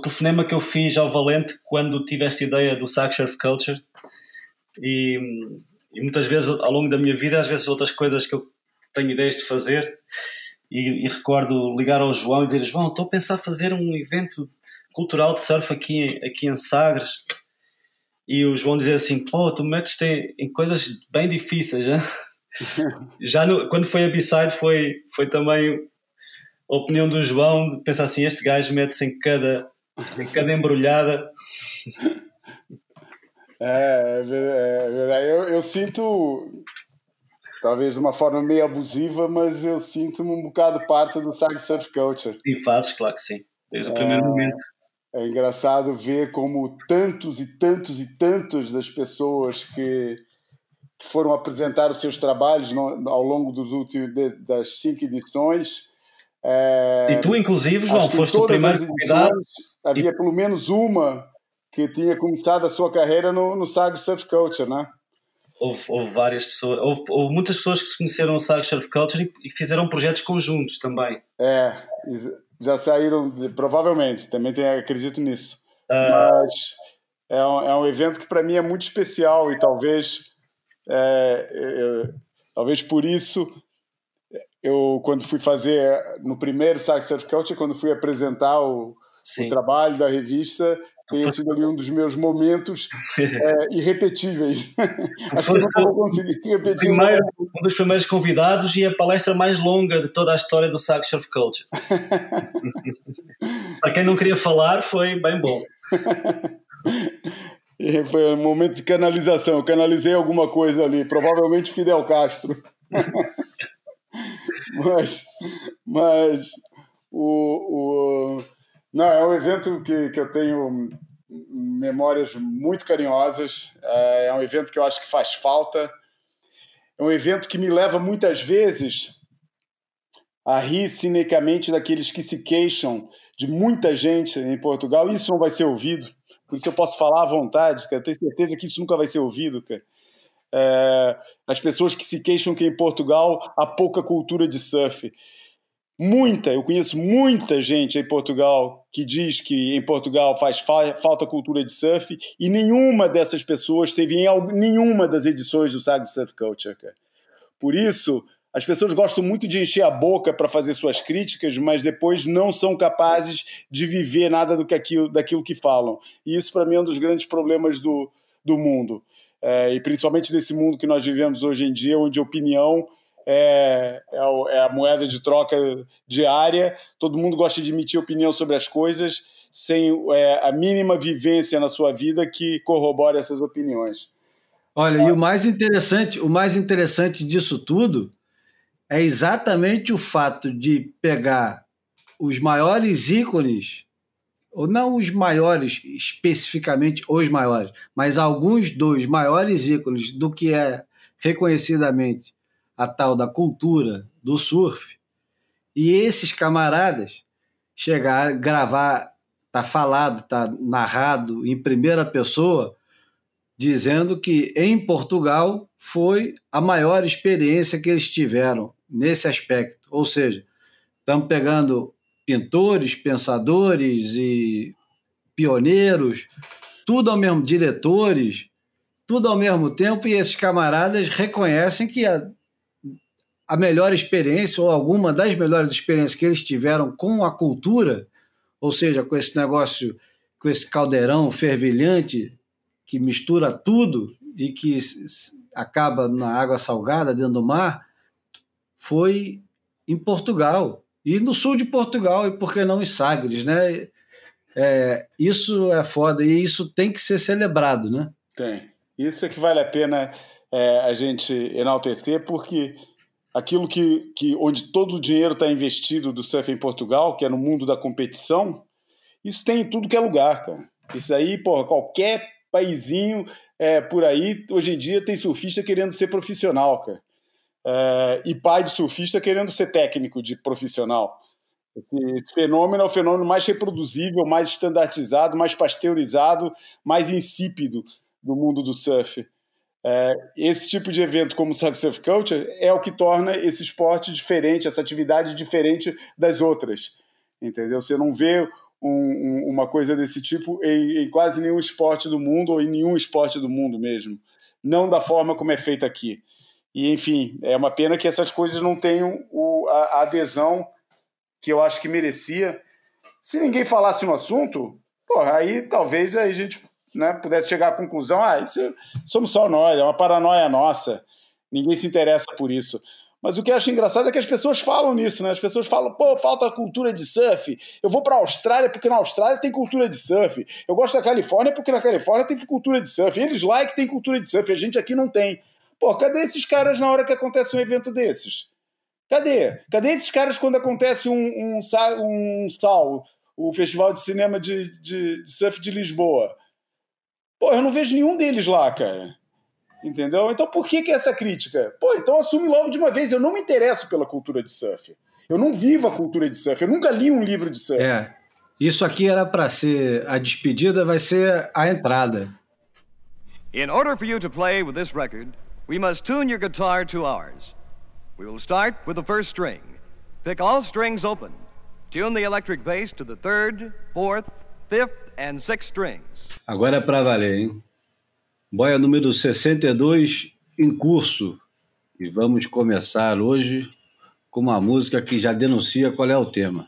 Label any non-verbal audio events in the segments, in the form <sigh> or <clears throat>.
telefonema que eu fiz ao Valente quando tive esta ideia do Sac Surf Culture e, e, muitas vezes ao longo da minha vida, às vezes outras coisas que eu tenho ideias de fazer e, e recordo ligar ao João e dizer João, estou a pensar fazer um evento cultural de surf aqui, aqui em Sagres. E o João dizer assim, pô, tu metes-te em, em coisas bem difíceis, já, <laughs> já no, quando foi a B-side foi, foi também a opinião do João de pensar assim, este gajo mete-se em cada, cada embrulhada. É, é verdade. É eu, eu sinto, talvez de uma forma meio abusiva, mas eu sinto-me um bocado parte do Sag Surf Culture. E fazes, claro que sim, desde o primeiro é, momento. É engraçado ver como tantos e tantos e tantos das pessoas que, que foram apresentar os seus trabalhos no, ao longo dos últimos de, das cinco edições é, e tu, inclusive, João, foste o primeiro convidado. Havia e... pelo menos uma que tinha começado a sua carreira no, no Sag Surf Culture, né? Houve, houve várias pessoas, houve, houve, muitas pessoas que se conheceram no Sag Surf Culture e, e, fizeram projetos conjuntos também. É, já saíram, provavelmente, também tem, acredito nisso. Uh... Mas é um, é um evento que para mim é muito especial e talvez, é, é, talvez por isso eu quando fui fazer no primeiro Sax Surf Culture, quando fui apresentar o, o trabalho da revista, tenho tido ali um dos meus momentos é, <laughs> irrepetíveis. Acho que não vou conseguir repetir. Primeiro, um dos primeiros convidados e a palestra mais longa de toda a história do Sax Surf Culture. Para quem não queria falar, foi bem bom. <laughs> Foi um momento de canalização. Eu canalizei alguma coisa ali, provavelmente Fidel Castro. <laughs> mas, mas o, o, não, é um evento que, que eu tenho memórias muito carinhosas. É, é um evento que eu acho que faz falta. É um evento que me leva muitas vezes a rir cinicamente daqueles que se queixam de muita gente em Portugal. Isso não vai ser ouvido. Por isso eu posso falar à vontade, cara. Eu tenho certeza que isso nunca vai ser ouvido, cara é, as pessoas que se queixam que em Portugal há pouca cultura de surf. Muita, eu conheço muita gente em Portugal que diz que em Portugal faz fa falta cultura de surf e nenhuma dessas pessoas teve em nenhuma das edições do Sag Surf Culture. Cara. Por isso, as pessoas gostam muito de encher a boca para fazer suas críticas, mas depois não são capazes de viver nada do que aquilo, daquilo que falam. E isso, para mim, é um dos grandes problemas do, do mundo é, e principalmente nesse mundo que nós vivemos hoje em dia, onde opinião é, é, é, a moeda de troca diária, todo mundo gosta de emitir opinião sobre as coisas sem é, a mínima vivência na sua vida que corrobore essas opiniões. Olha, e o mais interessante, o mais interessante disso tudo é exatamente o fato de pegar os maiores ícones ou não os maiores, especificamente os maiores, mas alguns dos maiores ícones do que é reconhecidamente a tal da cultura do surf, e esses camaradas chegar, gravar, tá falado, tá narrado em primeira pessoa, dizendo que em Portugal foi a maior experiência que eles tiveram nesse aspecto. Ou seja, estamos pegando pintores, pensadores e pioneiros, tudo ao mesmo diretores, tudo ao mesmo tempo, e esses camaradas reconhecem que a, a melhor experiência, ou alguma das melhores experiências que eles tiveram com a cultura, ou seja, com esse negócio, com esse caldeirão fervilhante que mistura tudo e que acaba na água salgada dentro do mar, foi em Portugal. E no sul de Portugal, e por que não em Sagres, né? É, isso é foda e isso tem que ser celebrado, né? Tem. Isso é que vale a pena é, a gente enaltecer, porque aquilo que, que onde todo o dinheiro está investido do surf em Portugal, que é no mundo da competição, isso tem em tudo que é lugar, cara. Isso aí, porra, qualquer paizinho é, por aí, hoje em dia, tem surfista querendo ser profissional, cara é, e pai de surfista querendo ser técnico de profissional. Esse, esse, fenômeno é o fenômeno mais reproduzível, mais standardizado, mais pasteurizado, mais insípido do mundo do surf. É, esse tipo de evento, como o Surf Culture, é o que torna esse esporte diferente, essa atividade diferente das outras. Entendeu? Você não vê um, uma coisa desse tipo em, em, quase nenhum esporte do mundo, ou em nenhum esporte do mundo mesmo. Não da forma como é feito aqui. E, enfim, é uma pena que essas coisas não tenham o, a, a adesão que eu acho que merecia. Se ninguém falasse no assunto, porra, aí talvez a gente né, pudesse chegar à conclusão: ah, isso somos só nós, é uma paranoia nossa, ninguém se interessa por isso. Mas o que eu acho engraçado é que as pessoas falam nisso, né? As pessoas falam, pô, falta cultura de surf. Eu vou para a Austrália porque na Austrália tem cultura de surf. Eu gosto da Califórnia porque na Califórnia tem cultura de surf. Eles lá é que tem cultura de surf, a gente aqui não tem. Pô, cadê esses caras na hora que acontece um evento desses? Cadê? Cadê esses caras quando acontece um, um, um SAL, o Festival de Cinema de, de, de Surf de Lisboa? Pô, eu não vejo nenhum deles lá, cara. Entendeu? Então por que, que essa crítica? Pô, então assume logo de uma vez. Eu não me interesso pela cultura de surf. Eu não vivo a cultura de surf. Eu nunca li um livro de surf. É. Isso aqui era para ser a despedida, vai ser a entrada. In order for you to play with this record, we must tune your guitar to ours. We will start with the first string. Pick all strings open. Tune the electric bass to the third, fourth, fifth and sixth strings. Agora é para valer, hein? Boia número 62 em curso. E vamos começar hoje com uma música que já denuncia qual é o tema.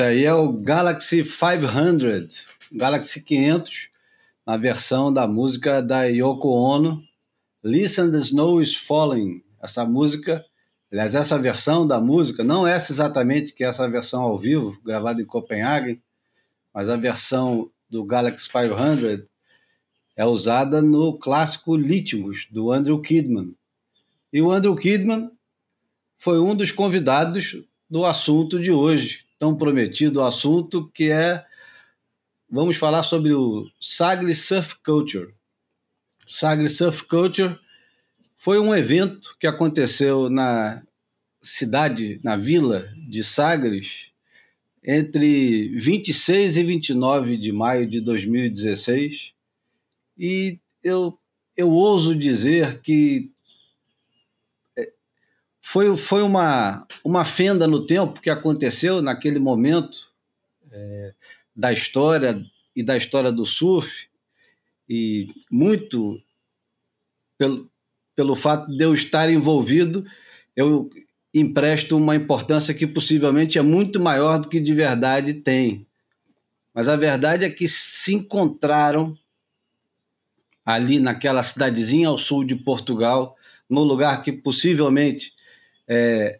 Esse aí é o Galaxy 500, Galaxy 500, na versão da música da Yoko Ono, Listen the Snow is Falling. Essa música, aliás, essa versão da música, não essa exatamente que é essa versão ao vivo, gravada em Copenhague, mas a versão do Galaxy 500 é usada no clássico Litmus, do Andrew Kidman. E o Andrew Kidman foi um dos convidados do assunto de hoje, tão prometido assunto, que é vamos falar sobre o Sagre Surf Culture. Sagre Surf Culture foi um evento que aconteceu na cidade, na vila de Sagres, entre 26 e 29 de maio de 2016. E eu, eu ouso dizer que foi, foi uma, uma fenda no tempo que aconteceu naquele momento é, da história e da história do surf, e muito pelo, pelo fato de eu estar envolvido, eu empresto uma importância que possivelmente é muito maior do que de verdade tem. Mas a verdade é que se encontraram ali naquela cidadezinha ao sul de Portugal, no lugar que possivelmente é,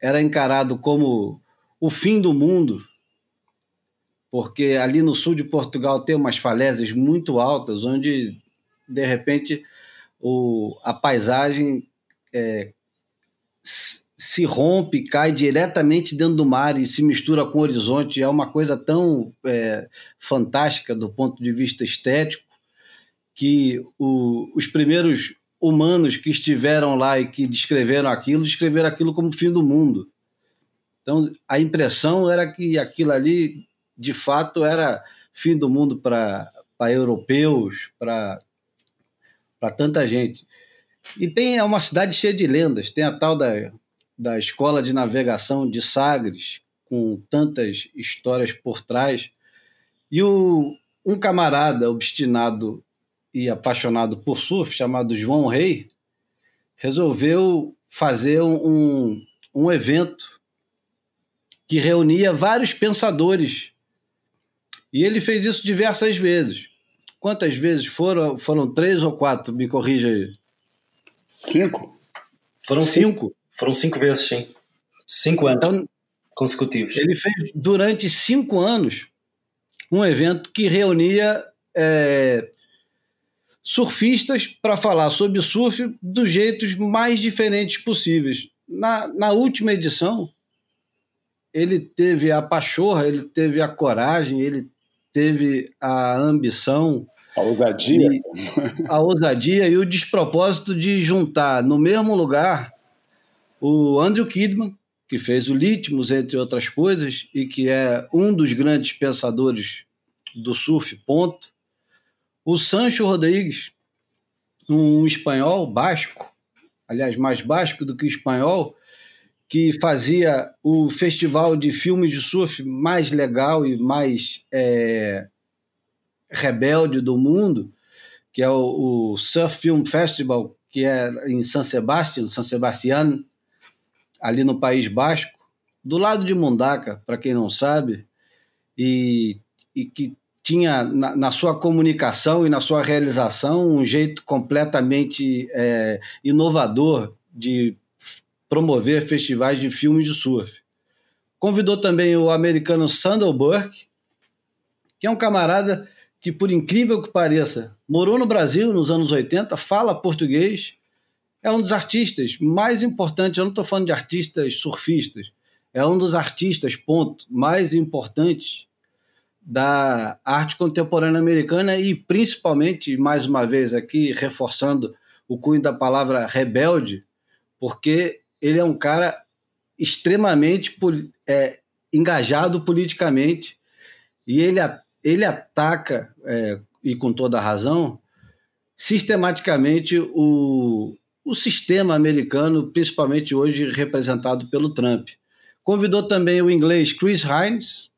era encarado como o fim do mundo, porque ali no sul de Portugal tem umas falésias muito altas, onde de repente o, a paisagem é, se rompe, cai diretamente dentro do mar e se mistura com o horizonte. É uma coisa tão é, fantástica do ponto de vista estético que o, os primeiros humanos que estiveram lá e que descreveram aquilo, descreveram aquilo como fim do mundo. Então, a impressão era que aquilo ali, de fato, era fim do mundo para europeus, para tanta gente. E tem é uma cidade cheia de lendas. Tem a tal da, da escola de navegação de Sagres, com tantas histórias por trás. E o, um camarada obstinado e apaixonado por surf, chamado João Rei, resolveu fazer um, um evento que reunia vários pensadores. E ele fez isso diversas vezes. Quantas vezes foram? Foram três ou quatro? Me corrija aí. Cinco. Foram cinco. Foram cinco vezes, sim. Cinco anos então, consecutivos. Ele fez durante cinco anos um evento que reunia é, surfistas para falar sobre surf dos jeitos mais diferentes possíveis. Na, na última edição, ele teve a pachorra, ele teve a coragem, ele teve a ambição. A ousadia. E, a ousadia e o despropósito de juntar no mesmo lugar o Andrew Kidman, que fez o Litmus, entre outras coisas, e que é um dos grandes pensadores do surf, ponto, o Sancho Rodrigues, um espanhol basco, aliás, mais basco do que espanhol, que fazia o festival de filmes de surf mais legal e mais é, rebelde do mundo, que é o, o, Surf Film Festival, que é em San Sebastián, San Sebastián, ali no País Basco, do lado de Mundaca, para quem não sabe, e, e que tinha na, na, sua comunicação e na sua realização um jeito completamente é, inovador de promover festivais de filmes de surf. Convidou também o americano Sandal Burke, que é um camarada que, por incrível que pareça, morou no Brasil nos anos 80, fala português, é um dos artistas mais importantes, eu não estou falando de artistas surfistas, é um dos artistas, ponto, mais importantes da arte contemporânea americana e principalmente, mais uma vez aqui, reforçando o cunho da palavra rebelde, porque ele é um cara extremamente é, engajado politicamente e ele, ele ataca, é, e com toda razão, sistematicamente o, o sistema americano, principalmente hoje representado pelo Trump. Convidou também o inglês Chris Hines,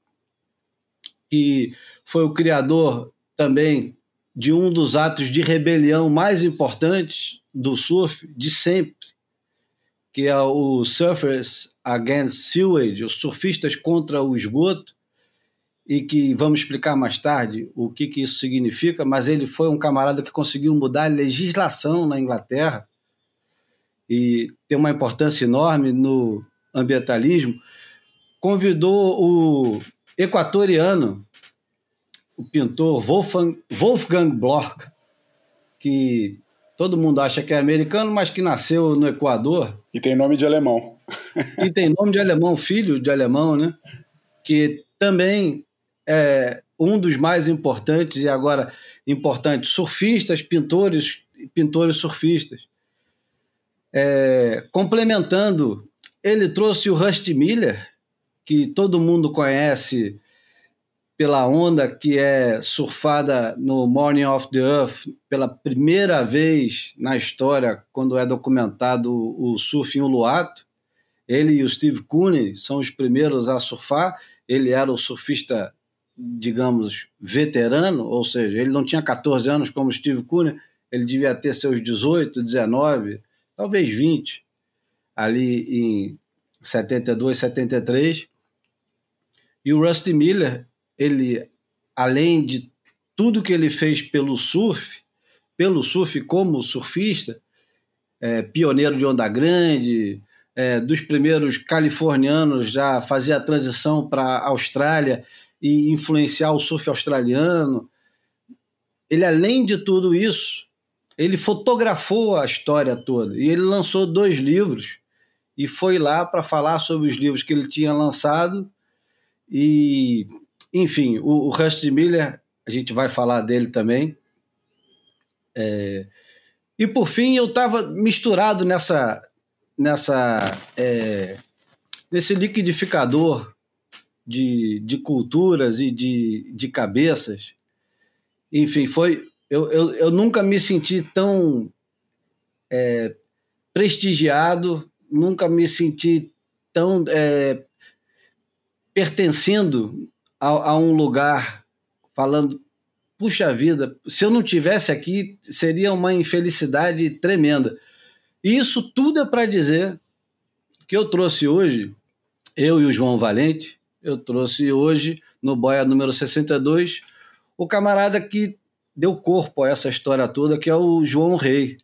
que foi o criador também de um dos atos de rebelião mais importantes do surf de sempre, que é o Surfers Against Sewage, os surfistas contra o esgoto, e que vamos explicar mais tarde o que, que isso significa, mas ele foi um camarada que conseguiu mudar a legislação na Inglaterra e tem uma importância enorme no ambientalismo. Convidou o equatoriano, o pintor Wolfgang, Wolfgang Bloch, que todo mundo acha que é americano, mas que nasceu no Equador. E tem nome de alemão. e tem nome de alemão, filho de alemão, né? Que também é um dos mais importantes, e agora importantes, surfistas, pintores, pintores surfistas. É, complementando, ele trouxe o Rusty Miller, que todo mundo conhece pela onda que é surfada no Morning of the Earth pela primeira vez na história, quando é documentado o surf em Uluato. Ele e o Steve Cooney são os primeiros a surfar. Ele era o surfista, digamos, veterano, ou seja, ele não tinha 14 anos como Steve Cooney, ele devia ter seus 18, 19, talvez 20, ali em 72, 73. E o Rusty Miller, ele, além de tudo que ele fez pelo surf, pelo surf como surfista, é, pioneiro de onda grande, é, dos primeiros californianos já fazia a transição para a Austrália e influenciar o surf australiano. Ele, além de tudo isso, ele fotografou a história toda e ele lançou dois livros e foi lá para falar sobre os livros que ele tinha lançado e, enfim, o, o Rusty Miller, a gente vai falar dele também. É, e por fim, eu estava misturado nessa, nessa, é, nesse liquidificador de, de culturas e de, de cabeças. Enfim, foi. Eu, eu, eu nunca me senti tão é, prestigiado, nunca me senti tão é, pertencendo a, a um lugar, falando puxa vida, se eu não tivesse aqui, seria uma infelicidade tremenda. E isso tudo é para dizer que eu trouxe hoje, eu e o João Valente, eu trouxe hoje no Boia número 62, o camarada que deu corpo a essa história toda, que é o João Rei.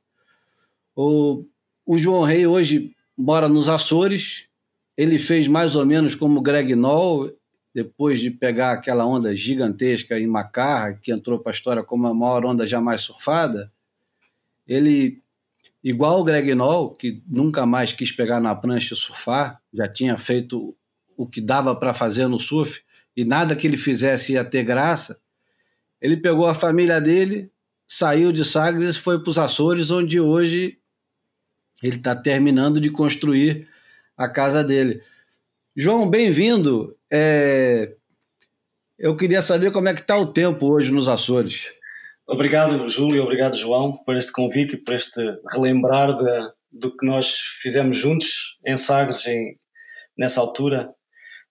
O, o João Rei hoje mora nos Açores, ele fez mais ou menos como Greg Noll, depois de pegar aquela onda gigantesca em Macarra, que entrou para a história como a maior onda jamais surfada, ele, igual o Greg Noll, que nunca mais quis pegar na prancha e surfar, já tinha feito o que dava para fazer no surf, e nada que ele fizesse ia ter graça, ele pegou a família dele, saiu de Sagres e foi para os Açores, onde hoje ele está terminando de construir a casa dele. João, bem-vindo. É... Eu queria saber como é que está o tempo hoje nos Açores. Obrigado, Júlio, obrigado, João, por este convite e por este relembrar de, do que nós fizemos juntos em Sagres em, nessa altura.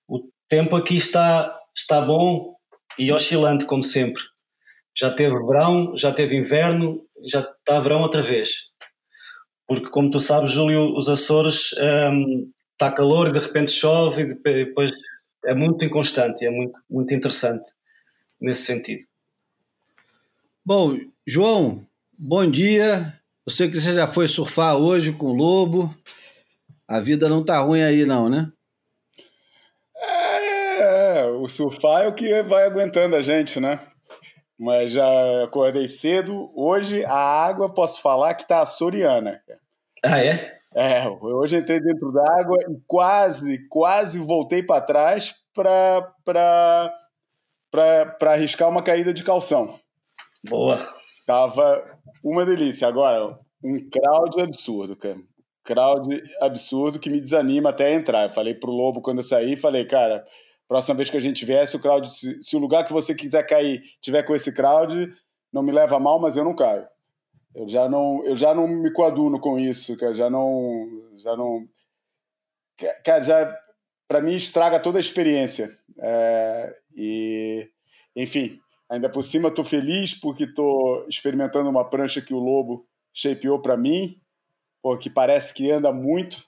O tempo aqui está, está bom e oscilante, como sempre. Já teve verão, já teve inverno, já está verão outra vez. Porque, como tu sabes, Júlio, os Açores um, está calor e de repente chove e depois é muito inconstante é muito, muito interessante nesse sentido. Bom, João, bom dia. Eu sei que você já foi surfar hoje com o Lobo. A vida não tá ruim aí, não, né? É, o surfar é o que vai aguentando a gente, né? Mas já acordei cedo. Hoje a água, posso falar que tá açoriana. Ah, é? É, hoje entrei dentro d'água e quase, quase voltei para trás para arriscar uma caída de calção. Boa. Tava uma delícia. Agora, um crowd absurdo, cara. Crowd absurdo que me desanima até entrar. Eu falei pro Lobo quando eu saí, falei, cara, próxima vez que a gente viesse, o crowd, se, se o lugar que você quiser cair tiver com esse crowd, não me leva mal, mas eu não caio. Eu já não, eu já não me coaduno com isso, cara. Já não, já não, cara, já para mim estraga toda a experiência. É, e, enfim, ainda por cima estou feliz porque estou experimentando uma prancha que o Lobo shapeou para mim, porque parece que anda muito.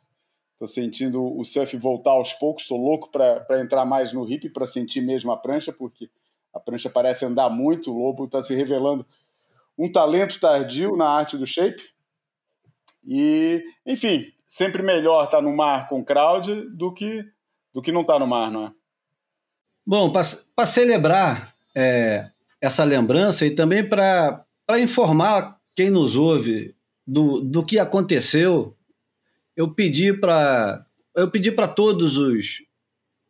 Estou sentindo o surf voltar aos poucos. Estou louco para entrar mais no hip para sentir mesmo a prancha, porque a prancha parece andar muito. O Lobo está se revelando um talento tardio na arte do shape. E, enfim, sempre melhor estar tá no mar com crowd do que, do que não estar tá no mar, não é? Bom, para celebrar é, essa lembrança e também para informar quem nos ouve do, do que aconteceu, eu pedi para eu pedi para todos os,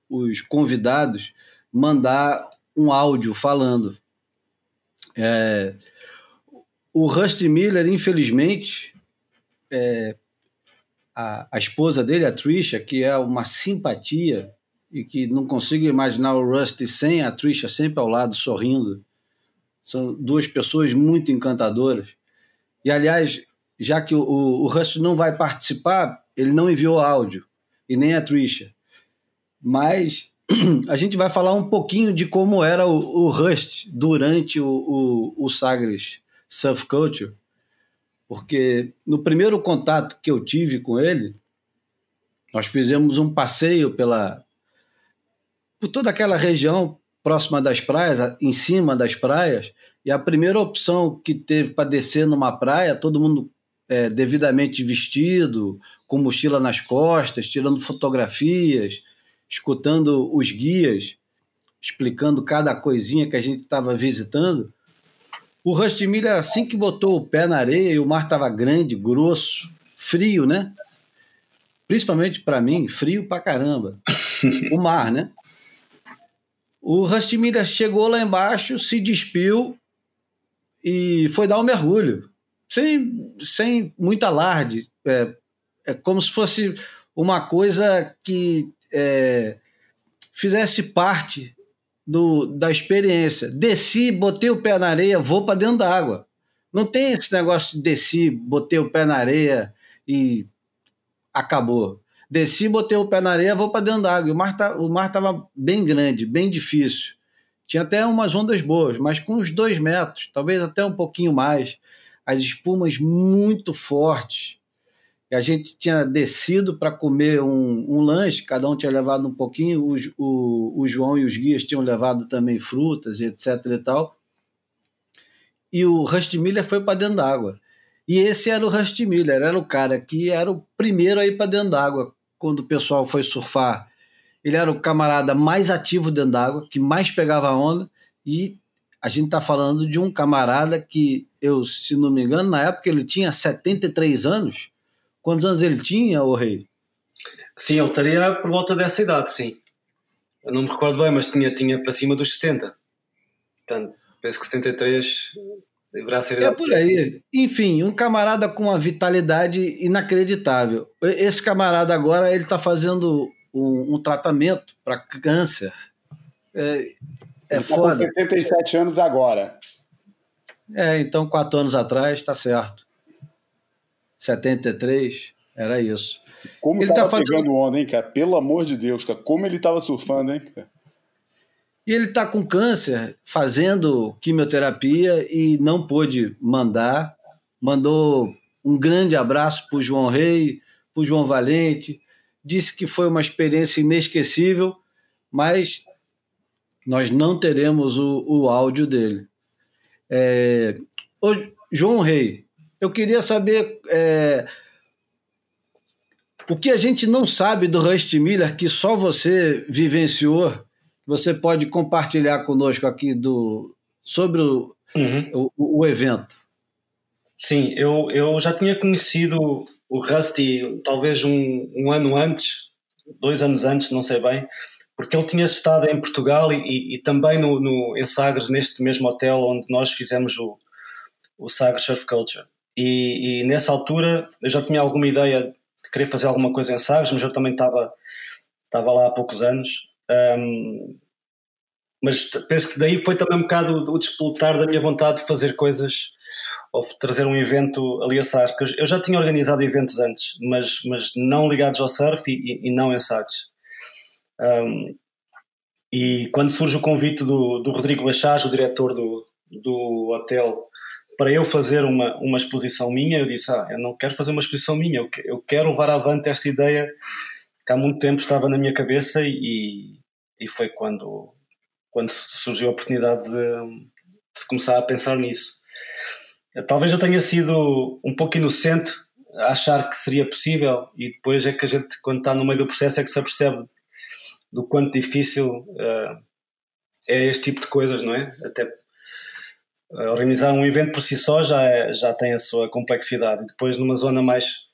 os convidados mandar um áudio falando. É, o Rusty Miller, infelizmente, é, a, a, esposa dele, a Trisha, que é uma simpatia e que não consigo imaginar o Rusty sem a Trisha sempre ao lado, sorrindo. São duas pessoas muito encantadoras. E, aliás, já que o, o, Rusty não vai participar, ele não enviou áudio, e nem a Trisha. Mas <clears throat> a gente vai falar um pouquinho de como era o, o Rust durante o, o, o Sagres surf culture, porque no primeiro contato que eu tive com ele, nós fizemos um passeio pela por toda aquela região próxima das praias, em cima das praias, e a primeira opção que teve para descer numa praia, todo mundo é, devidamente vestido, com mochila nas costas, tirando fotografias, escutando os guias, explicando cada coisinha que a gente estava visitando. O Rusty Miller, assim que botou o pé na areia e o mar estava grande, grosso, frio, né? Principalmente para mim, frio pra caramba. o mar, né? O Rusty Miller chegou lá embaixo, se despiu e foi dar um mergulho. Sem, sem muito alarde. É, é como se fosse uma coisa que é, fizesse parte do, da experiência. Desci, botei o pé na areia, vou para dentro da água. Não tem esse negócio de desci, botei o pé na areia e acabou. Desci, botei o pé na areia, vou para dentro da água. o mar tá, o mar estava bem grande, bem difícil. Tinha até umas ondas boas, mas com uns dois metros, talvez até um pouquinho mais. As espumas muito fortes. A gente tinha descido para comer um, um, lanche, cada um tinha levado um pouquinho, o, o, o João e os guias tinham levado também frutas, etc e tal. E o Rust Miller foi para dentro d'água. E esse era o Rust Miller, era o cara que era o primeiro a ir para dentro d'água quando o pessoal foi surfar. Ele era o camarada mais ativo dentro d'água, que mais pegava onda, e a gente está falando de um camarada que eu, se não me engano, na época ele tinha 73 anos. Quantos anos ele tinha, o rei? Sim, ele estaria por volta dessa idade, sim. Eu não me recordo bem, mas tinha, tinha para cima dos 70. Portanto, penso que 73 deverá ser. É por aí. Enfim, um camarada com uma vitalidade inacreditável. Esse camarada agora ele está fazendo um, um tratamento para câncer. É, é ele foda. Tá com 77 anos agora. É, então quatro anos atrás, está certo. 73, era isso. Como ele tá fazendo... pegando onda, hein, cara? Pelo amor de Deus, cara. Como ele estava surfando, hein, cara? E ele está com câncer, fazendo quimioterapia e não pôde mandar. Mandou um grande abraço para o João Rei, para o João Valente. Disse que foi uma experiência inesquecível, mas nós não teremos o, o áudio dele. É, ô, João Rei, eu queria saber é, o que a gente não sabe do Rust Miller, que só você vivenciou você pode compartilhar conosco aqui do, sobre o, uhum. o, o, evento. Sim, eu, eu já tinha conhecido o Rusty talvez um, um ano antes, dois anos antes, não sei bem, porque ele tinha estado em Portugal e, e, também no, no, em Sagres, neste mesmo hotel onde nós fizemos o, o Sagres Surf Culture. E, e, nessa altura eu já tinha alguma ideia de querer fazer alguma coisa em Sagres, mas eu também estava, estava lá há poucos anos um, mas penso que daí foi também um bocado o despoltar da minha vontade de fazer coisas ou trazer um evento ali a Sagres. Eu já tinha organizado eventos antes, mas, mas não ligados ao surf e, e não em Sagres. Um, e quando surge o convite do, do Rodrigo Bachaz, o diretor do, do hotel, para eu fazer uma, uma exposição minha, eu disse: Ah, eu não quero fazer uma exposição minha, eu, eu quero levar avante esta ideia que há muito tempo estava na minha cabeça e, e foi quando, quando surgiu a oportunidade de, de começar a pensar nisso. Talvez eu tenha sido um pouco inocente a achar que seria possível e depois é que a gente, quando está no meio do processo, é que se apercebe do quanto difícil uh, é este tipo de coisas, não é? Até organizar um evento por si só já, é, já tem a sua complexidade. Depois, numa zona mais.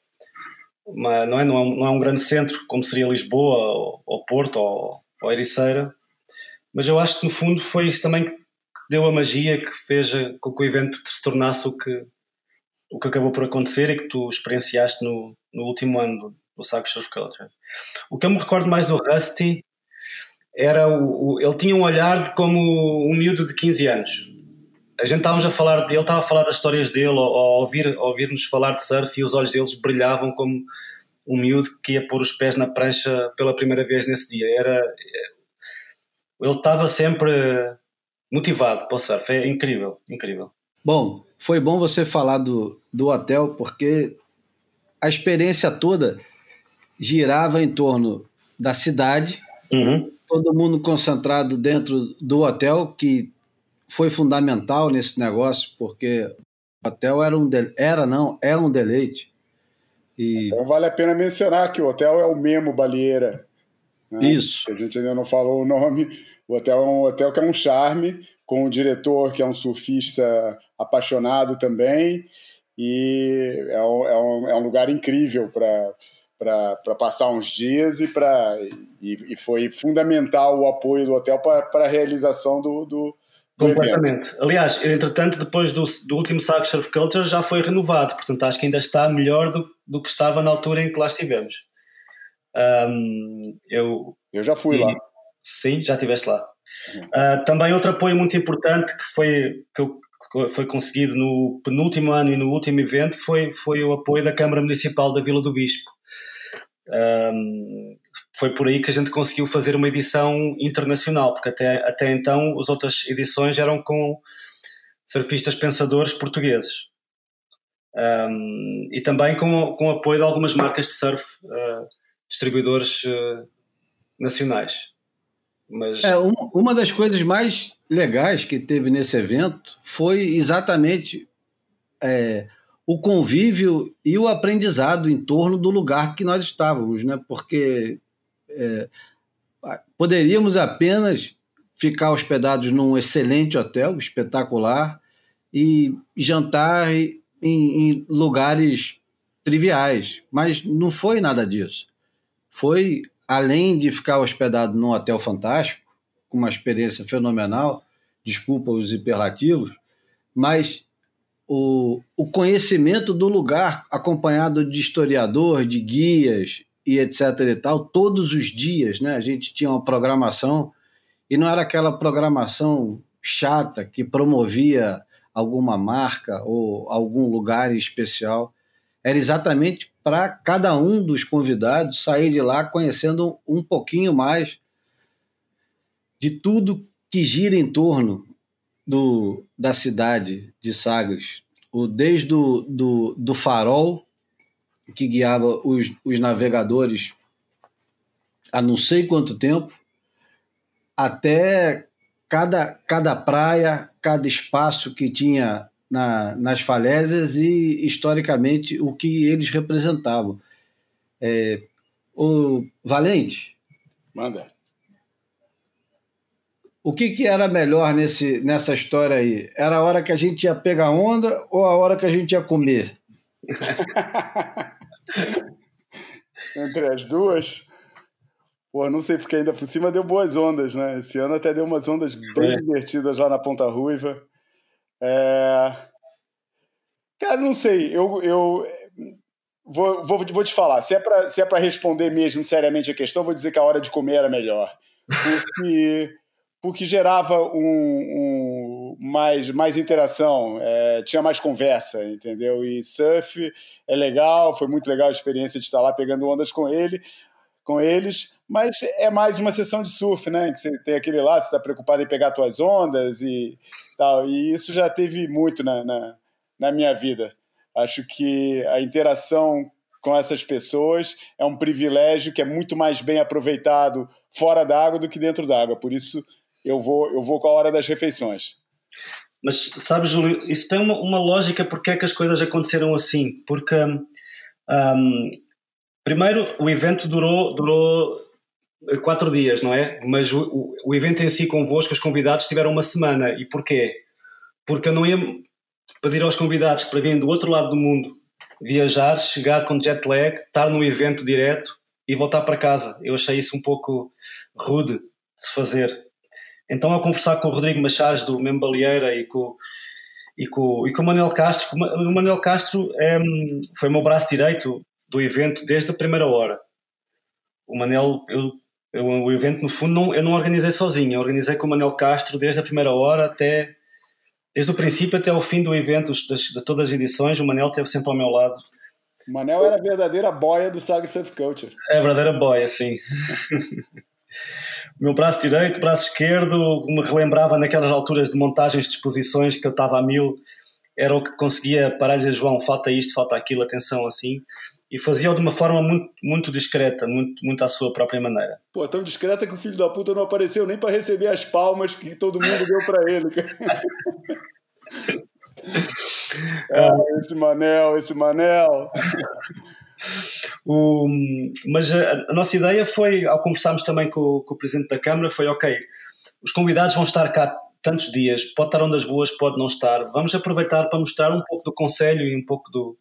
Uma, não, é, não, é um, não é um grande centro, como seria Lisboa ou, ou Porto ou, ou Ericeira, mas eu acho que no fundo foi isso também que deu a magia que fez com que o evento se tornasse o que, o que acabou por acontecer e que tu experienciaste no, no último ano do, do Saco Surf Culture. O que eu me recordo mais do Rusty era o, o, ele tinha um olhar de como um miúdo de 15 anos. A gente estávamos a falar, ele estava a falar das histórias dele, ou, ou ouvir, ouvir-nos falar de surf e os olhos deles brilhavam como um miúdo que ia pôr os pés na prancha pela primeira vez nesse dia. Era, ele estava sempre motivado para o surf. É incrível, incrível. Bom, foi bom você falar do, do hotel, porque a experiência toda girava em torno da cidade, uhum. todo mundo concentrado dentro do hotel, que foi fundamental nesse negócio, porque o hotel era um de... era não, é um deleite. E... Então vale a pena mencionar que o hotel é o Memo Balieira. Né? Isso. A gente ainda não falou o nome. O hotel é um hotel que é um charme, com um diretor que é um surfista apaixonado também. E é um, é um, é um lugar incrível para para passar uns dias e para e, e, foi fundamental o apoio do hotel para a realização do, do, Completamente. Aliás, entretanto, depois do, do último Saco Surf Culture já foi renovado, portanto acho que ainda está melhor do, do que estava na altura em que lá estivemos. Um, eu, eu já fui e, lá. Sim, já estiveste lá. Uhum. Uh, também outro apoio muito importante que foi, que, eu, que foi conseguido no penúltimo ano e no último evento foi, foi o apoio da Câmara Municipal da Vila do Bispo. Um, foi por aí que a gente conseguiu fazer uma edição internacional, porque até, até então as outras edições eram com surfistas pensadores portugueses. Um, e também com, com apoio de algumas marcas de surf, uh, distribuidores uh, nacionais. Mas... É, uma, uma das coisas mais legais que teve nesse evento foi exatamente é, o convívio e o aprendizado em torno do lugar que nós estávamos, né? Porque é, poderíamos apenas ficar hospedados num excelente hotel, espetacular, e jantar em, em lugares triviais, mas não foi nada disso. Foi além de ficar hospedado num hotel fantástico, com uma experiência fenomenal, desculpa os hiperlativos, mas o, o conhecimento do lugar, acompanhado de historiador, de guias e etc e tal, todos os dias, né? A gente tinha uma programação e não era aquela programação chata que promovia alguma marca ou algum lugar especial. Era exatamente para cada um dos convidados sair de lá conhecendo um pouquinho mais de tudo que gira em torno do, da cidade de Sagres, o, desde o do, do farol que guiava os, os navegadores há não sei quanto tempo, até cada, cada praia, cada espaço que tinha na, nas falésias e, historicamente, o que eles representavam. É, o Valente. Manda. O que, que era melhor nesse, nessa história aí? Era a hora que a gente ia pegar onda ou a hora que a gente ia comer? <laughs> <laughs> Entre as duas? Pô, não sei, porque ainda por cima deu boas ondas, né? Esse ano até deu umas ondas bem é. divertidas lá na Ponta Ruiva. É... Cara, não sei. Eu, eu vou, vou, vou te falar. Se é para se é responder mesmo seriamente a questão, vou dizer que a hora de comer era melhor. Porque porque gerava um, um mais, mais interação, é, tinha mais conversa, entendeu? E surf é legal, foi muito legal a experiência de estar lá pegando ondas com ele, com eles, mas é mais uma sessão de surf, né? Que você tem aquele lado, você está preocupado em pegar suas ondas e tal. E isso já teve muito na, na, na minha vida. Acho que a interação com essas pessoas é um privilégio que é muito mais bem aproveitado fora d'água do que dentro d'água. Por isso eu vou, eu vou com a hora das refeições. Mas sabes, Júlio, isso tem uma, uma lógica porque é que as coisas aconteceram assim. Porque, um, primeiro, o evento durou, durou quatro dias, não é? Mas o, o, o, evento em si convosco, os convidados tiveram uma semana. E porquê? Porque eu não ia pedir aos convidados para virem do outro lado do mundo viajar, chegar com jet lag, estar no evento direto e voltar para casa. Eu achei isso um pouco rude de se fazer. Então, ao conversar com o Rodrigo Machado do Memo Baleeira e com, e com, e com o Manuel Castro, o Manuel Castro é, foi o meu braço direito do evento desde a primeira hora. O Manel, eu, eu, o evento no fundo não, eu não organizei sozinho, eu organizei com o Manuel Castro desde a primeira hora até, desde o princípio até o fim do evento, das, de todas as edições, o Manel esteve sempre ao meu lado. O Manel era a verdadeira boia do Saga Surf Culture. É a verdadeira boia, sim. <laughs> o meu braço direito, braço esquerdo, me relembrava naquelas alturas de montagens de exposições que eu estava a mil, era o que conseguia parar e dizer, João, falta isto, falta aquilo, atenção, assim. E fazia-o de uma forma muito, muito discreta, muito, muito à sua própria maneira. Pô, tão discreta que o filho da puta não apareceu nem para receber as palmas que todo mundo deu para ele. <laughs> ah, esse Manel, esse Manel. O, mas a, a, nossa ideia foi, ao conversarmos também com, com, o Presidente da Câmara, foi ok, os convidados vão estar cá tantos dias, pode estar ondas boas, pode não estar, vamos aproveitar para mostrar um pouco do Conselho e um pouco do,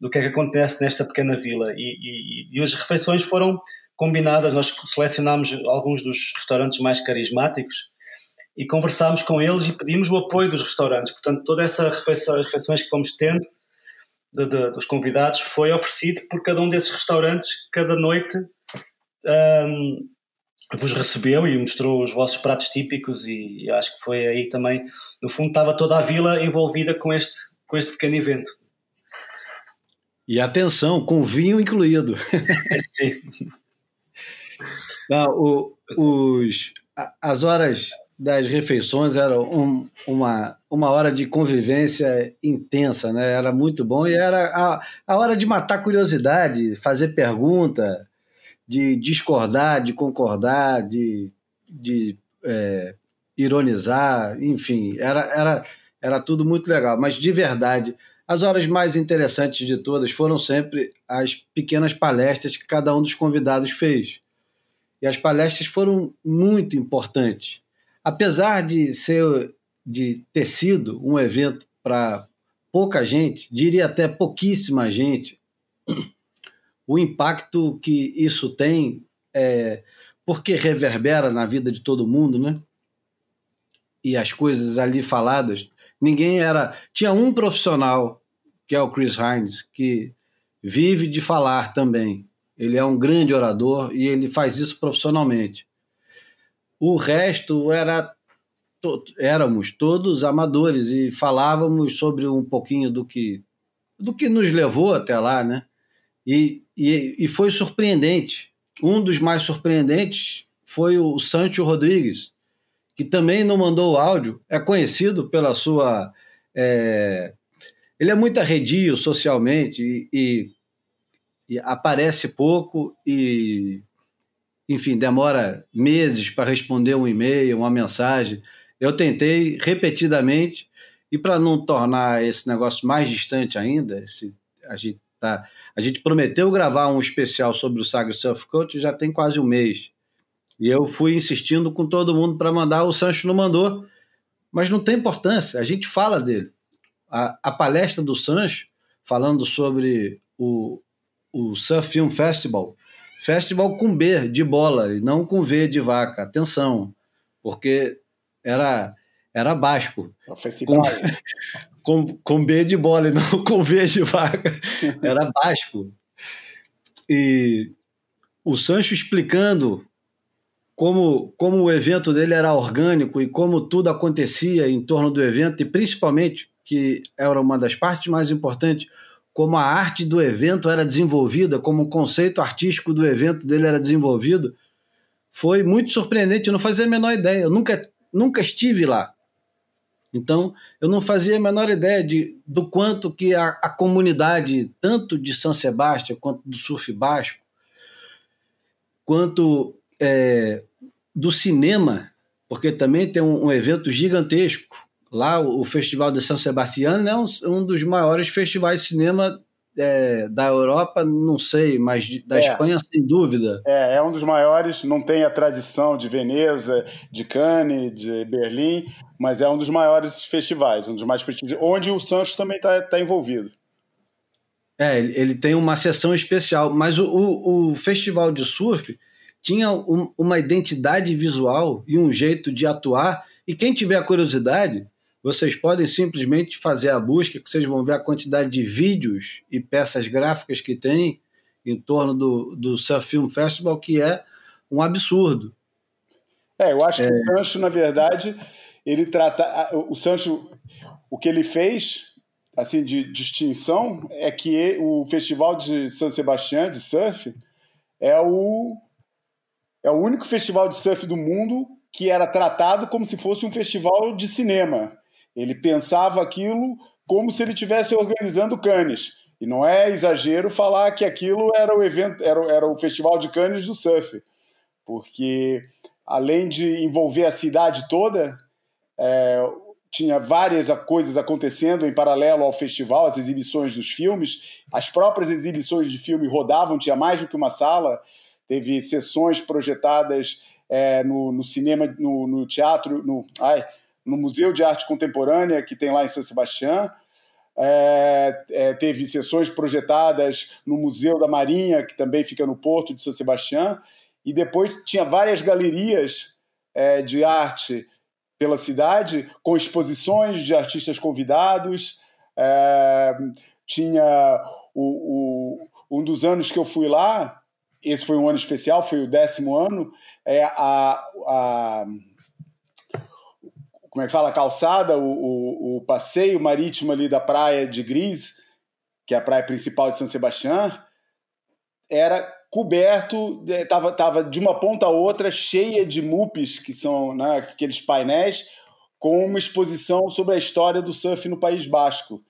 do que é que acontece nesta pequena vila. E, e, e as refeições foram combinadas, nós selecionámos alguns dos restaurantes mais carismáticos e conversámos com eles e pedimos o apoio dos restaurantes. Portanto, toda essa refeição, refeições que fomos tendo de, de, dos convidados foi oferecido por cada um desses restaurantes, cada noite um, vos recebeu e mostrou os vossos pratos típicos e, e acho que foi aí também, no fundo estava toda a vila envolvida com este, com este pequeno evento. E atenção, com vinho incluído. <laughs> Sim. Não, o, os, as horas das refeições eram um, uma, uma hora de convivência intensa, né? Era muito bom e era a, a hora de matar curiosidade, fazer pergunta, de discordar, de concordar, de, de é, ironizar, enfim, era, era, era tudo muito legal. Mas de verdade, as horas mais interessantes de todas foram sempre as pequenas palestras que cada um dos convidados fez. E as palestras foram muito importantes. Apesar de ser de ter sido um evento para pouca gente, diria até pouquíssima gente, o impacto que isso tem é porque reverbera na vida de todo mundo, né? E as coisas ali faladas, ninguém era. Tinha um profissional, que é o Chris Hines, que vive de falar também. Ele é um grande orador e ele faz isso profissionalmente. O resto era to, éramos todos amadores e falávamos sobre um pouquinho do que do que nos levou até lá, né? E, e, e foi surpreendente. Um dos mais surpreendentes foi o Sancho Rodrigues, que também não mandou o áudio. É conhecido pela sua. É... Ele é muito arredio socialmente e, e e aparece pouco e, enfim, demora meses para responder um e-mail, uma mensagem. Eu tentei repetidamente e para não tornar esse negócio mais distante ainda, esse, a, gente tá, a gente prometeu gravar um especial sobre o Sagre Surf Coach já tem quase um mês. E eu fui insistindo com todo mundo para mandar, o Sancho não mandou, mas não tem importância, a gente fala dele. A, a palestra do Sancho, falando sobre o, o Surf Film Festival, festival com B de bola e não com V de vaca. Atenção, porque era era basco. Com, <laughs> com, com B de bola e não com V de vaca. Era basco. E o Sancho explicando como, como o evento dele era orgânico e como tudo acontecia em torno do evento, e principalmente, que era uma das partes mais importantes, como a arte do evento era desenvolvida, como o conceito artístico do evento dele era desenvolvido, foi muito surpreendente. Eu não fazia a menor ideia. Eu nunca, nunca estive lá. Então, eu não fazia a menor ideia de, do quanto que a, a comunidade, tanto de São Sebastião quanto do surf basco, quanto é, do cinema, porque também tem um, um evento gigantesco Lá, o Festival de São Sebastião é um, um dos maiores festivais de cinema é, da Europa, não sei, mas da é. Espanha, sem dúvida. É, é um dos maiores, não tem a tradição de Veneza, de Cannes, de Berlim, mas é um dos maiores festivais, um dos mais prestigiosos, onde o Santos também está tá envolvido. É, ele tem uma sessão especial, mas o, o, o festival de surf tinha um, uma identidade visual e um jeito de atuar, e quem tiver curiosidade, vocês podem simplesmente fazer a busca, que vocês vão ver a quantidade de vídeos e peças gráficas que tem em torno do, do Surf Film Festival, que é um absurdo. É, eu acho é... que o Sancho, na verdade, ele trata. O Sancho, o que ele fez, assim, de distinção, é que o Festival de São Sebastião de surf é o, é o único festival de surf do mundo que era tratado como se fosse um festival de cinema. Ele pensava aquilo como se ele estivesse organizando Cannes. E não é exagero falar que aquilo era o evento, era, era o festival de Cannes do surf, porque além de envolver a cidade toda, é, tinha várias coisas acontecendo em paralelo ao festival, as exibições dos filmes, as próprias exibições de filme rodavam, tinha mais do que uma sala, teve sessões projetadas é, no, no, cinema, no, no teatro, no, ai, no Museu de Arte Contemporânea, que tem lá em São Sebastião. É, é, teve sessões projetadas no Museu da Marinha, que também fica no Porto de São Sebastião. E depois tinha várias galerias é, de arte pela cidade, com exposições de artistas convidados. É, tinha o, o, um dos anos que eu fui lá, esse foi um ano especial, foi o décimo ano, é a, a como é que fala, a calçada, o, o, o, passeio marítimo ali da praia de Gris, que é a praia principal de São Sebastião, era coberto, estava é, tava de uma ponta a outra cheia de mupes, que são né, aqueles painéis, com uma exposição sobre a história do surf no País Basco.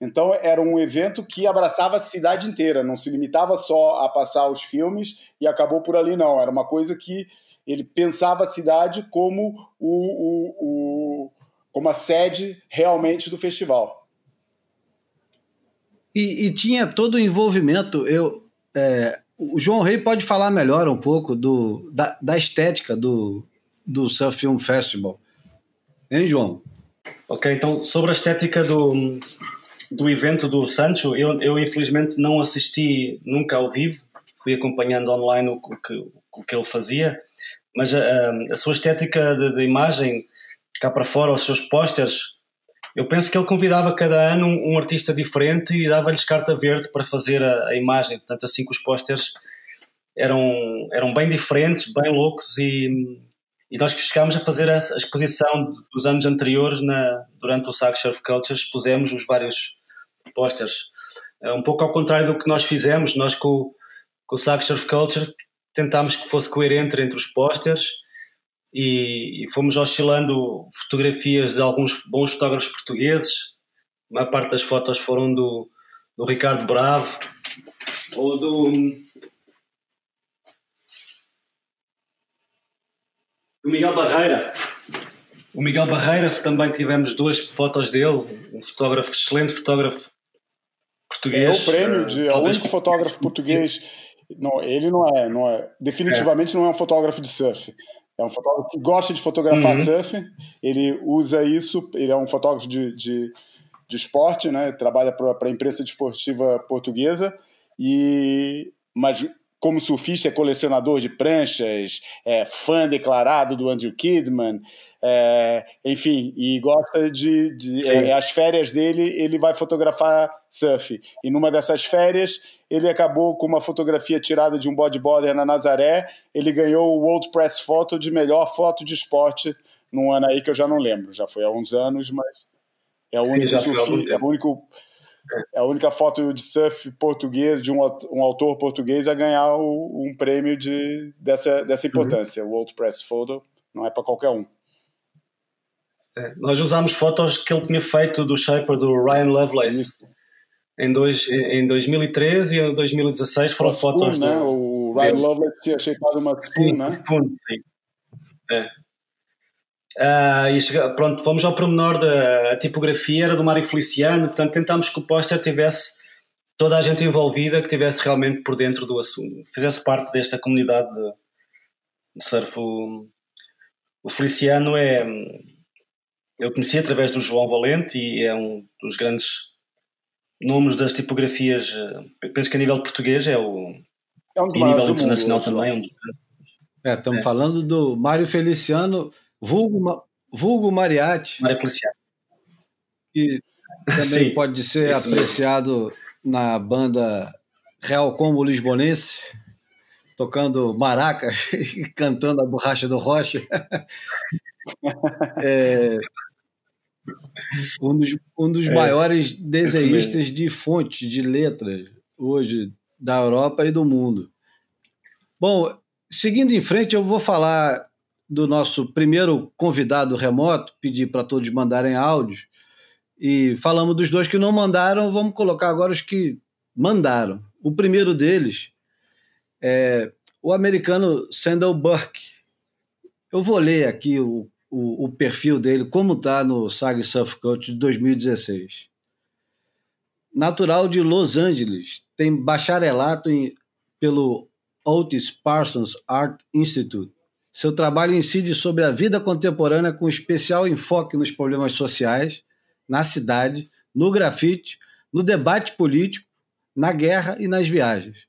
Então era um evento que abraçava a cidade inteira, não se limitava só a passar os filmes e acabou por ali, não. Era uma coisa que ele pensava a cidade como, o, o, o como a sede realmente do festival. E, e tinha todo o envolvimento. Eu, é, o João Rei pode falar melhor um pouco do, da, da estética do, do Surf Film Festival. Hein, João? Ok, então sobre a estética do, do evento do Sancho, eu, eu infelizmente não assisti nunca ao vivo, fui acompanhando online o, o, que, o que ele fazia, mas a, a sua estética de, de, imagem cá para fora, os seus pósteres, eu penso que ele convidava cada ano um, um artista diferente e dava-lhes carta verde para fazer a, a, imagem, portanto assim que os pósteres eram, eram bem diferentes, bem loucos e, e nós chegámos a fazer a, a exposição dos anos anteriores na, durante o Surf Culture, expusemos os vários posters. É um pouco ao contrário do que nós fizemos, nós com, com o Surf Culture tentámos que fosse coerente entre os posters e, e, fomos oscilando fotografias de alguns bons fotógrafos portugueses. A maior parte das fotos foram do, do Ricardo Bravo ou do, do Miguel Barreira. O Miguel Barreira também tivemos duas fotos dele, um fotógrafo, excelente fotógrafo português. É o prêmio de é o único fotógrafo português. Não, ele não é, não é. Definitivamente é. não é um fotógrafo de surf. É um fotógrafo que gosta de fotografar uhum. surf. Ele usa isso. Ele é um fotógrafo de, de, de esporte, né? Trabalha para a imprensa desportiva portuguesa. E mas como surfista, é colecionador de pranchas, é fã declarado do Andrew Kidman, é, enfim, e gosta de. de é, as férias dele, ele vai fotografar surf. E numa dessas férias, ele acabou com uma fotografia tirada de um bodyboarder na Nazaré. Ele ganhou o World Press Photo de melhor foto de esporte num ano aí que eu já não lembro, já foi há uns anos, mas é o único surfista, é o único é a única foto de surf português, de um, um autor português, a ganhar o, um prêmio de, dessa, dessa uhum. importância. Uhum. O World Press Photo não é para qualquer um. É, nós usámos fotos que ele tinha feito do Shaper do Ryan Lovelace em, dois, em 2013 e em 2016 foram o fotos spoon, do. Né? O Ryan Lovelace tinha shapeado uma spoon, sim, né? Spoon, sim. É. Uh, e chega, pronto, fomos ao pormenor da tipografia, era do Mário Feliciano, portanto tentámos que o póster tivesse toda a gente envolvida, que tivesse realmente por dentro do assunto, fizesse parte desta comunidade de, de surf. O, o Feliciano é. Eu conheci através do João Valente e é um dos grandes nomes das tipografias, eh, penso que a nível português é o. É um e a nível internacional mundo, também. É um dos... é, estamos é. falando do Mário Feliciano vulgo, vulgo Mariatti. Maria Feliciano. Que também <laughs> Sim, pode ser apreciado mesmo. na banda Real Combo Lisbonense, tocando maracas <laughs> e cantando a borracha do Rocha. <laughs> é, um dos, um dos é, maiores desenhistas de fontes, de letras, hoje, da Europa e do mundo. Bom, seguindo em frente, eu vou falar do nosso primeiro convidado remoto, pedir para todos mandarem áudios. E falamos dos dois que não mandaram, vamos colocar agora os que mandaram. O primeiro deles é o americano Sandal Burke. Eu vou ler aqui o, o, o perfil dele, como está no Sag Surf Coach de 2016. Natural de Los Angeles, tem bacharelato em, pelo Otis Parsons Art Institute seu trabalho incide sobre a vida contemporânea com especial enfoque nos problemas sociais, na cidade, no grafite, no debate político, na guerra e nas viagens.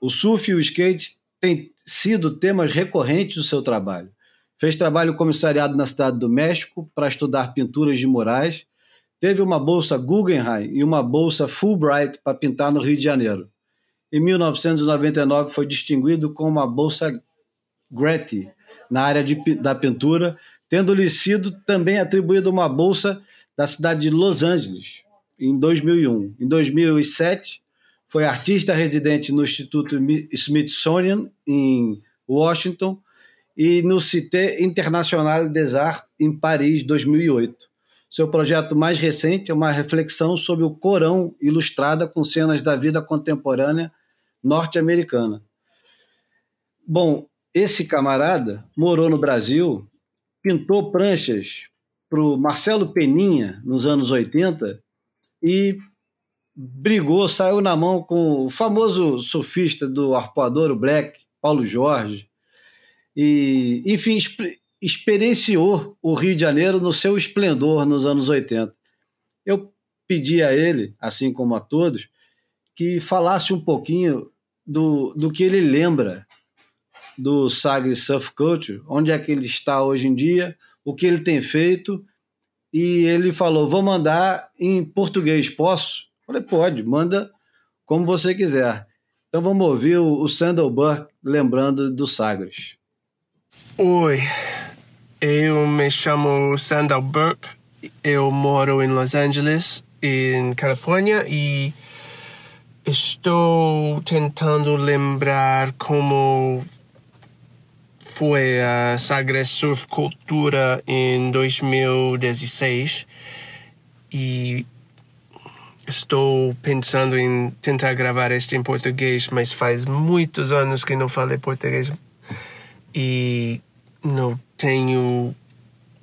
O surf e o skate têm sido temas recorrentes do seu trabalho. Fez trabalho comissariado na Cidade do México para estudar pinturas de murais, teve uma bolsa Guggenheim e uma bolsa Fulbright para pintar no Rio de Janeiro. Em 1999 foi distinguido com uma bolsa Getty na área de, da pintura, tendo-lhe sido também atribuída uma bolsa da cidade de Los Angeles, em 2001. Em 2007, foi artista residente no Instituto Smithsonian, em Washington, e no Cité International des Arts, em Paris, 2008. Seu projeto mais recente é uma reflexão sobre o Corão ilustrada com cenas da vida contemporânea norte-americana. Bom, esse camarada morou no Brasil, pintou pranchas para o Marcelo Peninha nos anos 80 e brigou, saiu na mão com o famoso surfista do arpoador, o Black, Paulo Jorge. E, enfim, experienciou o Rio de Janeiro no seu esplendor nos anos 80. Eu pedi a ele, assim como a todos, que falasse um pouquinho do, do que ele lembra do Sagres Surf Culture, onde é que ele está hoje em dia, o que ele tem feito, e ele falou: Vou mandar em português, posso? Falei: Pode, manda como você quiser. Então vamos ouvir o, o Sandal Burke lembrando do Sagres. Oi, eu me chamo Sandal Burke, eu moro em Los Angeles, em Califórnia, e estou tentando lembrar como foi a Sagres Surf Cultura em 2016 e estou pensando em tentar gravar este em português, mas faz muitos anos que não falei português e não tenho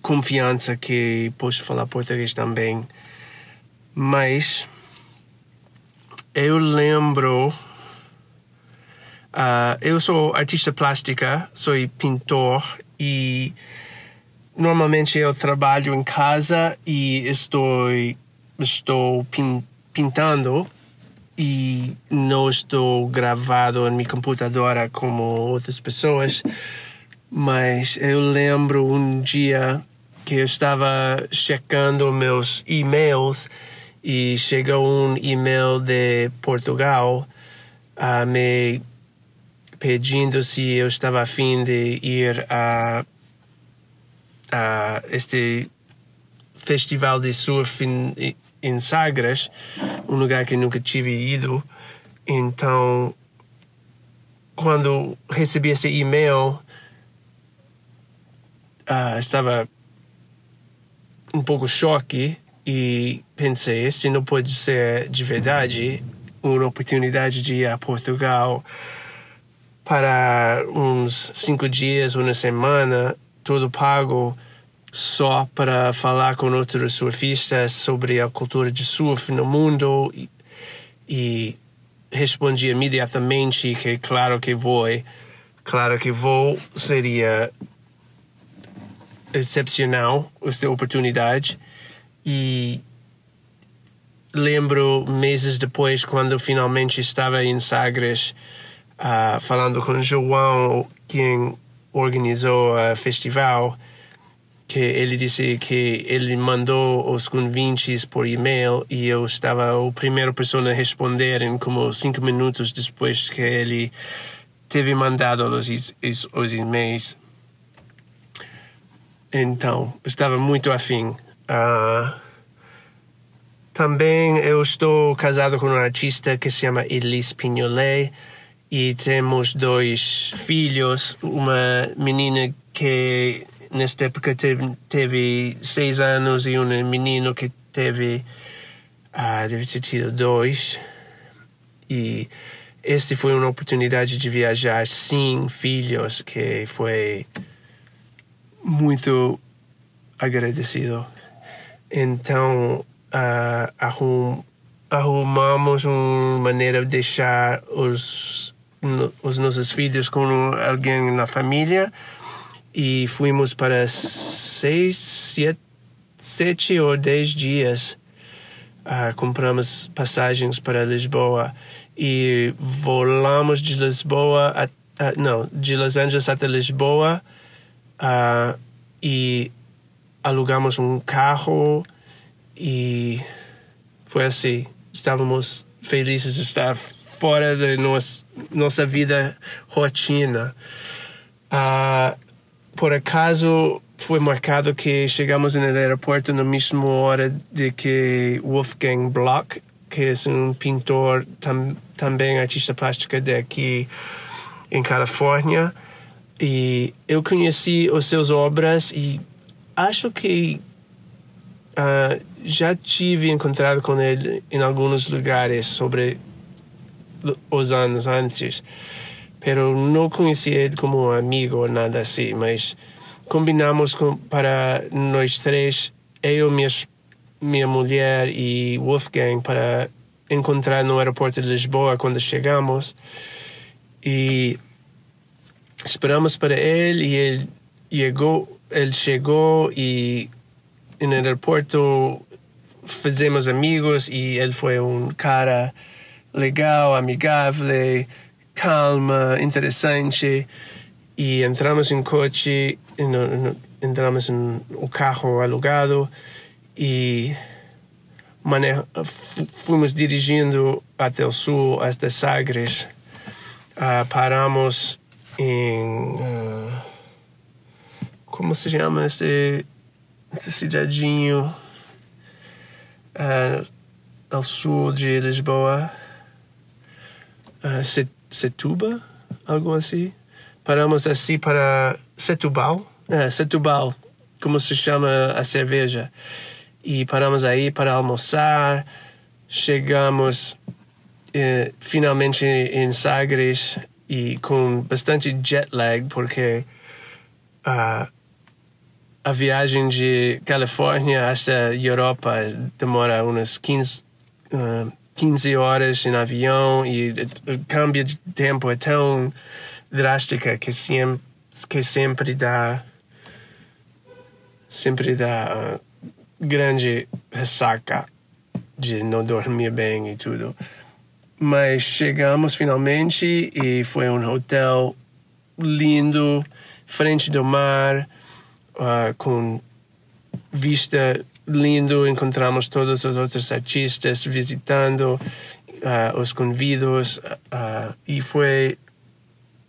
confiança que posso falar português também. Mas eu lembro Uh, eu sou artista plástica, sou pintor e normalmente eu trabalho em casa e estou estou pin, pintando e não estou gravado em minha computadora como outras pessoas. Mas eu lembro um dia que eu estava checando meus e-mails e chegou um e-mail de Portugal a me pedindo se eu estava afim de ir a, a este festival de surf em, em Sagres, um lugar que nunca tive ido. Então, quando recebi esse e-mail, uh, estava um pouco choque e pensei, este não pode ser de verdade uma oportunidade de ir a Portugal para uns cinco dias, uma semana, tudo pago, só para falar com outros surfistas sobre a cultura de surf no mundo e, e respondi imediatamente que claro que vou, claro que vou, seria excepcional esta oportunidade e lembro meses depois quando finalmente estava em Sagres uh, falando com João, quem organizou o festival, que ele disse que ele mandou os convites por e-mail e eu estava a primeira pessoa a responder em como cinco minutos depois que ele teve mandado os, os, os e-mails. Então, estava muito afim. Uh, também eu estou casado com um artista que se chama Elise Pignolet e temos dois filhos, uma menina que nesta época teve, teve seis anos e um menino que teve ah, deve ter tido dois. E este foi uma oportunidade de viajar sem filhos que foi muito agradecido. Então uh, arrum, arrumamos uma maneira de deixar os os nossos filhos com alguém na família e fomos para seis, sete, sete ou dez dias. Uh, compramos passagens para Lisboa e volamos de Lisboa, a, a, não, de Los Angeles até Lisboa uh, e alugamos um carro e foi assim. Estávamos felizes de estar fora da nossa, nossa vida rotina. Uh, por acaso, foi marcado que chegamos no aeroporto na mesma hora de que Wolfgang Block, que é um pintor tam, também artista plástica daqui em Califórnia, e eu conheci os seus obras e acho que uh, já tive encontrado com ele em alguns lugares sobre os anos antes, pero não conheci ele como amigo ou nada assim, mas combinamos com, para nós três, eu, minha, minha mulher e Wolfgang, para encontrar no aeroporto de Lisboa quando chegamos. E esperamos para ele e ele chegou, ele chegou e no aeroporto fizemos amigos e ele foi um cara legal, amigável, calma, interessante. E entramos em coche, entramos em o carro alugado e fomos dirigindo até o sul, até Sagres. Uh, paramos em uh, como se chama esse, esse cidadinho? Uh, ao sul de Lisboa uh, Setuba algo assim? Paramos assim para Setubal é, Setubal como se chama a cerveja. E paramos aí para almoçar. Chegamos eh, finalmente em Sagres e com bastante jet lag, porque uh, a viagem de Califórnia até Europa demora umas 15, uh, 15 horas em avião e o câmbio de tempo é tão drástica que sempre, que sempre dá sempre dá uh, grande ressaca de não dormir bem e tudo. Mas chegamos finalmente e foi um hotel lindo, frente do mar, uh, com vista lindo. Encontramos todos os outros artistas visitando uh, os convidos uh, e foi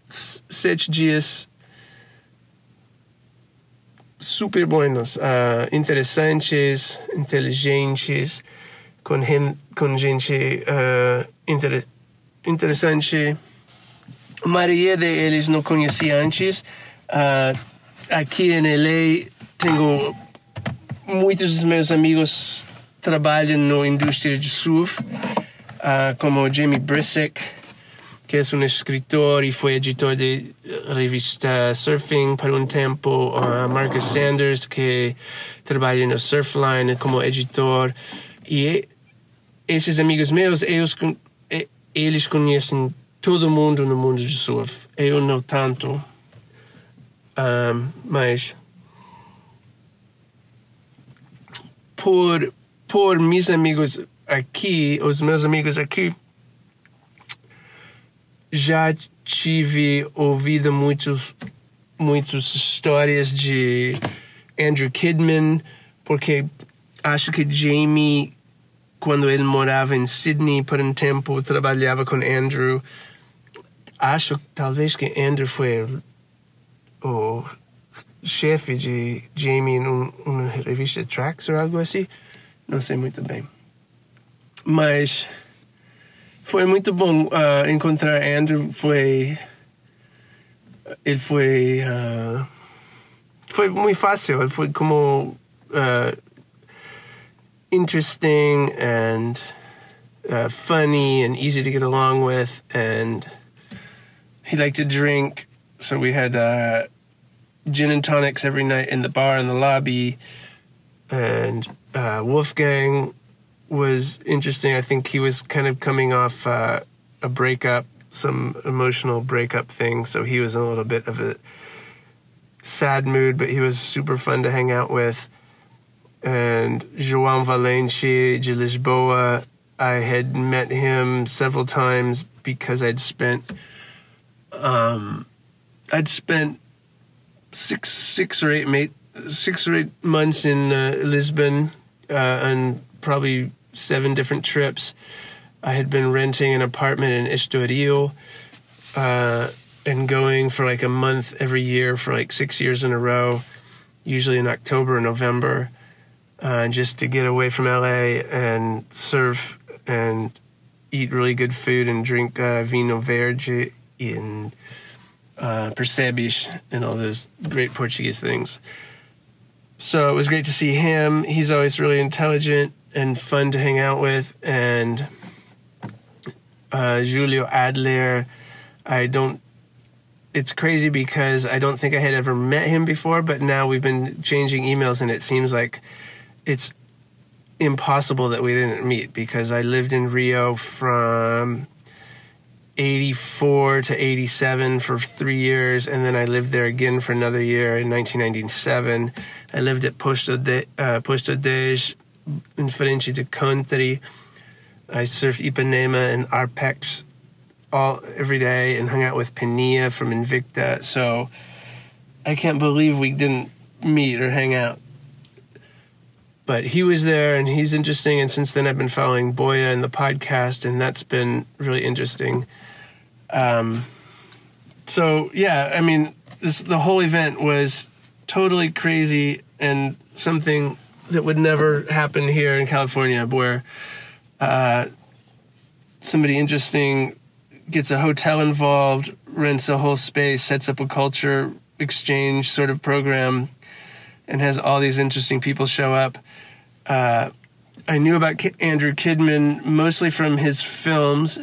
sete dias super buenos, interessantes, inteligentes com, com gente uh, inter, interessante. A maioria deles não conhecia antes. Uh, aqui em LA tenho muitos dos meus amigos trabalham na indústria de surf, uh, como Jamie Brisick, que é um escritor e foi editor de revista Surfing por um tempo, uh, Marcus Sanders, que trabalha no Surfline como editor. E esses amigos meus, eles, eles conhecem todo mundo no mundo de surf. Eu não tanto. Um, mas por, por meus amigos aqui, os meus amigos aqui, já tive ouvido muitos, muitas histórias de Andrew Kidman, porque acho que Jamie quando ele morava em Sydney por um tempo, trabalhava com Andrew. Acho talvez que Andrew foi o chefe de Jamie em uma revista Tracks ou algo assim. Não sei muito bem. Mas foi muito bom uh, encontrar Andrew. Foi. Ele foi. Uh, foi muito fácil. Ele foi como. Uh, interesting and uh, funny and easy to get along with. And he liked to drink, so we had uh, gin and tonics every night in the bar in the lobby. And uh, Wolfgang was interesting. I think he was kind of coming off uh, a breakup, some emotional breakup thing, so he was in a little bit of a sad mood, but he was super fun to hang out with and João Valente de Lisboa. I had met him several times because I'd spent um, I'd spent six six or eight mate, six or eight months in uh, Lisbon uh, probably seven different trips. I had been renting an apartment in Estoril uh, and going for like a month every year for like six years in a row usually in October or November, uh, just to get away from LA and surf and eat really good food and drink uh, vino verde in uh, and all those great Portuguese things. So it was great to see him. He's always really intelligent and fun to hang out with. And uh, Julio Adler, I don't. It's crazy because I don't think I had ever met him before, but now we've been changing emails, and it seems like it's impossible that we didn't meet because I lived in Rio from 84 to 87 for three years, and then I lived there again for another year in 1997. I lived at Posto, de, uh, Posto Dej in frente de Country. I surfed Ipanema and Arpex all every day and hung out with Pania from Invicta. So I can't believe we didn't meet or hang out. But he was there and he's interesting. And since then, I've been following Boya and the podcast, and that's been really interesting. Um, so, yeah, I mean, this, the whole event was totally crazy and something that would never happen here in California, where uh, somebody interesting gets a hotel involved, rents a whole space, sets up a culture exchange sort of program, and has all these interesting people show up. Uh, I knew about Andrew Kidman mostly from his films,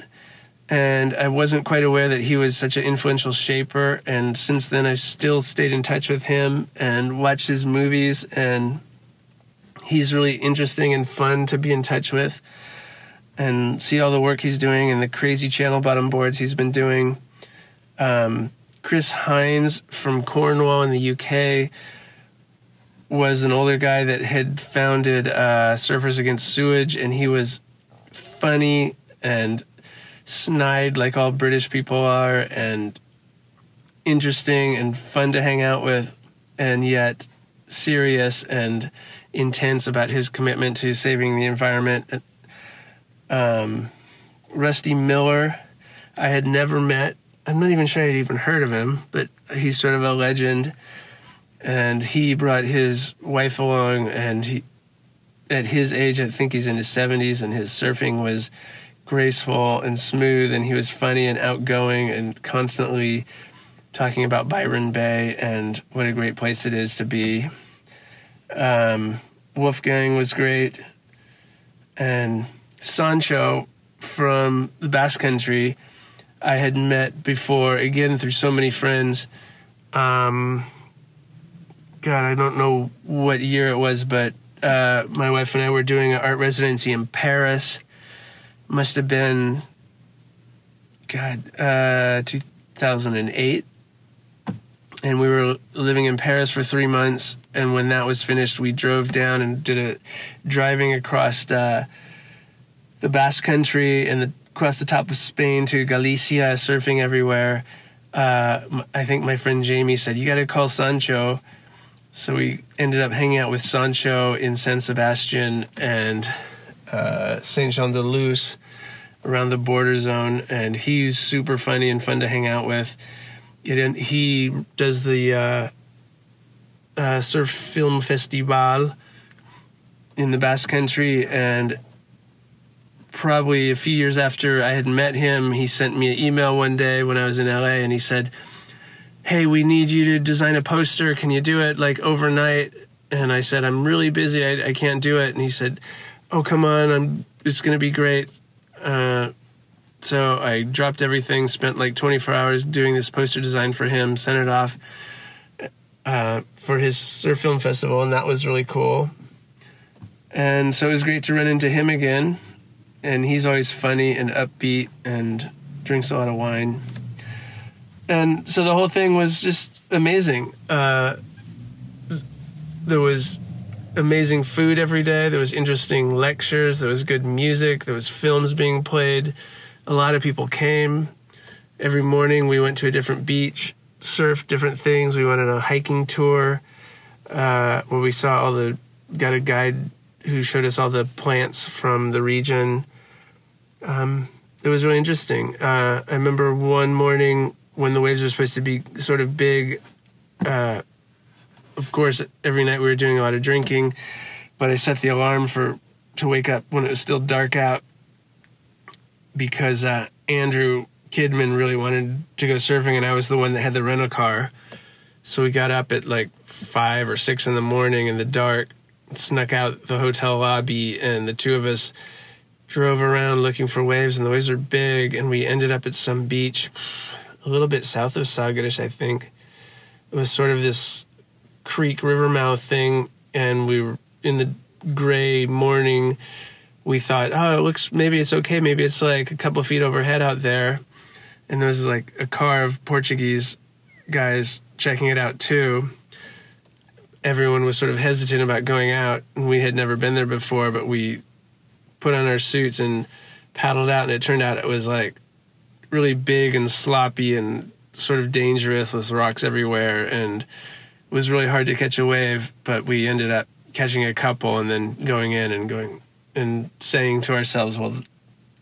and I wasn't quite aware that he was such an influential shaper. And since then, I've still stayed in touch with him and watched his movies, and he's really interesting and fun to be in touch with and see all the work he's doing and the crazy channel bottom boards he's been doing. Um, Chris Hines from Cornwall in the UK was an older guy that had founded uh, Surfers Against Sewage, and he was funny and snide like all British people are, and interesting and fun to hang out with, and yet serious and intense about his commitment to saving the environment. Um, Rusty Miller, I had never met. I'm not even sure I'd even heard of him, but he's sort of a legend. And he brought his wife along, and he, at his age, I think he's in his 70s, and his surfing was graceful and smooth, and he was funny and outgoing and constantly talking about Byron Bay and what a great place it is to be. Um, Wolfgang was great, and Sancho from the Basque Country I had met before again through so many friends. Um, God, I don't know what year it was, but uh, my wife and I were doing an art residency in Paris. Must have been, God, uh, 2008 and we were living in Paris for three months. And when that was finished, we drove down and did a driving across uh, the Basque Country and the, across the top of Spain to Galicia, surfing everywhere. Uh, I think my friend Jamie said you got to call Sancho. So we ended up hanging out with Sancho in San Sebastian and uh, Saint Jean de Luz around the border zone, and he's super funny and fun to hang out with it, he does the uh, uh, Surf Film Festival in the Basque Country, and probably a few years after I had met him, he sent me an email one day when I was in LA, and he said, "Hey, we need you to design a poster. Can you do it like overnight?" And I said, "I'm really busy. I, I can't do it." And he said, "Oh, come on. I'm. It's gonna be great." Uh, so I dropped everything, spent like 24 hours doing this poster design for him, sent it off uh, for his surf film festival, and that was really cool. And so it was great to run into him again. And he's always funny and upbeat and drinks a lot of wine. And so the whole thing was just amazing. Uh, there was amazing food every day. There was interesting lectures. There was good music. There was films being played a lot of people came. Every morning we went to a different beach, surfed different things. We went on a hiking tour uh, where we saw all the, got a guide who showed us all the plants from the region. Um, it was really interesting. Uh, I remember one morning when the waves were supposed to be sort of big, uh, of course, every night we were doing a lot of drinking, but I set the alarm for to wake up when it was still dark out because uh, Andrew Kidman really wanted to go surfing, and I was the one that had the rental car. So we got up at like five or six in the morning in the dark, snuck out the hotel lobby, and the two of us drove around looking for waves, and the waves were big, and we ended up at some beach a little bit south of Sagres, I think. It was sort of this creek river mouth thing, and we were in the gray morning. We thought, oh, it looks maybe it's okay. Maybe it's like a couple feet overhead out there. And there was like a car of Portuguese guys checking it out too. Everyone was sort of hesitant about going out, and we had never been there before, but we put on our suits and paddled out, and it turned out it was like really big and sloppy and sort of dangerous with rocks everywhere, and was really hard to catch a wave. But we ended up catching a couple and then going in and going and saying to ourselves, well,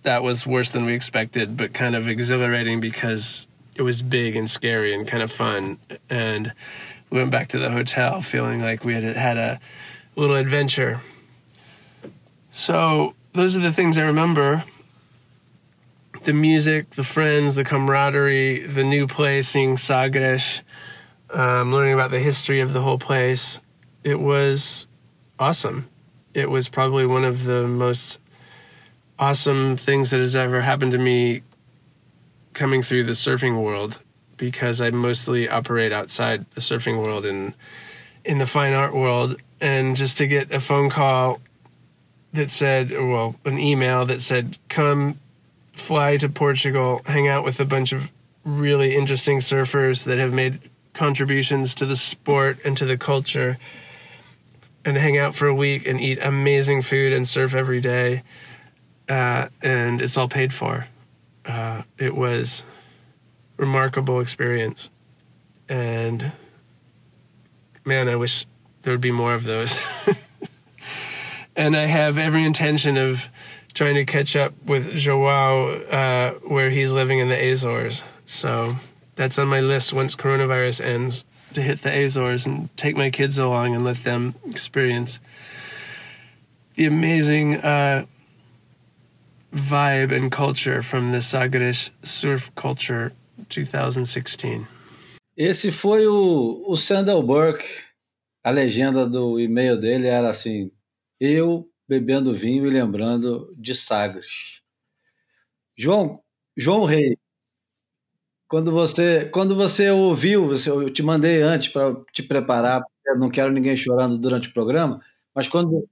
that was worse than we expected, but kind of exhilarating because it was big and scary and kind of fun. And we went back to the hotel feeling like we had had a little adventure. So those are the things I remember. The music, the friends, the camaraderie, the new place, seeing Sagres, um, learning about the history of the whole place. It was awesome. It was probably one of the most awesome things that has ever happened to me coming through the surfing world because I mostly operate outside the surfing world and in the fine art world. And just to get a phone call that said, well, an email that said, come fly to Portugal, hang out with a bunch of really interesting surfers that have made contributions to the sport and to the culture, and hang out for a week and eat amazing food and surf every day. Uh, and it's all paid for. Uh, it was remarkable experience, and man, I wish there would be more of those. <laughs> and I have every intention of trying to catch up with Joao uh, where he's living in the Azores. So that's on my list once coronavirus ends to hit the Azores and take my kids along and let them experience the amazing uh, vibe and culture from the Sagres Surf Culture 2016. Esse foi o, o Sandal Burke. A legenda do e-mail dele era assim: Eu bebendo vinho e lembrando de Sagres. João, João Rei, quando você, quando você ouviu, você, eu te mandei antes para te preparar, porque não quero ninguém chorando durante o programa, mas quando,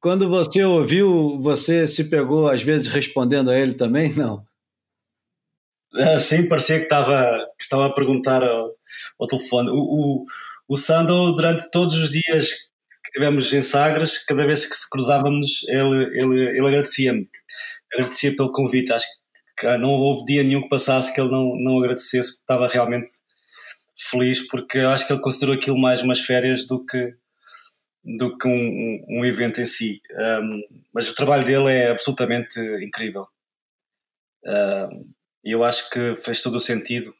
quando você ouviu, você se pegou às vezes respondendo a ele também? <laughs> Não. Ah, sim, parecia que estava, que estava a perguntar ao, ao telefone. O, o, o durante todos os dias que tivemos em Sagres, cada vez que se cruzávamos, ele, ele, ele agradecia-me. Agradecia pelo convite. Acho que não houve dia nenhum que passasse que ele não, não agradecesse, porque estava realmente feliz, porque acho que ele considerou aquilo mais umas férias do que, do que um, um, um evento em si. Um, mas o trabalho dele é absolutamente incrível. E eu acho que fez todo o sentido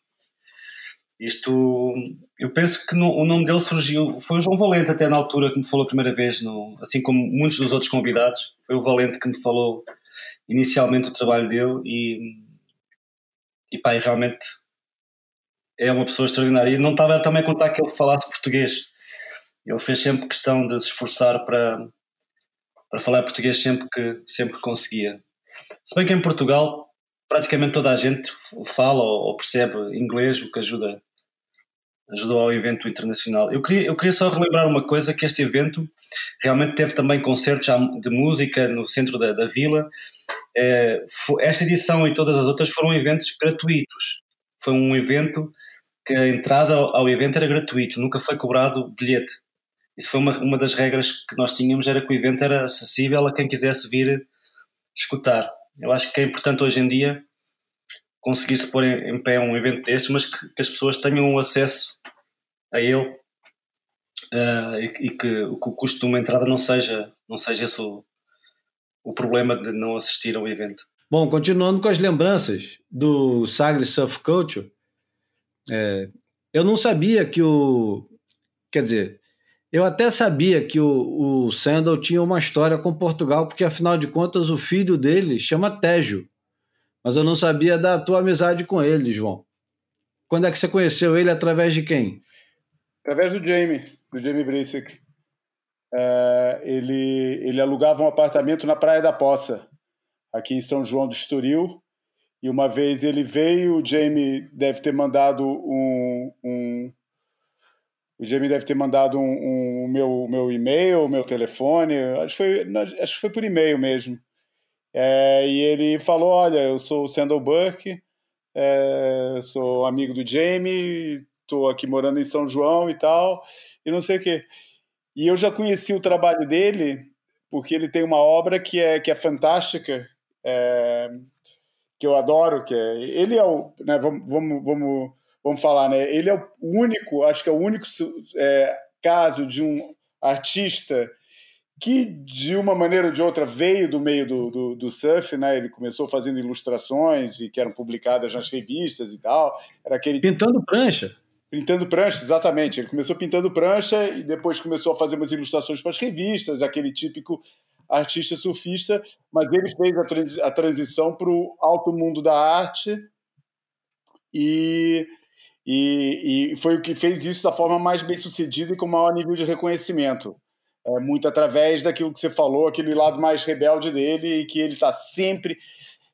isto, eu penso que no, o nome dele surgiu, foi o João Valente até na altura que me falou a primeira vez, no, assim como muitos dos outros convidados, foi o Valente que me falou inicialmente o trabalho dele e, e pá, realmente é uma pessoa extraordinária. E não estava também a contar que ele falasse português. Ele fez sempre questão de se esforçar para, para falar português sempre que, sempre que conseguia. Se bem que em Portugal praticamente toda a gente fala ou percebe inglês, o que ajuda ajudou ao evento internacional. Eu queria, eu queria só relembrar uma coisa, que este evento realmente teve também concertos de música no centro da, da vila. É, esta edição e todas as outras foram eventos gratuitos. Foi um evento que a entrada ao evento era gratuito, nunca foi cobrado bilhete. Isso foi uma, uma das regras que nós tínhamos, era que o evento era acessível a quem quisesse vir escutar. Eu acho que é importante hoje em dia conseguir-se pôr em, em, pé um evento destes, mas que, que, as pessoas tenham acesso a ele uh, e, e, que, que o custo de uma entrada não seja, não seja esse o, o problema de não assistir ao evento. Bom, continuando com as lembranças do Sagres Surf Culture, é, eu não sabia que o, quer dizer, eu até sabia que o, o Sandal tinha uma história com Portugal, porque afinal de contas o filho dele chama Tejo. Mas eu não sabia da tua amizade com ele, João. Quando é que você conheceu ele? Através de quem? Através do Jamie, do Jamie Brisick. É, ele, ele alugava um apartamento na Praia da Poça, aqui em São João do Estoril. E uma vez ele veio, o Jamie deve ter mandado um, um o Jamie deve ter mandado um, um, um meu, meu e-mail, meu telefone, acho que foi, acho que foi por e-mail mesmo. É, e ele falou: Olha, eu sou o Sandal Burke, é, sou amigo do Jamie, estou aqui morando em São João e tal, e não sei o quê. E eu já conheci o trabalho dele, porque ele tem uma obra que é, que é fantástica, é, que eu adoro, que é, ele é o, né, vamos, vamos, vamos, vamos falar, né, ele é o único, acho que é o único é, caso de um artista que de uma maneira ou de outra veio do meio do, do, do, surf, né? Ele começou fazendo ilustrações e que eram publicadas nas revistas e tal. Era aquele pintando prancha. Pintando prancha, exatamente. Ele começou pintando prancha e depois começou a fazer umas ilustrações para as revistas, aquele típico artista surfista. Mas ele fez a, trans, a transição para o alto mundo da arte e, e, e foi o que fez isso da forma mais bem sucedida e com maior nível de reconhecimento é, muito através daquilo que você falou, aquele lado mais rebelde dele e que ele está sempre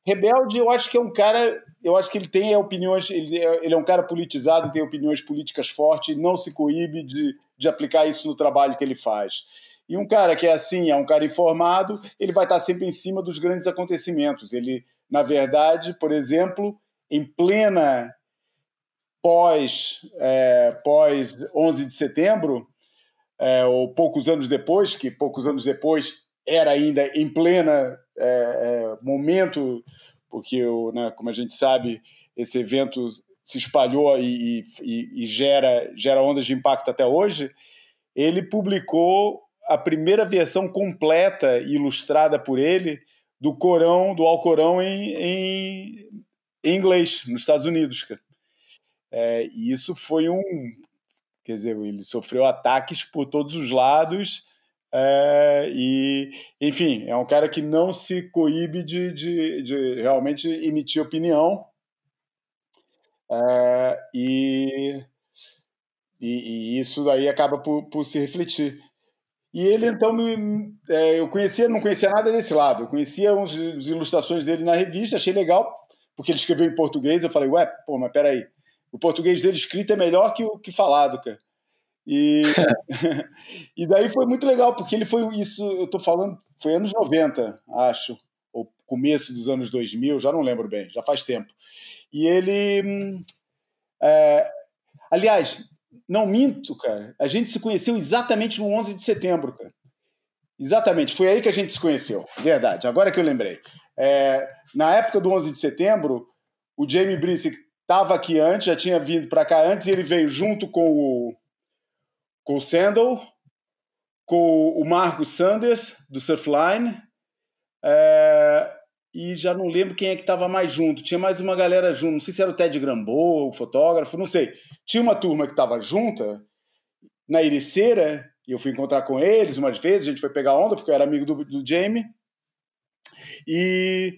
rebelde. Eu acho que é um cara, eu acho que ele tem opiniões, ele é, ele é um cara politizado, tem opiniões políticas fortes, não se coíbe de, de aplicar isso no trabalho que ele faz. E um cara que é assim, é um cara informado, ele vai estar sempre em cima dos grandes acontecimentos. Ele, na verdade, por exemplo, em plena pós é, pós 11 de setembro, é, ou poucos anos depois, que poucos anos depois era ainda em plena é, é, momento, porque, né, como a gente sabe, esse evento se espalhou e, e, e, gera, gera ondas de impacto até hoje, ele publicou a primeira versão completa ilustrada por ele do Corão, do Alcorão em, em, em inglês, nos Estados Unidos. É, e isso foi um Quer dizer, ele sofreu ataques por todos os lados. É, e, enfim, é um cara que não se coíbe de, de, de realmente emitir opinião. É, e, e, e, isso daí acaba por, por se refletir. E ele então me, é, eu conhecia, não conhecia nada desse lado. Eu conhecia uns, as ilustrações dele na revista, achei legal, porque ele escreveu em português. Eu falei, ué, pô, mas peraí, o português dele escrito é melhor que o que falado, cara. E, <laughs> <laughs> e daí foi muito legal, porque ele foi isso, eu tô falando, foi anos 90, acho, ou começo dos anos 2000, já não lembro bem, já faz tempo. E ele. Hum, é, aliás, não minto, cara, a gente se conheceu exatamente no 11 de setembro, cara. Exatamente, foi aí que a gente se conheceu, verdade, agora que eu lembrei. É, na época do 11 de setembro, o Jamie Brice estava aqui antes, já tinha vindo para cá antes, e ele veio junto com o, com o Sandal, com o Marcos Sanders, do Surfline, é, e já não lembro quem é que estava mais junto. Tinha mais uma galera junto, não sei se era o Ted Grambo, o fotógrafo, não sei. Tinha uma turma que estava junta na Ericeira, e eu fui encontrar com eles umas vezes, a gente foi pegar onda, porque eu era amigo do, do Jamie. E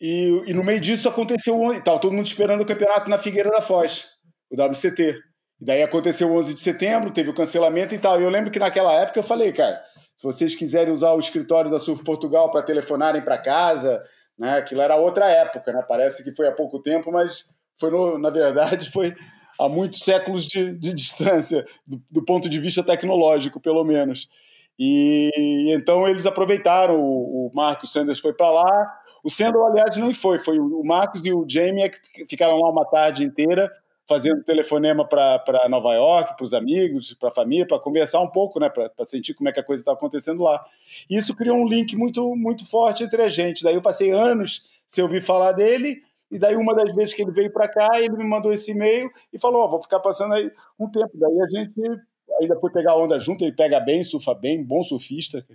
e, e, no meio disso aconteceu. Estava todo mundo esperando o campeonato na Figueira da Foz, o WCT. E daí aconteceu o 11 de setembro, teve o cancelamento e tal. E eu lembro que naquela época eu falei, cara, se vocês quiserem usar o escritório da Surf Portugal para telefonarem para casa, né? Aquilo era outra época, né? Parece que foi há pouco tempo, mas foi no, na verdade foi há muitos séculos de, de distância do, do ponto de vista tecnológico, pelo menos. E então eles aproveitaram. O, o Marcos Sanders foi para lá, o Sandro, aliás, não foi. Foi o Marcos e o Jamie é que ficaram lá uma tarde inteira fazendo telefonema para Nova York, para os amigos, para a família, para conversar um pouco, né, para sentir como é que a coisa estava acontecendo lá. Isso criou um link muito, muito forte entre a gente. Daí eu passei anos sem ouvir falar dele, e daí uma das vezes que ele veio para cá, ele me mandou esse e-mail e falou: oh, vou ficar passando aí um tempo. Daí a gente ainda foi pegar onda junto, ele pega bem, surfa bem, bom surfista.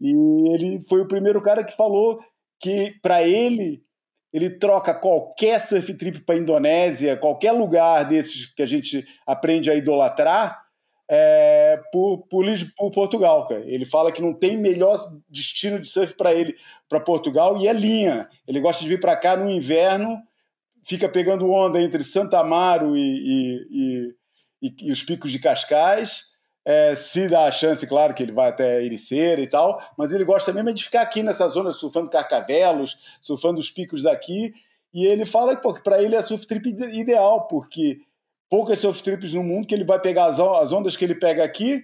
E ele foi o primeiro cara que falou que para ele ele troca qualquer surf trip para Indonésia, qualquer lugar desses que a gente aprende a idolatrar, é, por, por, por, Portugal, cara. Ele fala que não tem melhor destino de surf para ele, para Portugal, e é linha. Ele gosta de vir para cá no inverno, fica pegando onda entre Santa Amaro e, e, e, e os picos de Cascais. É, se dá a chance, claro, que ele vai até Ericeira e tal, mas ele gosta mesmo de ficar aqui nessa zona, surfando Carcavelos, surfando os picos daqui. E ele fala que para ele é surf trip ideal, porque poucas surf trips no mundo que ele vai pegar as, as ondas que ele pega aqui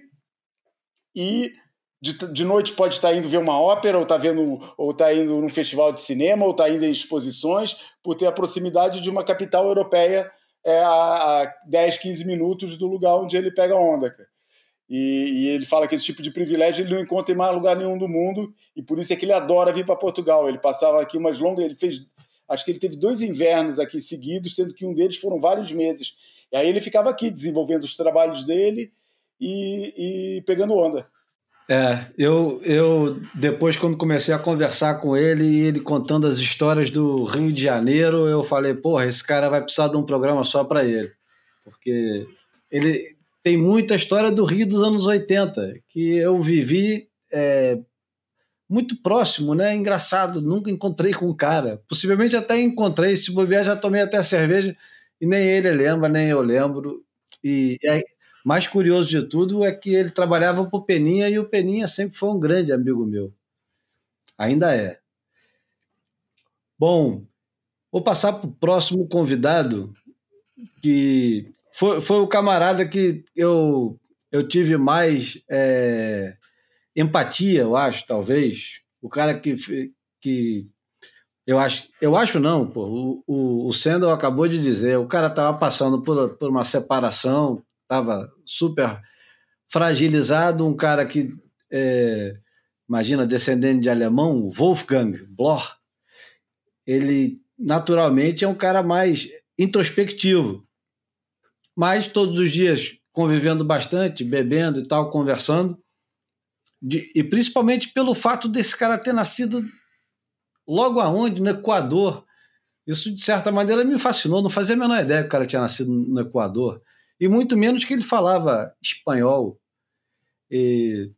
e de, de, noite pode estar indo ver uma ópera, ou está vendo, ou está indo num festival de cinema, ou está indo em exposições, por ter a proximidade de uma capital europeia é, a, a 10, 15 minutos do lugar onde ele pega onda. E, e, ele fala que esse tipo de privilégio ele não encontra em mais lugar nenhum do mundo, e por isso é que ele adora vir para Portugal. Ele passava aqui umas longas, ele fez, acho que ele teve dois invernos aqui seguidos, sendo que um deles foram vários meses. E aí ele ficava aqui desenvolvendo os trabalhos dele e, e pegando onda. É, eu, eu depois quando comecei a conversar com ele e ele contando as histórias do Rio de Janeiro, eu falei, porra, esse cara vai precisar de um programa só para ele. Porque ele tem muita história do Rio dos anos 80, que eu vivi é, muito próximo, né? Engraçado, nunca encontrei com o cara. Possivelmente até encontrei, se bobear já tomei até cerveja e nem ele lembra, nem eu lembro. E mais curioso de tudo é que ele trabalhava para o Peninha e o Peninha sempre foi um grande amigo meu. Ainda é. Bom, vou passar para o próximo convidado, que foi, foi o camarada que eu, eu tive mais é, empatia, eu acho, talvez. O cara que, que eu acho, eu acho não, pô. O, o, o acabou de dizer, o cara estava passando por, por uma separação, estava super fragilizado, um cara que, é, imagina, descendente de alemão, Wolfgang Bloch, ele naturalmente é um cara mais introspectivo, mas todos os dias convivendo bastante, bebendo e tal, conversando, de, e principalmente pelo fato desse cara ter nascido Logo aonde? No Equador. Isso, de certa maneira, me fascinou. Não fazia a menor ideia que o cara tinha nascido no Equador. E muito menos que ele falava espanhol. E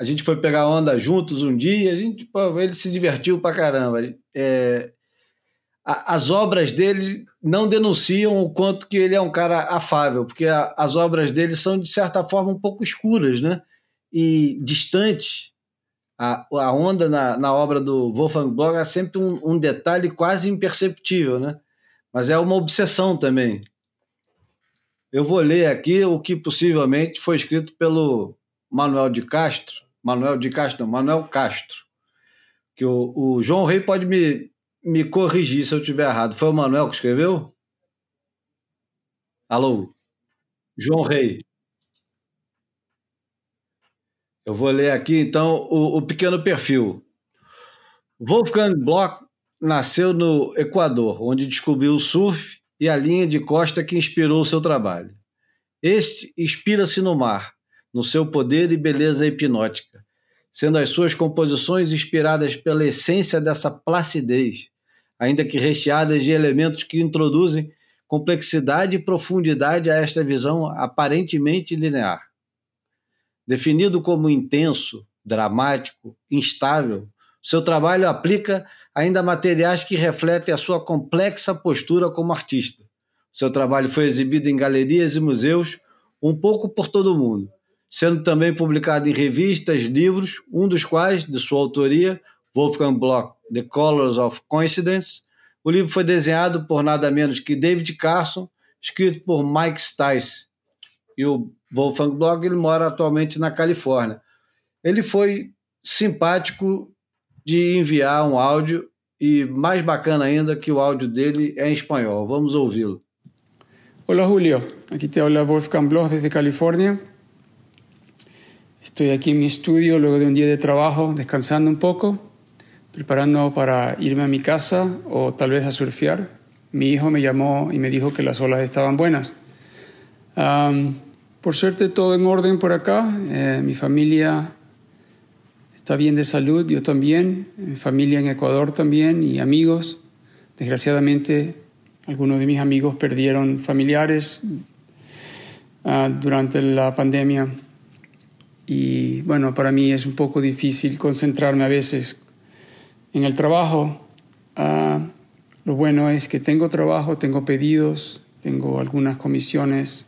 a gente foi pegar onda juntos um dia, a gente, pô, ele se divertiu pra caramba. É, a, as obras dele não denunciam o quanto que ele é um cara afável, porque a, as obras dele são, de certa forma, um pouco escuras, né? E distantes a, a onda na, na obra do Wolfgang Bloch é sempre um, um detalhe quase imperceptível, né? Mas é uma obsessão também. Eu vou ler aqui o que possivelmente foi escrito pelo Manuel de Castro, Manuel de Castro, não, Manuel Castro, que o, o João Rei pode me, me corrigir se eu estiver errado. Foi o Manuel que escreveu? Alô? João Rei. Eu vou ler aqui então o, o pequeno perfil. Wolfgang Bloch nasceu no Equador, onde descobriu o surf e a linha de costa que inspirou o seu trabalho. Este inspira-se no mar, no seu poder e beleza hipnótica, sendo as suas composições inspiradas pela essência dessa placidez, ainda que recheadas de elementos que introduzem complexidade e profundidade a esta visão aparentemente linear. Definido como intenso, dramático, instável, seu trabalho aplica ainda materiais que refletem a sua complexa postura como artista. Seu trabalho foi exibido em galerias e museus, um pouco por todo o mundo, sendo também publicado em revistas, livros, um dos quais, de sua autoria, Wolfgang Bloch, The Colors of Coincidence. O livro foi desenhado por nada menos que David Carson, escrito por Mike Stice. E o Wolfgang Bloch ele mora atualmente na Califórnia. Ele foi simpático de enviar um áudio e mais bacana ainda que o áudio dele é em espanhol. Vamos ouvi-lo. Hola Julio, aquí te habla Wolfgang Bloch desde California. Estoy aquí en mi estudio luego de un día de trabajo, descansando un poco, preparando para irme a mi casa o tal vez a surfear. Mi hijo me llamó y me dijo que las olas estaban buenas. Por suerte todo en orden por acá. Eh, mi familia está bien de salud, yo también. Mi familia en Ecuador también y amigos. Desgraciadamente algunos de mis amigos perdieron familiares uh, durante la pandemia. Y bueno, para mí es un poco difícil concentrarme a veces en el trabajo. Uh, lo bueno es que tengo trabajo, tengo pedidos, tengo algunas comisiones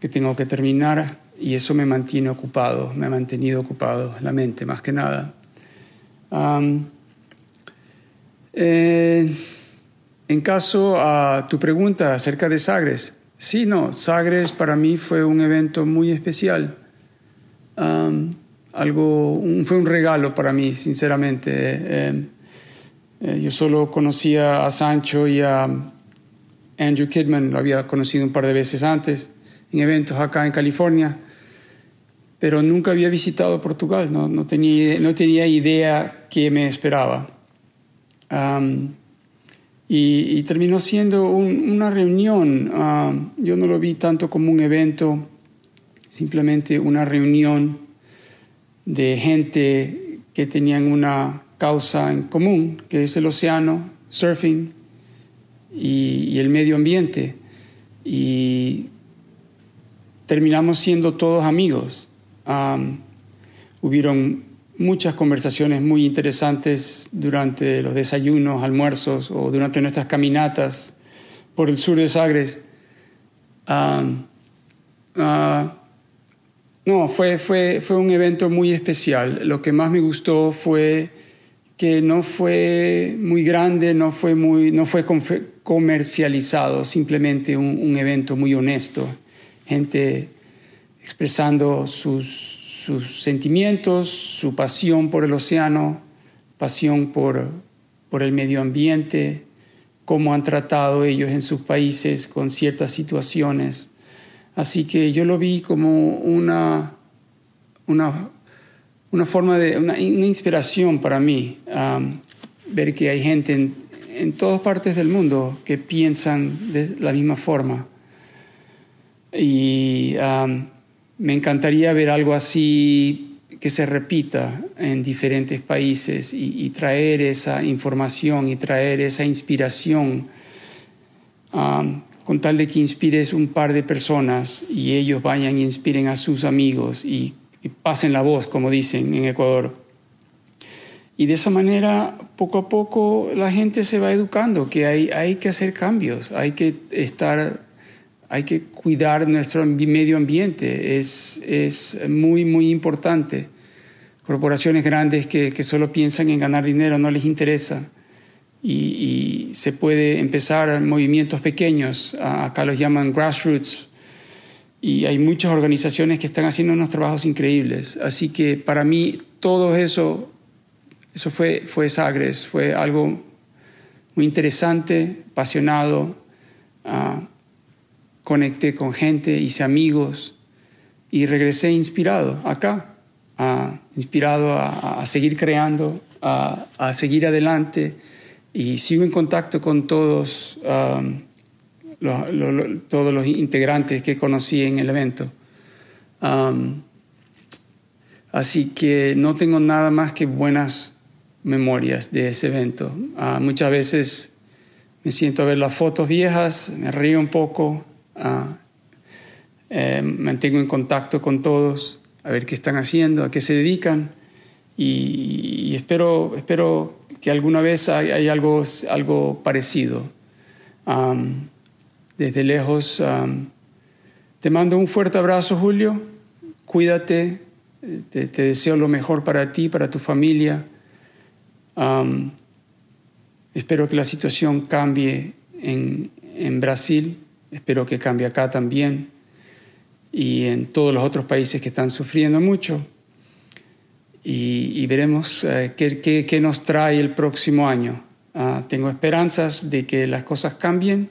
que tengo que terminar y eso me mantiene ocupado, me ha mantenido ocupado la mente más que nada. Um, eh, en caso a tu pregunta acerca de Sagres, sí, no, Sagres para mí fue un evento muy especial. Um, algo, fue un regalo para mí, sinceramente. Eh, eh, yo solo conocía a Sancho y a Andrew Kidman, lo había conocido un par de veces antes, en eventos acá en California, pero nunca había visitado Portugal, no, no, tenía, no tenía idea qué me esperaba. Y, terminó siendo una reunión. Yo no lo vi tanto como un evento, simplemente una reunión de gente que tenían una causa en común, que es el océano, surfing y, el medio ambiente. Y terminamos siendo todos amigos. Um, hubieron muchas conversaciones muy interesantes durante los desayunos, almuerzos o durante nuestras caminatas por el sur de Sagres. Uh, no, fue, fue, fue un evento muy especial. Lo que más me gustó fue que no fue muy grande, no fue, muy, no fue comercializado, simplemente un, evento muy honesto, gente expresando sus, sus, sentimientos, su pasión por el océano, pasión por, por el medio ambiente, cómo han tratado ellos en sus países con ciertas situaciones. Así que yo lo vi como una, una una forma de, una, inspiración para mí, ver que hay gente en, en, todas partes del mundo que piensan de la misma forma. Y me encantaría ver algo así que se repita en diferentes países y, traer esa información y traer esa inspiración con tal de que inspires un par de personas y ellos vayan e inspiren a sus amigos y y pasen la voz, como dicen en Ecuador. Y de esa manera, poco a poco, la gente se va educando que hay, hay que hacer cambios, hay que estar, hay que cuidar nuestro medio ambiente, es, es muy, muy importante. Corporaciones grandes que, que solo piensan en ganar dinero no les interesa. Y, se puede empezar movimientos pequeños, acá los llaman grassroots, y hay muchas organizaciones que están haciendo unos trabajos increíbles. Así que para mí todo eso, eso fue, fue Sagres, fue algo muy interesante, apasionado. Uh, conecté con gente, hice amigos y regresé inspirado acá, uh, inspirado a, seguir creando, a, seguir adelante y sigo en contacto con todos. Um, todos los integrantes que conocí en el evento. así que no tengo nada más que buenas memorias de ese evento. Ah, muchas veces me siento a ver las fotos viejas, me río un poco, uh, mantengo en contacto con todos, a ver qué están haciendo, a qué se dedican y, espero, espero que alguna vez haya, algo, algo parecido desde lejos. te mando un fuerte abrazo, Julio. Cuídate. Te, deseo lo mejor para ti, para tu familia. espero que la situación cambie en, en, Brasil. Espero que cambie acá también. Y en todos los otros países que están sufriendo mucho. Y, veremos eh, qué, qué, nos trae el próximo año. Ah, tengo esperanzas de que las cosas cambien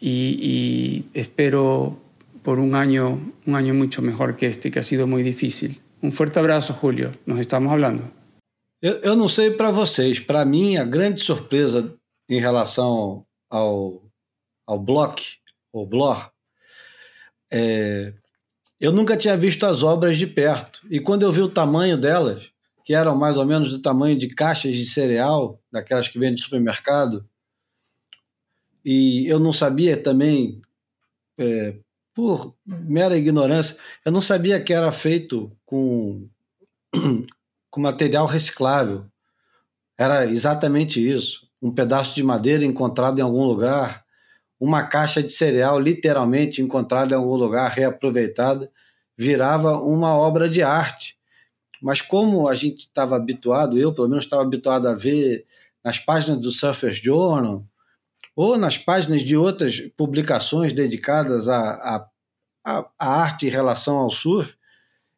y, espero por un año, un año mucho mejor que este, que ha sido muy difícil. Um forte abraço, Julio. Nós estamos falando. Eu, eu não sei para vocês, para mim, a grande surpresa em relação ao, ao Block, ou Blor, eu nunca tinha visto as obras de perto. E quando eu vi o tamanho delas, que eram mais ou menos do tamanho de caixas de cereal, daquelas que vêm de supermercado, e eu não sabia também, é, por mera ignorância, eu não sabia que era feito com, <clears throat> com material reciclável. Era exatamente isso. Um pedaço de madeira encontrado em algum lugar, uma caixa de cereal literalmente encontrada em algum lugar, reaproveitada, virava uma obra de arte. Mas como a gente estava habituado, eu pelo menos estava habituado a ver nas páginas do Surfers Journal ou nas páginas de outras publicações dedicadas à, à, à arte em relação ao surf,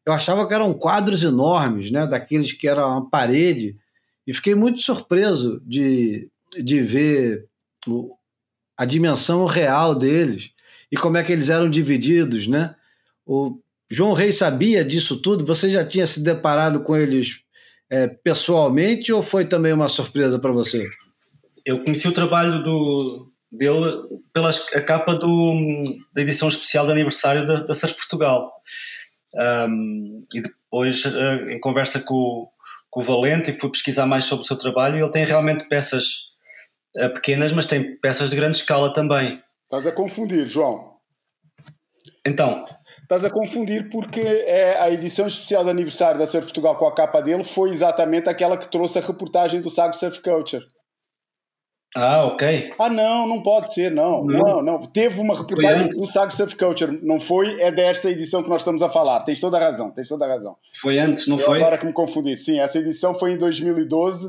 eu achava que eram quadros enormes, né, daqueles que eram uma parede, e fiquei muito surpreso de, de ver a dimensão real deles e como é que eles eram divididos, né? O João Rei sabia disso tudo? Você já tinha se deparado com eles é, pessoalmente ou foi também uma surpresa para você? Eu conheci o trabalho do, dele pela a capa do, da edição especial de aniversário da, da Portugal. Um, e depois, uh, em conversa com, com, o Valente, fui pesquisar mais sobre o seu trabalho. E ele tem realmente peças pequenas, mas tem peças de grande escala também. Estás a confundir, João. Então. Estás a confundir porque é a edição especial de aniversário da Surf Portugal com a capa dele foi exatamente aquela que trouxe a reportagem do Sago Surf Culture. Ah, ok. Ah, não, não pode ser, não. Não, não. não. Teve uma reportagem do Sago Surf Culture, não foi? É desta edição que nós estamos a falar. Tens toda a razão, tens toda a razão. Foi antes, não Eu foi? Agora que me confundi. Sim, essa edição foi em 2012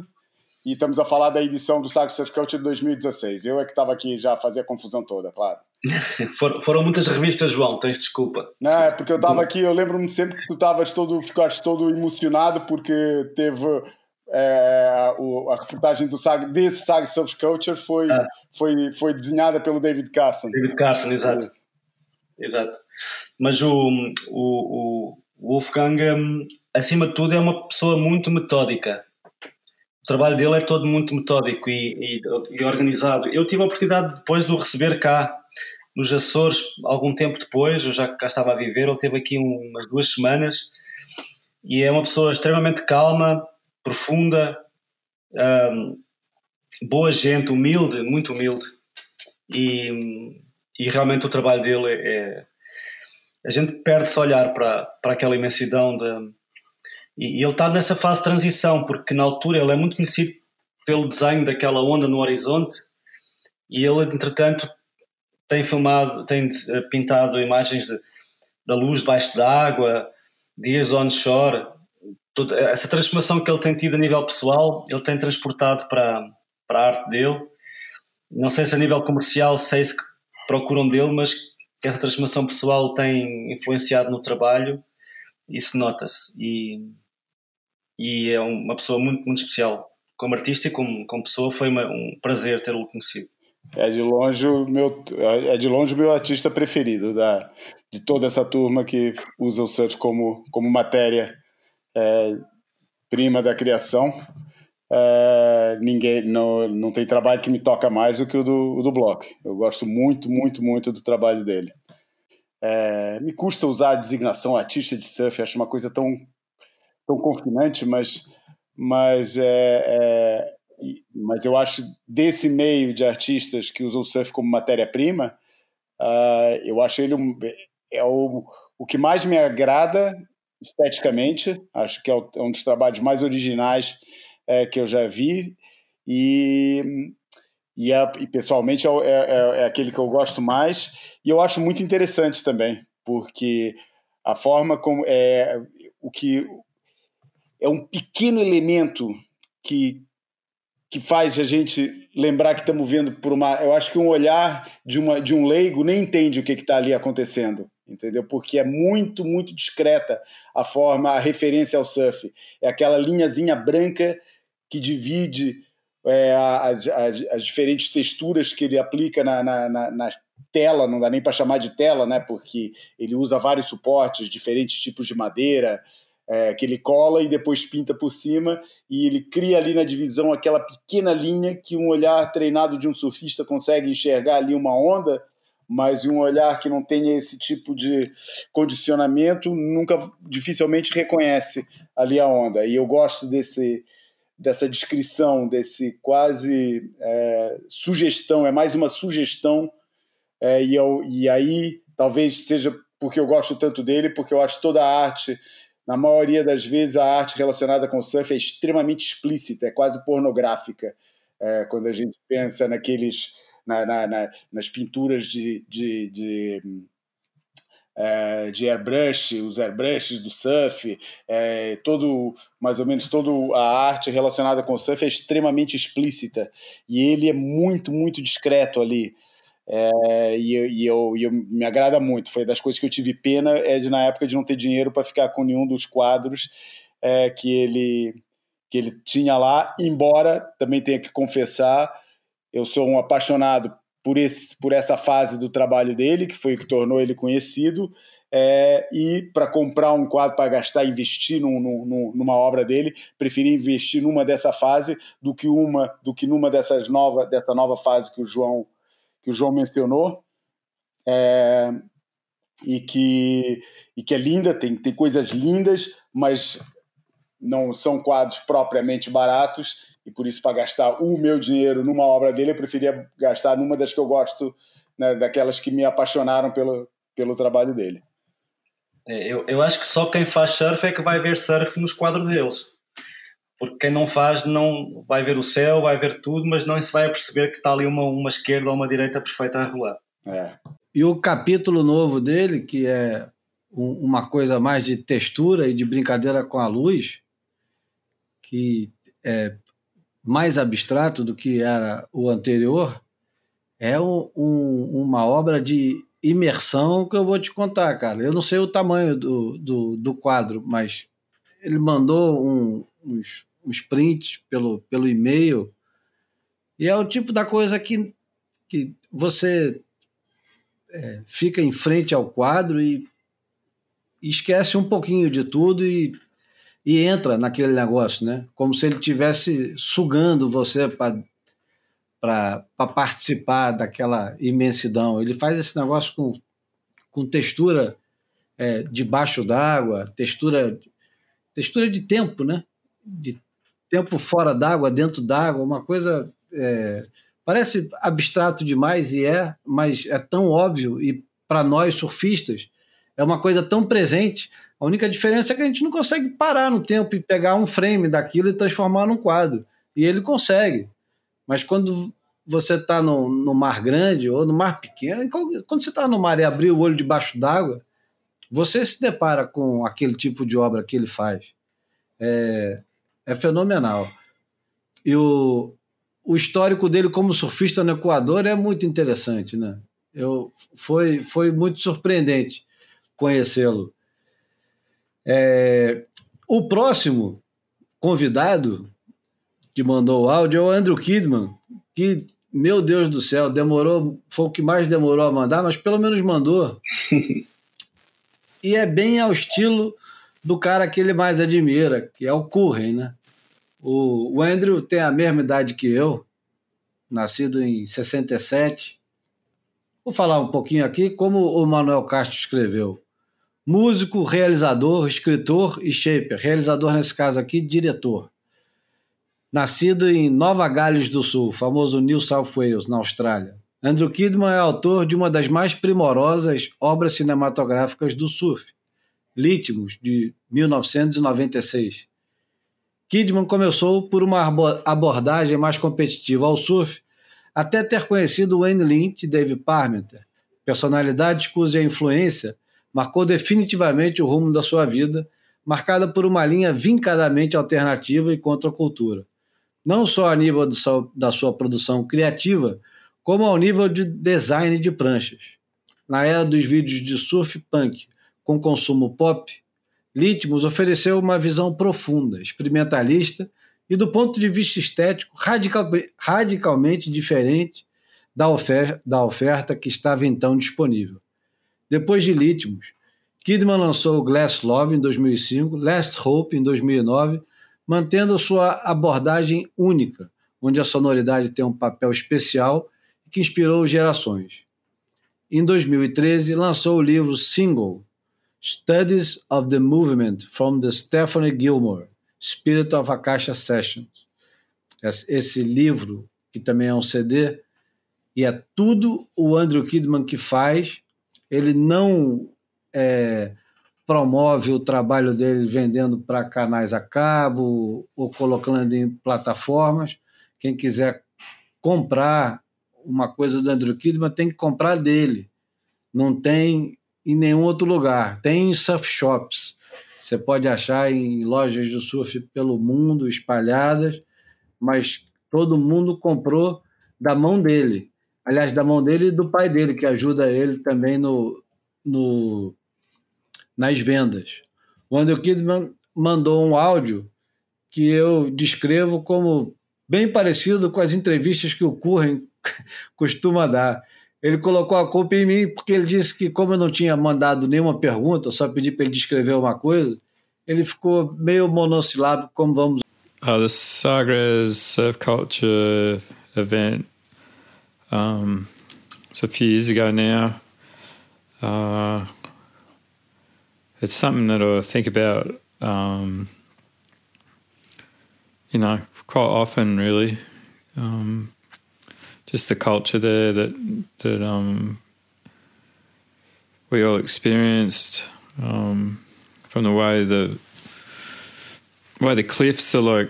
e estamos a falar da edição do Sago Surf Culture de 2016. Eu é que estava aqui já a fazer a confusão toda, claro. <laughs> foram muitas revistas, João, tens desculpa. Não, é porque eu estava aqui, eu lembro-me sempre que tu estavas todo, ficaste todo emocionado porque teve é, o, a reportagem do SAG, desse SAG Surf Culture foi, ah. foi, foi desenhada pelo David Carson. David Carson, exato. Exato. Mas o, o, o Wolfgang, hum, acima de tudo, é uma pessoa muito metódica. O trabalho dele é todo muito metódico e, e, e organizado. Eu tive a oportunidade depois de o receber cá nos Açores, algum tempo depois, eu já cá estava a viver, ele esteve aqui umas duas semanas e é uma pessoa extremamente calma, profunda, um, boa gente, humilde, muito humilde. E, e realmente o trabalho dele é. é a gente perde-se olhar para, para aquela imensidão. De, e, e ele está nessa fase de transição, porque na altura ele é muito conhecido pelo desenho daquela onda no horizonte e ele, entretanto, tem filmado, tem eh, pintado imagens de, da luz debaixo d'água, dias onshore, toda essa transformação que ele tem tido a nível pessoal, ele tem transportado para, para a arte dele. Não sei se a nível comercial, sei se procuram dele, mas que essa transformação pessoal tem influenciado no trabalho, isso nota-se. E, e é uma pessoa muito, muito especial. Como artista e como, como pessoa, foi uma, um prazer tê-lo conhecido. É de longe o meu, é de longe meu artista preferido da, de toda essa turma que usa o surf como, como matéria é, prima da criação. É, ninguém não, não tem trabalho que me toca mais do que o do, o do Block. Eu gosto muito, muito, muito do trabalho dele. É, me custa usar a designação artista de surf, acho uma coisa tão, tão confinante, mas, mas, é, é, mas eu acho desse meio de artistas que usam o surf como matéria-prima, uh, eu acho ele um, é o, o que mais me agrada esteticamente. Acho que é, é um dos trabalhos mais originais é, que eu já vi. E, e, é, e pessoalmente é, é, é, aquele que eu gosto mais. E eu acho muito interessante também, porque a forma como é o que é um pequeno elemento que que faz a gente lembrar que estamos vendo por uma. Eu acho que um olhar de, uma, de um leigo nem entende o que está ali acontecendo entendeu? Porque é muito, muito discreta a forma, a referência ao surf. É aquela linhazinha branca que divide é, as, as, as, diferentes texturas que ele aplica na, na, na, na tela, não dá nem para chamar de tela, né? Porque ele usa vários suportes, diferentes tipos de madeira. É, que ele cola e depois pinta por cima, e ele cria ali na divisão aquela pequena linha que um olhar treinado de um surfista consegue enxergar ali uma onda, mas um olhar que não tenha esse tipo de condicionamento nunca dificilmente reconhece ali a onda. E eu gosto desse dessa descrição, desse quase é, sugestão, é mais uma sugestão, é, e, eu, e aí talvez seja porque eu gosto tanto dele, porque eu acho toda a arte, na maioria das vezes, a arte relacionada com o surf é extremamente explícita, é quase pornográfica. É, quando a gente pensa naqueles, na, na, na, nas pinturas de, de, de é, de airbrush, os airbrushes do surf, é, todo mais ou menos toda a arte relacionada com o surf é extremamente explícita e ele é muito muito discreto ali é, e, e, eu, e eu me agrada muito. Foi das coisas que eu tive pena é de na época de não ter dinheiro para ficar com nenhum dos quadros é, que ele que ele tinha lá, embora também tenha que confessar eu sou um apaixonado por, esse, por essa fase do trabalho dele, que foi o que tornou ele conhecido, é, e para comprar um quadro para gastar, investir num, num, numa obra dele, preferi investir numa dessa fase do que uma do que numa dessas nova dessa nova fase que o João que o João mencionou é, e que e que é linda tem tem coisas lindas, mas não são quadros propriamente baratos e por isso, para gastar o meu dinheiro numa obra dele, eu preferia gastar numa das que eu gosto, né, daquelas que me apaixonaram pelo, pelo trabalho dele. É, eu, eu acho que só quem faz surf é que vai ver surf nos quadros deles. Porque quem não faz não vai ver o céu, vai ver tudo, mas não se vai perceber que está ali uma, uma esquerda ou uma direita perfeita a rolar. É. E o capítulo novo dele, que é uma coisa mais de textura e de brincadeira com a luz, que é, mais abstrato do que era o anterior, é um, um, uma obra de imersão que eu vou te contar, cara. Eu não sei o tamanho do, do, do quadro, mas ele mandou um, uns, uns prints pelo, pelo e-mail e é o tipo da coisa que, que você é, fica em frente ao quadro e, esquece um pouquinho de tudo e e entra naquele negócio, né? Como se ele tivesse sugando você para participar daquela imensidão. Ele faz esse negócio com, com textura é, debaixo d'água, textura textura de tempo, né? De tempo fora d'água, dentro d'água, uma coisa é, parece abstrato demais e é, mas é tão óbvio e para nós surfistas é uma coisa tão presente a única diferença é que a gente não consegue parar no tempo e pegar um frame daquilo e transformar num quadro. E ele consegue. Mas quando você está no, no, mar grande ou no mar pequeno, quando você está no mar e abrir o olho debaixo d'água, você se depara com aquele tipo de obra que ele faz. É, é fenomenal. E o, o histórico dele como surfista no Equador é muito interessante, né? Eu, foi, foi muito surpreendente conhecê-lo. É, o próximo convidado que mandou o áudio é o Andrew Kidman, que, meu Deus do céu, demorou, foi o que mais demorou a mandar, mas pelo menos mandou. <laughs> e é bem ao estilo do cara que ele mais admira, que é o Curren, né? O, o Andrew tem a mesma idade que eu, nascido em 67. Vou falar um pouquinho aqui como o Manuel Castro escreveu músico, realizador, escritor e shaper. Realizador, nesse caso aqui, diretor. Nascido em Nova Gales do Sul, famoso New South Wales, na Austrália. Andrew Kidman é autor de uma das mais primorosas obras cinematográficas do surf, Litmus, de 1996. Kidman começou por uma abordagem mais competitiva ao surf, até ter conhecido Wayne Lynch e Dave Parmenter, personalidades cuja influência marcou definitivamente o rumo da sua vida, marcada por uma linha vincadamente alternativa e contra a cultura. Não só a nível da sua produção criativa, como ao nível de design de pranchas. Na era dos vídeos de surf punk com consumo pop, Litmus ofereceu uma visão profunda, experimentalista e, do ponto de vista estético, radical, radicalmente diferente da oferta, da oferta que estava então disponível. Depois de Litmus, Kidman lançou Glass Love em 2005, Last Hope em 2009, mantendo sua abordagem única, onde a sonoridade tem um papel especial que inspirou gerações. Em 2013, lançou o livro Single, Studies of the Movement from the Stephanie Gilmore, Spirit of Akasha Sessions. Esse livro, que também é um CD, e é tudo o Andrew Kidman que faz ele não é, promove o trabalho dele vendendo para canais a cabo ou colocando em plataformas. Quem quiser comprar uma coisa do Andrew Kidman tem que comprar dele. Não tem em nenhum outro lugar. Tem em surf shops. Você pode achar em lojas de surf pelo mundo espalhadas, mas todo mundo comprou da mão dele. Aliás, da mão dele e do pai dele, que ajuda ele também no, no nas vendas. O Andrew Kidman mandou um áudio que eu descrevo como bem parecido com as entrevistas que o Curren <laughs> costuma dar. Ele colocou a culpa em mim porque ele disse que, como eu não tinha mandado nenhuma pergunta, eu só pedi para ele descrever uma coisa, ele ficou meio monossilábico, como vamos. Uh, the Sagres Surf Culture event, um, it's a few years ago now. Uh, it's something that I think about, um, you know, quite often, really. Um, just the culture there that that um, we all experienced um, from the way the way the cliffs are like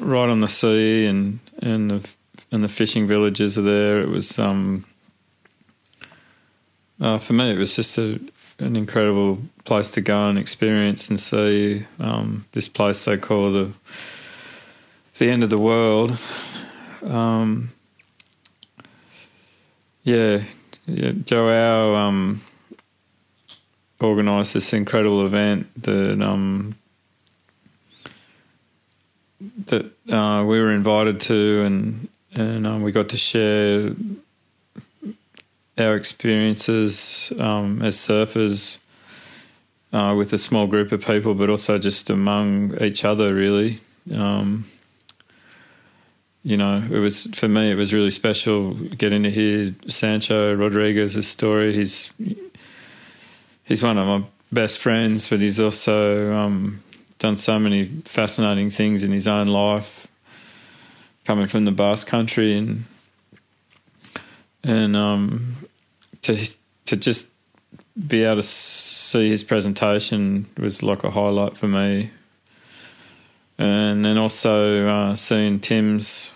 right on the sea and and the and the fishing villages are there. It was um, uh, for me, it was just a an incredible place to go and experience and see um, this place they call the the end of the world. Um, yeah, yeah, Joao um, organised this incredible event that um, that uh, we were invited to, and and um, we got to share our experiences um, as surfers uh, with a small group of people, but also just among each other, really. Um, you know, it was for me. It was really special getting to hear Sancho Rodriguez's story. He's he's one of my best friends, but he's also um, done so many fascinating things in his own life, coming from the Basque Country and and um, to to just be able to see his presentation was like a highlight for me. And then also uh, seeing Tim's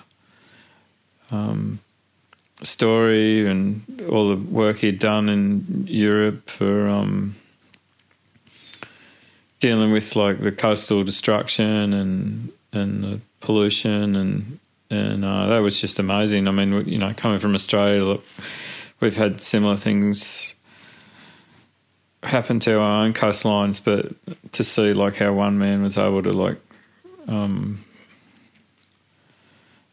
um, story and all the work he'd done in Europe for um, dealing with like the coastal destruction and and the pollution and and uh, that was just amazing. I mean, you know, coming from Australia, look, we've had similar things happen to our own coastlines, but to see like how one man was able to like um,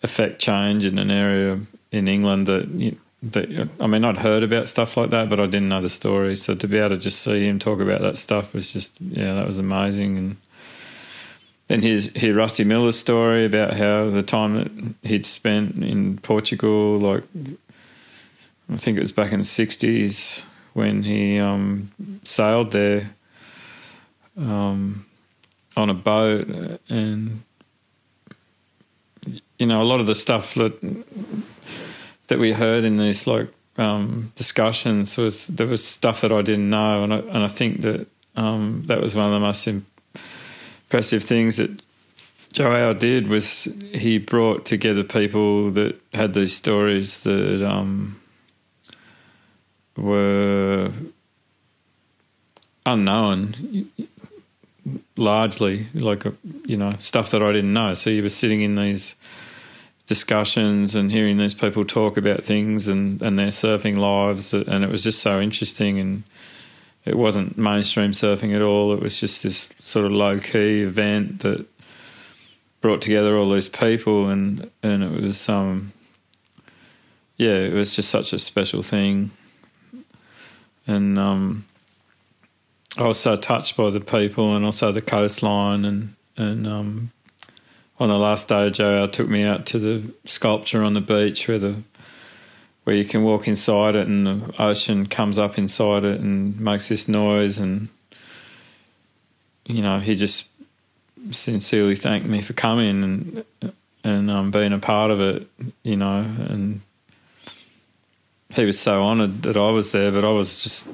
affect change in an area in England that that I mean I'd heard about stuff like that, but I didn't know the story. So to be able to just see him talk about that stuff was just yeah, that was amazing. And then here's hear Rusty Miller's story about how the time that he'd spent in Portugal, like I think it was back in the sixties when he um, sailed there um, on a boat and you know, a lot of the stuff that that we heard in these like um, discussions was there was stuff that I didn't know, and I, and I think that um, that was one of the most impressive things that Joao did was he brought together people that had these stories that um, were unknown largely like you know stuff that I didn't know so you were sitting in these discussions and hearing these people talk about things and, and their surfing lives. And it was just so interesting. And it wasn't mainstream surfing at all. It was just this sort of low key event that brought together all these people. And, and it was, um, yeah, it was just such a special thing. And, um, I was so touched by the people and also the coastline and, and, um, on the last day, Joe took me out to the sculpture on the beach where the where you can walk inside it and the ocean comes up inside it and makes this noise and you know he just sincerely thanked me for coming and and um, being a part of it you know and he was so honoured that I was there, but I was just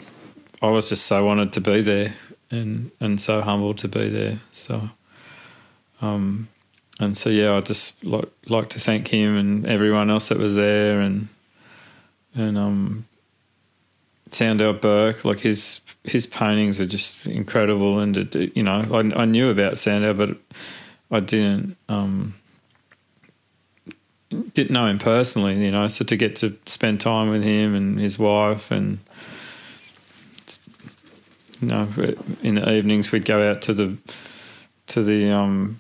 I was just so honoured to be there and and so humbled to be there. So, um, and so yeah, I just like like to thank him and everyone else that was there and and um. Sandow Burke, like his his paintings are just incredible, and it, you know I, I knew about Sandow, but I didn't um, didn't know him personally, you know. So to get to spend time with him and his wife, and you know, in the evenings we'd go out to the to the um,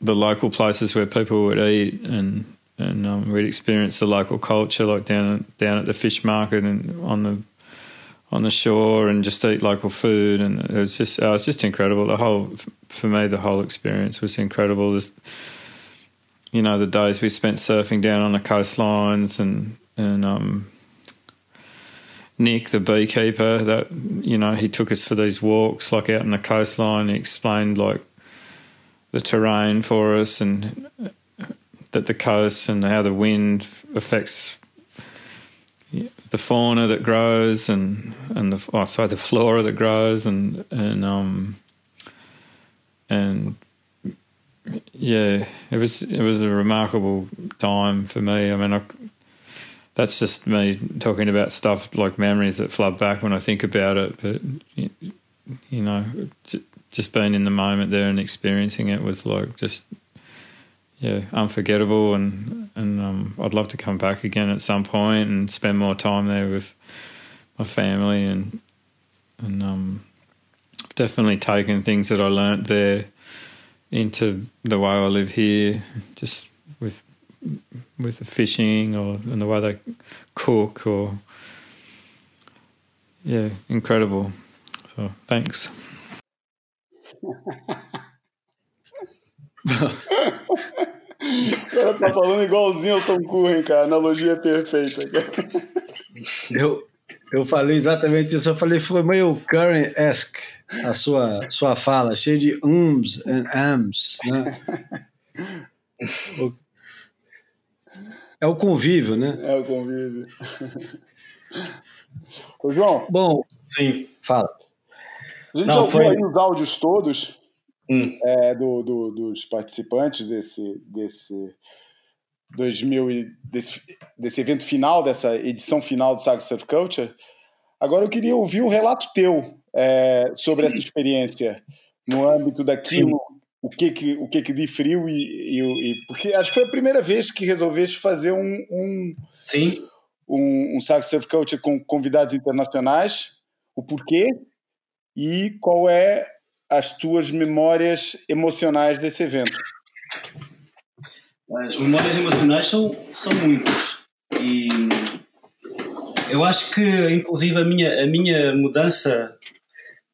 the local places where people would eat, and and um, we'd experience the local culture, like down down at the fish market and on the on the shore and just eat local food. And it was just oh, it was just incredible. The whole for me the whole experience was incredible. You know the days we spent surfing down on the coastlines and and um, Nick the beekeeper that you know he took us for these walks like out in the coastline. He explained like the terrain for us and that the coast and how the wind affects the fauna that grows and and the oh sorry the flora that grows and and um and yeah it was it was a remarkable time for me. I mean I, that's just me talking about stuff like memories that flood back when I think about it but you know just being in the moment there and experiencing it was like just yeah, unforgettable, and and um, I'd love to come back again at some point and spend more time there with my family, and and um, I've definitely taken things that I learnt there into the way I live here, just with the fishing or and the way they cook, or yeah, incredible. So thanks. <laughs> O cara tá falando igualzinho ao Tom Curren, cara. A analogia é perfeita. Eu, eu falei exatamente isso. Eu falei, foi meio Curren-esque a sua, sua fala, cheia de ums and ams, né? <laughs> É o convívio, né? É o convívio. <laughs> Ô, João. Bom, sim, fala. A gente Não, já ouviu foi... aí os áudios todos hum. é, do, do, dos participantes desse, desse 2000 desse, desse evento final, dessa edição final do Saga Surf Culture. Agora eu queria ouvir um relato teu é, sobre essa experiência no âmbito daquilo. O que que o que que diferiu e, e, e, porque acho que foi a primeira vez que resolveste fazer um, um Sim. um, um Saga Surf Culture com convidados internacionais, o porquê e qual é as tuas memórias emocionais desse evento? As memórias emocionais são, são muitas. E eu acho que, inclusive, a minha, a minha mudança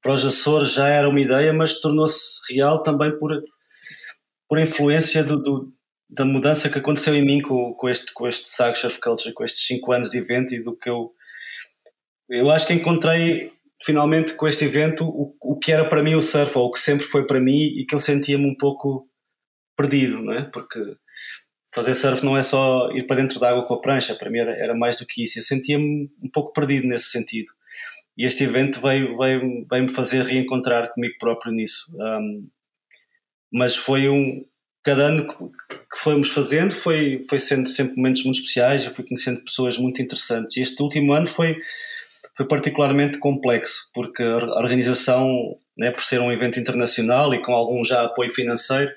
para os Açores já era uma ideia, mas tornou-se real também por, por influência do, do, da mudança que aconteceu em mim com, com este, com este Sag Surf Culture, com estes 5 anos de evento e do que eu. Eu acho que encontrei finalmente com este evento o, o que era para mim o surf, ou o que sempre foi para mim e que eu sentia-me um pouco perdido, não é? Porque fazer surf não é só ir para dentro da água com a prancha, para mim era, era mais do que isso. Eu sentia-me um pouco perdido nesse sentido. E este evento veio, veio, veio me fazer reencontrar comigo próprio nisso. Um, mas foi um. Cada ano que, fomos fazendo foi, foi sendo sempre momentos muito especiais. Eu fui conhecendo pessoas muito interessantes. E este último ano foi foi particularmente complexo, porque a organização, né, por ser um evento internacional e com algum já apoio financeiro,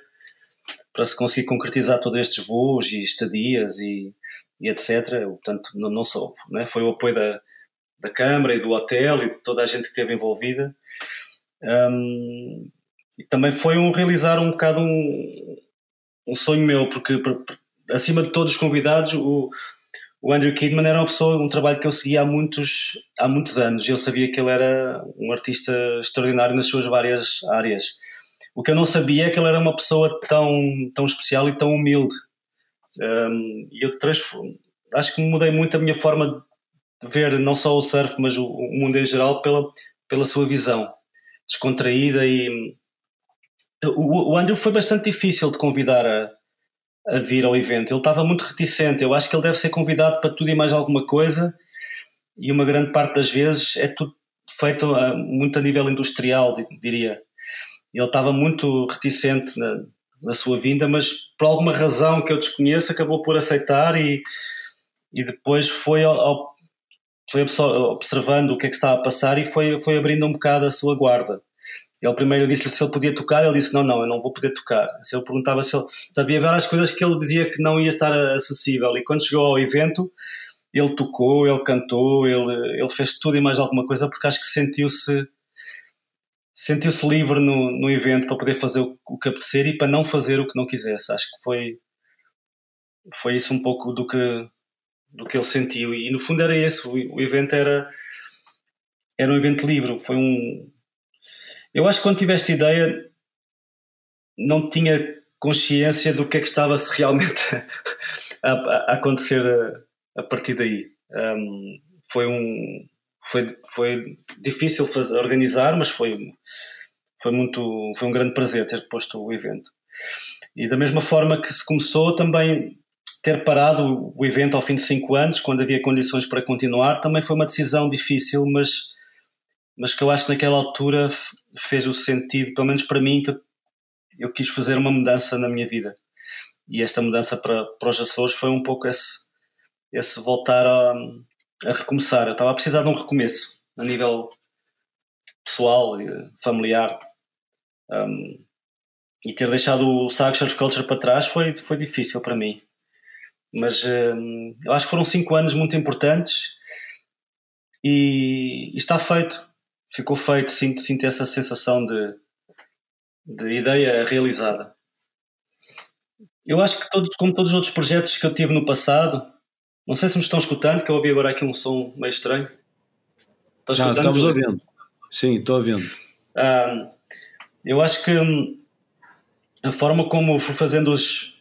para se conseguir concretizar todos estes voos e estadias e, e etc. Portanto, não, não soube. Né? Foi o apoio da, da Câmara e do hotel e de toda a gente que esteve envolvida. Um, e também foi um realizar um bocado um, um sonho meu, porque acima de todos os convidados, o, o Andrew Kidman era uma pessoa, um trabalho que eu seguia há muitos, há muitos anos. Eu sabia que ele era um artista extraordinário nas suas várias áreas. O que eu não sabia é que ele era uma pessoa tão, tão especial e tão humilde. Um, e eu acho que mudei muito a minha forma ver não só o surf, mas o, o mundo em geral pela, pela sua visão descontraída e o, o Andrew foi bastante difícil de convidar a, a vir ao evento. Ele estava muito reticente. Eu acho que ele deve ser convidado para tudo e mais alguma coisa, e uma grande parte das vezes é tudo feito a, muito a nível industrial, diria. Ele estava muito reticente na, na sua vinda, mas por alguma razão que eu desconheço acabou por aceitar e, e depois foi, ao, foi observando o que é que estava a passar e foi, foi abrindo um bocado a sua guarda. Ele primeiro disse-lhe se ele podia tocar, ele disse: Não, não, eu não vou poder tocar. Se eu perguntava se ele. Havia várias coisas que ele dizia que não ia estar acessível. E quando chegou ao evento, ele tocou, ele cantou, ele, ele fez tudo e mais alguma coisa, porque acho que sentiu-se sentiu-se livre no, no evento para poder fazer o, o que apetecer e para não fazer o que não quisesse. Acho que foi, foi isso um pouco do que, do que ele sentiu. E no fundo era esse, o, o evento era, era um evento livre. Foi um. Eu acho que quando tiveste ideia, não tinha consciência do que é que estava realmente <laughs> a, a, acontecer a, a, partir daí. Um, foi um foi, foi difícil fazer, organizar, mas foi, foi, muito, foi um grande prazer ter posto o evento. E da mesma forma que se começou também ter parado o evento ao fim de cinco anos, quando havia condições para continuar, também foi uma decisão difícil, mas, mas que eu acho que naquela altura fez o sentido, pelo menos para mim, que eu, quis fazer uma mudança na minha vida. E esta mudança para, para os Açores foi um pouco esse, esse voltar a, a recomeçar. Eu estava a precisar de um recomeço a nível pessoal e familiar. Um, e ter deixado o Sag Surf Culture para trás foi, foi difícil para mim. Mas um, eu acho que foram cinco anos muito importantes e, e, está feito. Ficou feito. Sinto, sinto essa sensação de, de ideia realizada. Eu acho que, todos, como todos os outros projetos que eu tive no passado, não sei se me estão escutando, que eu ouvi agora aqui um som meio estranho. Estão escutando? Não, estamos ouvindo. Sim, estou ouvindo. Ah, eu acho que hum, a forma como fui fazendo os,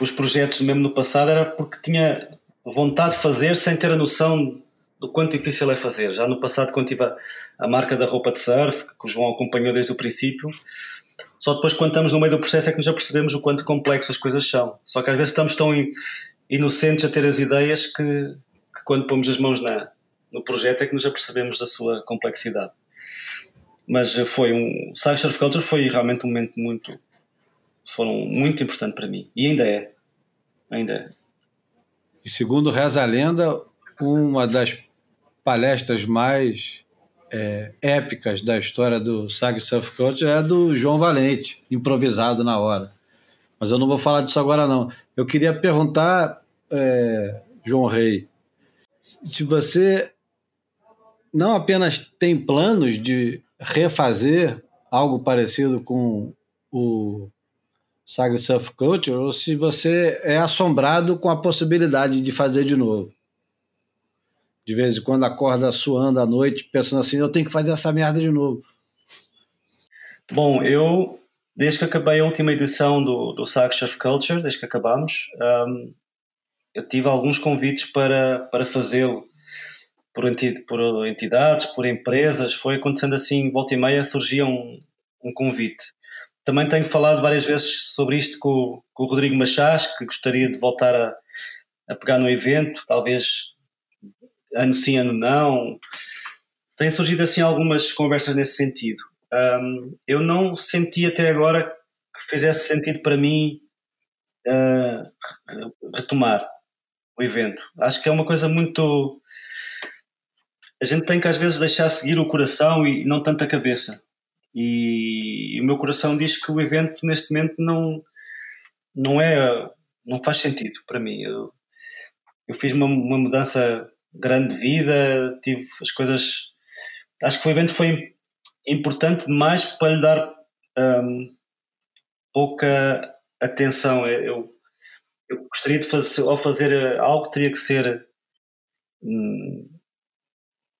os projetos mesmo no passado era porque tinha vontade de fazer sem ter a noção do quanto difícil é fazer. Já no passado, quando tive a, a marca da roupa de surf, que o João acompanhou desde o princípio, só depois, quando estamos no meio do processo, é que já percebemos o quanto complexo as coisas são. Só que às vezes estamos tão inocentes a ter as ideias que, que quando pomos as mãos na, no projeto é que nos apercebemos da sua complexidade. Mas foi um. Sag Surf Culture foi realmente um momento muito. Foram muito importante para mim. E ainda é. Ainda é. E segundo reza a lenda, uma das palestras mais é, épicas da história do Sag Surf Culture é do João Valente, improvisado na hora. Mas eu não vou falar disso agora, não. Eu queria perguntar, é, João Rei, se você não apenas tem planos de refazer algo parecido com o Saga Self Culture, ou se você é assombrado com a possibilidade de fazer de novo. De vez em quando acorda suando à noite, pensando assim, eu tenho que fazer essa merda de novo. Bom, eu desde que acabei a última edição do, do Sagres of Culture, desde que acabámos, um, eu tive alguns convites para, para fazê-lo por, por, entidades, por empresas, foi acontecendo assim, volta e meia surgia um, um convite. Também tenho falado várias vezes sobre isto com, com o Rodrigo Machás, que gostaria de voltar a, a pegar no evento, talvez ano sim, ano não. Tem surgido assim algumas conversas nesse sentido um, eu não senti até agora que fizesse sentido para mim uh, retomar o evento. Acho que é uma coisa muito. A gente tem que às vezes deixar seguir o coração e não tanto a cabeça. E, e o meu coração diz que o evento neste momento não, não é. não faz sentido para mim. Eu, eu fiz uma, uma mudança grande de vida, tive as coisas. Acho que o evento foi importante demais para lhe dar um, pouca atenção. Eu, eu gostaria de fazer, ao fazer algo, teria que ser um,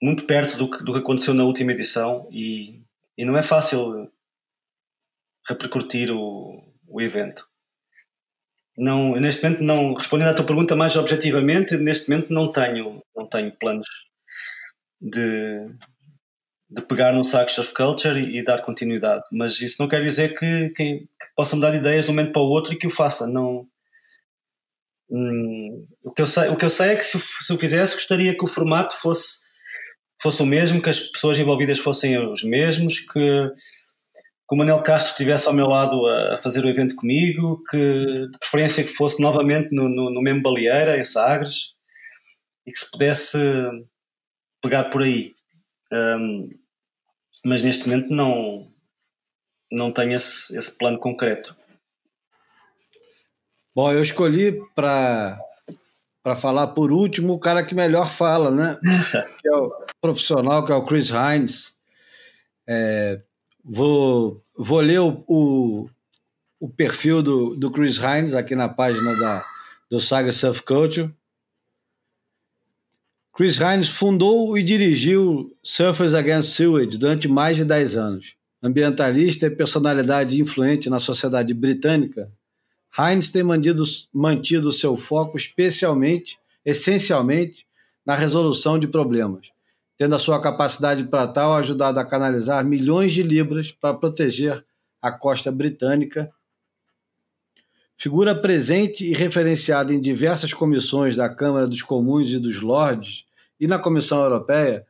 muito perto do que, do que aconteceu na última edição e, e não é fácil repercutir o, o evento. Não, neste momento não, respondendo à tua pergunta mais objetivamente, neste momento não tenho, não tenho planos de, de pegar no saco of culture e, e, dar continuidade. Mas isso não quer dizer que, que, que, possa mudar de ideias de um momento para o outro e que o faça. Não, Hum, o, que eu sei, o que eu sei é que se, se eu fizesse, gostaria que o formato fosse, fosse o mesmo, que as pessoas envolvidas fossem os mesmos, que, que o Manel Castro estivesse ao meu lado a, fazer o evento comigo, que de preferência que fosse novamente no, no, no mesmo Baleeira, em Sagres, e que se pudesse pegar por aí. Um, mas neste momento não, não tenho esse, esse plano concreto. Bom, eu escolhi para para falar por último o cara que melhor fala, né? <laughs> que é o profissional, que é o Chris Hines. É, vou, vou ler o, o, o, perfil do, do Chris Hines aqui na página da, do Saga Surf Culture. Chris Hines fundou e dirigiu Surfers Against Sewage durante mais de 10 anos. Ambientalista e personalidade influente na sociedade britânica, Hines tem mantido, mantido seu foco especialmente, essencialmente, na resolução de problemas, tendo a sua capacidade para tal ajudado a canalizar milhões de libras para proteger a costa britânica. Figura presente e referenciada em diversas comissões da Câmara dos Comuns e dos Lordes e na Comissão Europeia,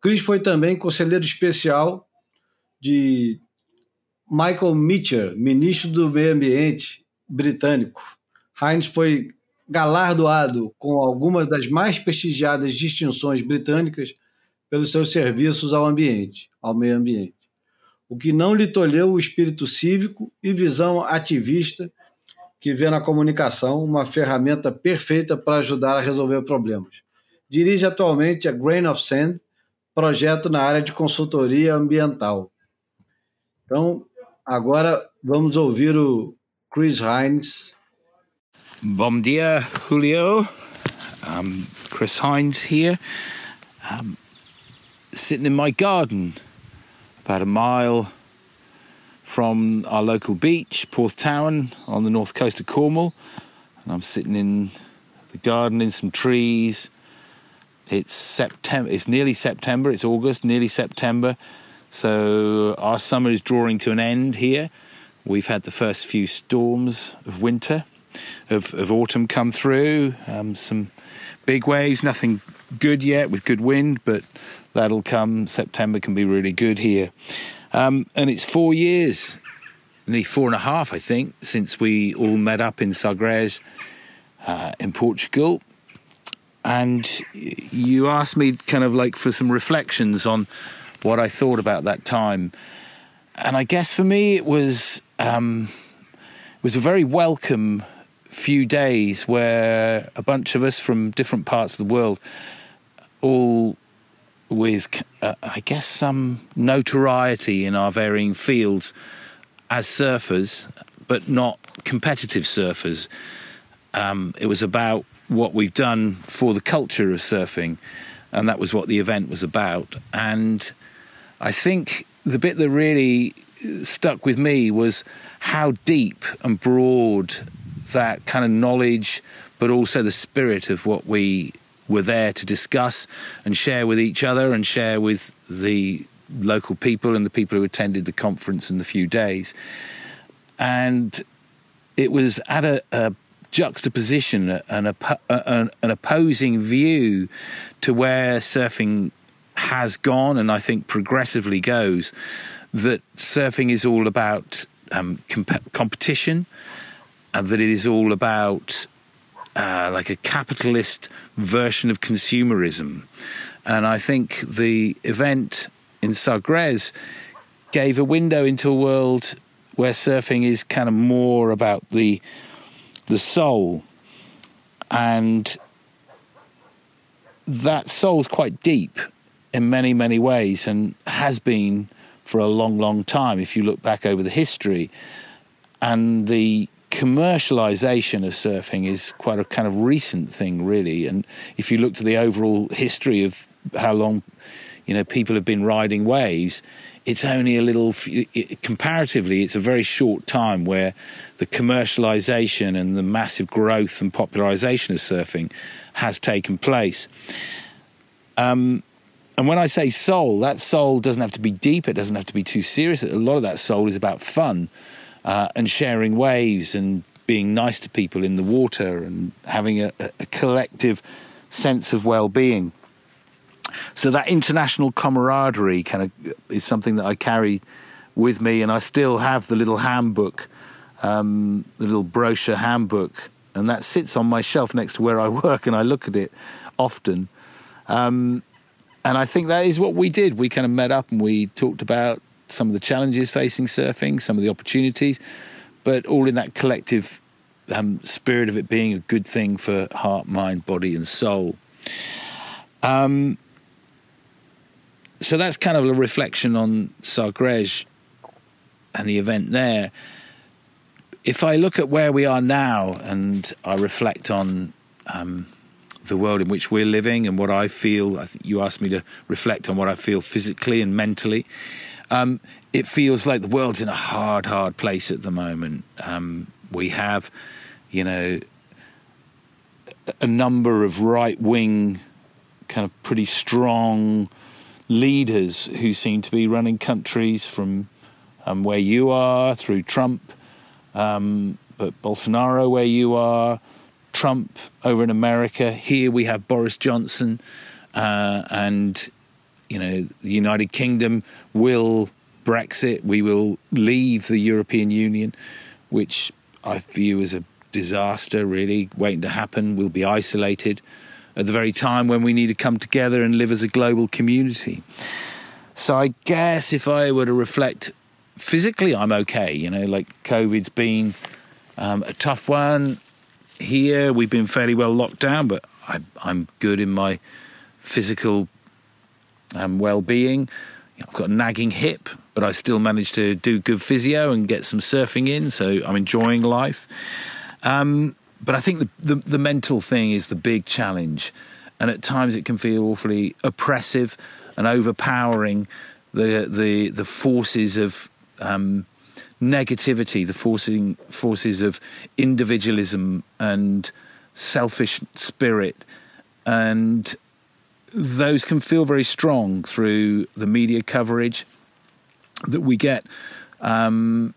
Chris foi também conselheiro especial de Michael Mitchell, ministro do Meio Ambiente britânico. Hines foi galardoado com algumas das mais prestigiadas distinções britânicas pelos seus serviços ao ambiente, ao meio ambiente, o que não lhe tolheu o espírito cívico e visão ativista que vê na comunicação uma ferramenta perfeita para ajudar a resolver problemas. Dirige atualmente a Grain of Sand, projeto na área de consultoria ambiental. Então, agora vamos ouvir o Chris Hines. Bom dia, Julio. Um, Chris Hines here. Um, sitting in my garden, about a mile from our local beach, Porth Porthtowan, on the north coast of Cornwall. And I'm sitting in the garden in some trees. It's September. It's nearly September. It's August, nearly September. So our summer is drawing to an end here. We've had the first few storms of winter, of, of autumn come through. Um, some big waves, nothing good yet with good wind, but that'll come. September can be really good here. Um, and it's four years, nearly four and a half, I think, since we all met up in Sagres uh, in Portugal. And you asked me kind of like for some reflections on what I thought about that time. And I guess for me, it was um, it was a very welcome few days where a bunch of us from different parts of the world, all with, uh, I guess, some notoriety in our varying fields as surfers, but not competitive surfers. Um, it was about what we've done for the culture of surfing, and that was what the event was about. And I think the bit that really stuck with me was how deep and broad that kind of knowledge, but also the spirit of what we were there to discuss and share with each other and share with the local people and the people who attended the conference in the few days. And it was at a, a juxtaposition, an, an, an opposing view to where surfing has gone and I think progressively goes that surfing is all about um, comp- competition and that it is all about uh, like a capitalist version of consumerism. And I think the event in Sagres gave a window into a world where surfing is kind of more about the the soul and that soul's quite deep in many many ways and has been for a long, long time if you look back over the history. And the commercialization of surfing is quite a kind of recent thing, really. And if you look to the overall history of how long, you know, people have been riding waves, it's only a little, comparatively, it's a very short time where the commercialization and the massive growth and popularization of surfing has taken place. Um, and when I say soul, that soul doesn't have to be deep, it doesn't have to be too serious. A lot of that soul is about fun uh, and sharing waves and being nice to people in the water and having a, a collective sense of well-being. So that international camaraderie kind of is something that I carry with me, and I still have the little handbook, um, the little brochure handbook, and that sits on my shelf next to where I work, and I look at it often. Um, and I think that is what we did. We kind of met up and we talked about some of the challenges facing surfing, some of the opportunities, but all in that collective um, spirit of it being a good thing for heart, mind, body, and soul. Um, so that's kind of a reflection on Sagres and the event there. If I look at where we are now and I reflect on um, the world in which we're living and what I feel, I think you asked me to reflect on what I feel physically and mentally. Um, it feels like the world's in a hard, hard place at the moment. Um, we have, you know, a number of right wing, kind of pretty strong leaders who seem to be running countries from um, where you are through Trump, um, but Bolsonaro where you are, Trump over in America. Here we have Boris Johnson, uh, and you know the United Kingdom will Brexit. We will leave the European Union, which I view as a disaster, really waiting to happen. We'll be isolated at the very time when we need to come together and live as a global community. So I guess if I were to reflect physically, I'm okay. You know, like COVID's been um, a tough one. Here, we've been fairly well locked down, but I, am good in my physical um, well-being. I've got a nagging hip, but I still manage to do good physio and get some surfing in, so I'm enjoying life. Um, but I think the, the, the mental thing is the big challenge, and at times it can feel awfully oppressive and overpowering. The the the forces of um, negativity, the forcing forces of individualism and selfish spirit, and those can feel very strong through the media coverage that we get. Um,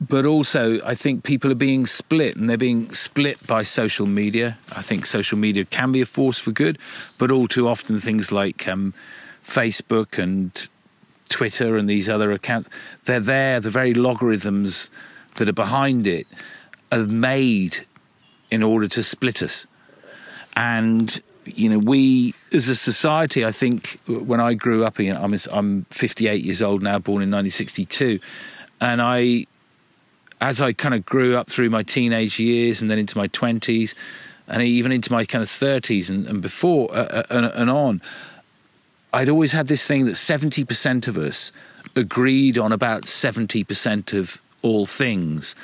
but also, I think people are being split, and they're being split by social media. I think social media can be a force for good, but all too often things like um, Facebook and Twitter and these other accounts, they're there, the very logarithms that are behind it are made in order to split us. And you know, we as a society, I think when I grew up, you know, I'm I'm 58 years old now, born in 1962, and I as I kind of grew up through my teenage years and then into my 20s and even into my kind of 30s and, and before uh, uh, and, and on, I'd always had this thing that 70% of us agreed on about 70% of all things.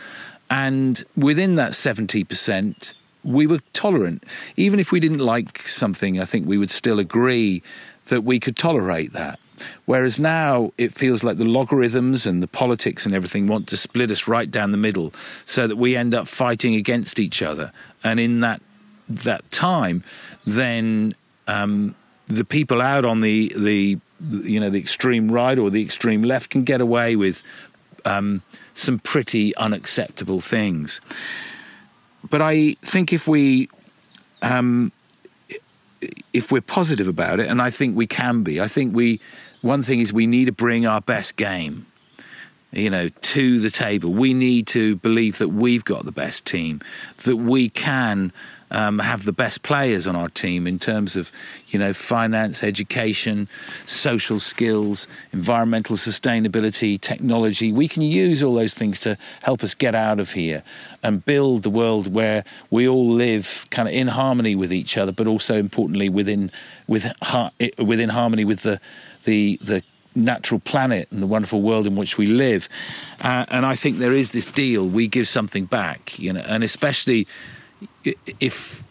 And within that 70%, we were tolerant. Even if we didn't like something, I think we would still agree that we could tolerate that. Whereas now it feels like the logarithms and the politics and everything want to split us right down the middle so that we end up fighting against each other. And in that that time, then um, the people out on the the you know the extreme right or the extreme left can get away with um, some pretty unacceptable things. But I think if we um, if we're positive about it, and I think we can be, I think we one thing is we need to bring our best game you know, to the table. We need to believe that we've got the best team, that we can um, have the best players on our team in terms of, you know, finance, education, social skills, environmental sustainability, technology. We can use all those things to help us get out of here and build the world where we all live kind of in harmony with each other, but also importantly within with within harmony with the the the natural planet and the wonderful world in which we live. Uh, and I think there is this deal: we give something back, you know, and especially if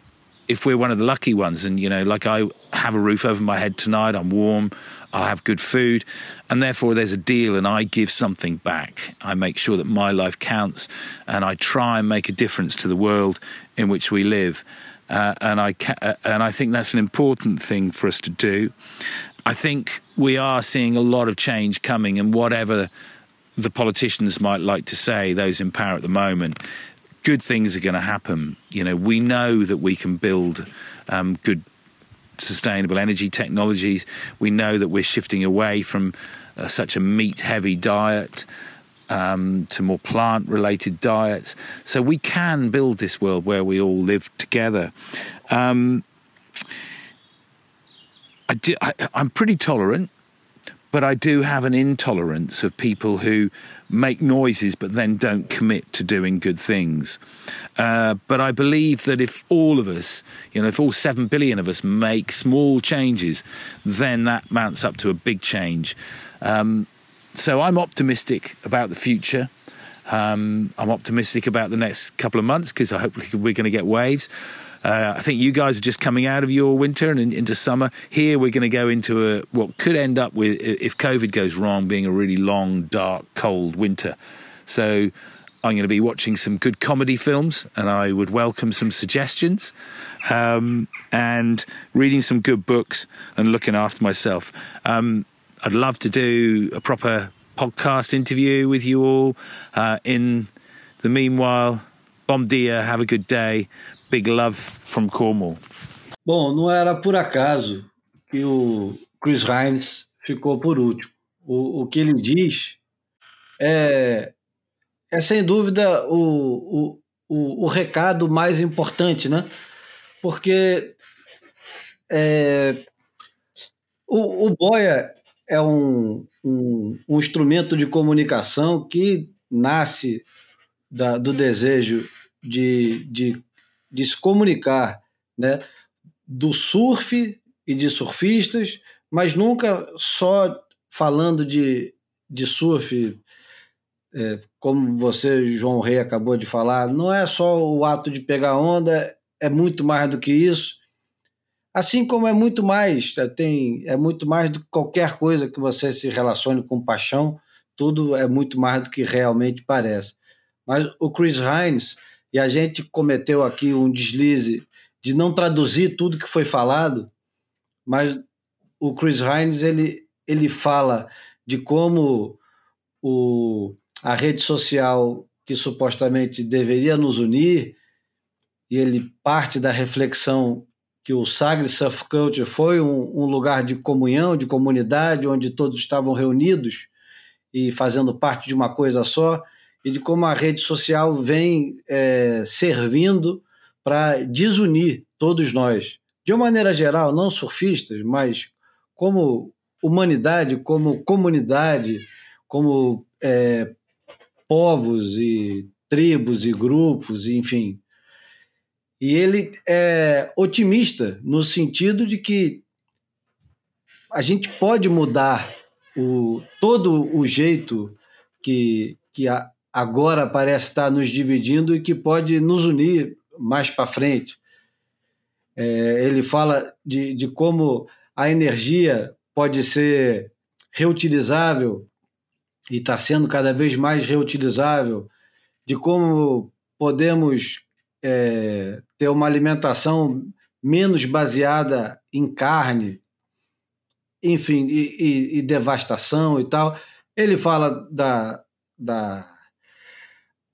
if we're one of the lucky ones, and you know, like I have a roof over my head tonight, I'm warm, I have good food, and therefore there's a deal, and I give something back. I make sure that my life counts, and I try and make a difference to the world in which we live. Uh, and I ca- uh, and I think that's an important thing for us to do. I think we are seeing a lot of change coming, and whatever the politicians might like to say, those in power at the moment, good things are going to happen. You know, we know that we can build um, good sustainable energy technologies. We know that we're shifting away from uh, such a meat heavy diet. Um, to more plant related diets. So we can build this world where we all live together. Um, I I'm pretty tolerant but I do have an intolerance of people who make noises but then don't commit to doing good things. Uh, but I believe that if all of us, you know, if all seven billion of us make small changes, then that mounts up to a big change. Um, so I'm optimistic about the future. Um, I'm optimistic about the next couple of months because I hope we're going to get waves. Uh, I think you guys are just coming out of your winter and in, into summer. Here we're going to go into a what could end up with, if COVID goes wrong, being a really long, dark, cold winter. So I'm going to be watching some good comedy films, and I would welcome some suggestions, um, and reading some good books and looking after myself. Um, I'd love to do a proper podcast interview with you all. Uh, in the meanwhile, bom dia, have a good day. Big Love from Cornwall. Bom, não era por acaso que o Chris Hines ficou por último. O, o que ele diz é, é sem dúvida o, o, o, o recado mais importante, né? Porque é, o, o boia é um, um, um, instrumento de comunicação que nasce da, do desejo de, de de se comunicar, né? Do surf e de surfistas, mas nunca só falando de, de surf, é, como você, João Rei, acabou de falar, não é só o ato de pegar onda, é muito mais do que isso. Assim como é muito mais, é, tem, é muito mais do que qualquer coisa que você se relacione com paixão, tudo é muito mais do que realmente parece. Mas o Chris Hines, e a gente cometeu aqui um deslize de não traduzir tudo que foi falado, mas o Chris Hines ele, ele fala de como o, a rede social que supostamente deveria nos unir, e ele parte da reflexão que o Sagre Surf Culture foi um, um, lugar de comunhão, de comunidade, onde todos estavam reunidos e fazendo parte de uma coisa só, e de como a rede social vem é, servindo para desunir todos nós. De uma maneira geral, não surfistas, mas como humanidade, como comunidade, como é, povos e tribos e grupos, enfim. E ele é otimista no sentido de que a gente pode mudar o, todo o jeito que, que a, agora parece estar nos dividindo e que pode nos unir mais para frente. É, ele fala de, de como a energia pode ser reutilizável e está sendo cada vez mais reutilizável, de como podemos é, ter uma alimentação menos baseada em carne, enfim, e, e, e devastação e tal. Ele fala da, da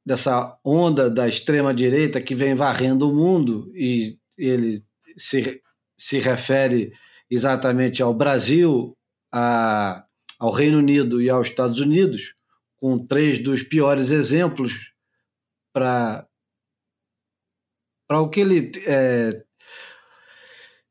dessa onda da extrema direita que vem varrendo o mundo e ele se, se refere exatamente ao Brasil, a, ao Reino Unido e aos Estados Unidos, com três dos piores exemplos para para o que ele é,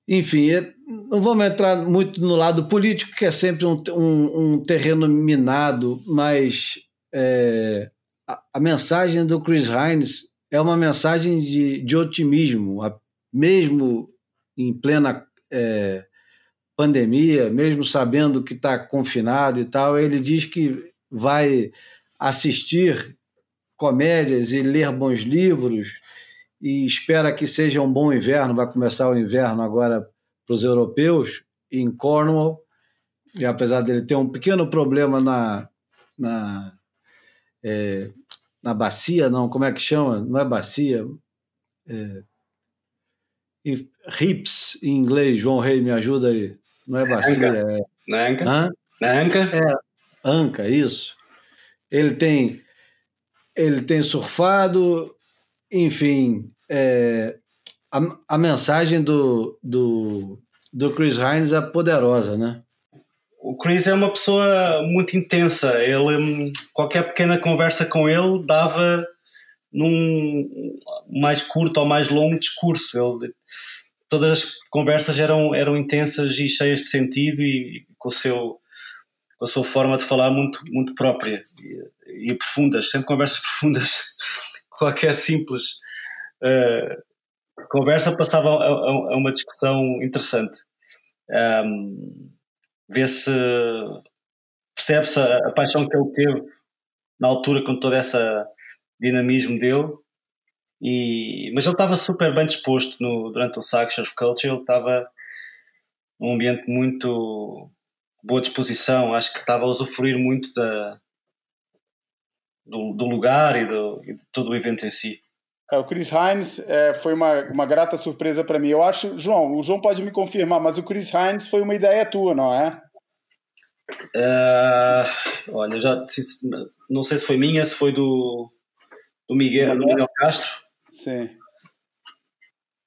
enfim, é, não vamos entrar muito no lado político, que é sempre um, um, um terreno minado, mas é, a, mensagem do Chris Hines é uma mensagem de, de otimismo, a, mesmo em plena é, pandemia, mesmo sabendo que está confinado e tal, ele diz que vai assistir comédias e ler bons livros e espera que seja um bom inverno. Vai começar o inverno agora para os europeus em Cornwall. E apesar dele ter um pequeno problema na, na é, na bacia, não, como é que chama? Não é bacia. É, hips em inglês, João Rei, me ajuda aí. Não é bacia, anca. é. Na anca? Hã? Na anca? É, anca, isso. Ele tem, ele tem surfado enfim, é, a, a mensagem do, do, do Chris Hines é poderosa, né? O Chris é uma pessoa muito intensa. Ele, qualquer pequena conversa com ele dava num mais curto ou mais longo discurso. Ele, todas as conversas eram, eram intensas e cheias de sentido e com, o seu, com a sua forma de falar muito, muito própria e, e profundas, sempre conversas <laughs> profundas. qualquer simples uh, conversa passava a, a, a, uma discussão interessante. Um, Vê-se, percebe-se a, a, paixão que ele teve na altura com todo esse dinamismo dele. E, mas ele estava super bem disposto no, durante o Surf Culture, ele estava num ambiente muito boa disposição, acho que estava a usufruir muito da, do, do lugar e, do, e de todo o evento em si. É, o Chris Hines é, foi uma, uma grata surpresa para mim. Eu acho, João, o João pode me confirmar, mas o Chris Hines foi uma ideia tua, não é? Uh, olha, já não sei se foi minha, se foi do, do Miguel, do Miguel Castro. Sim.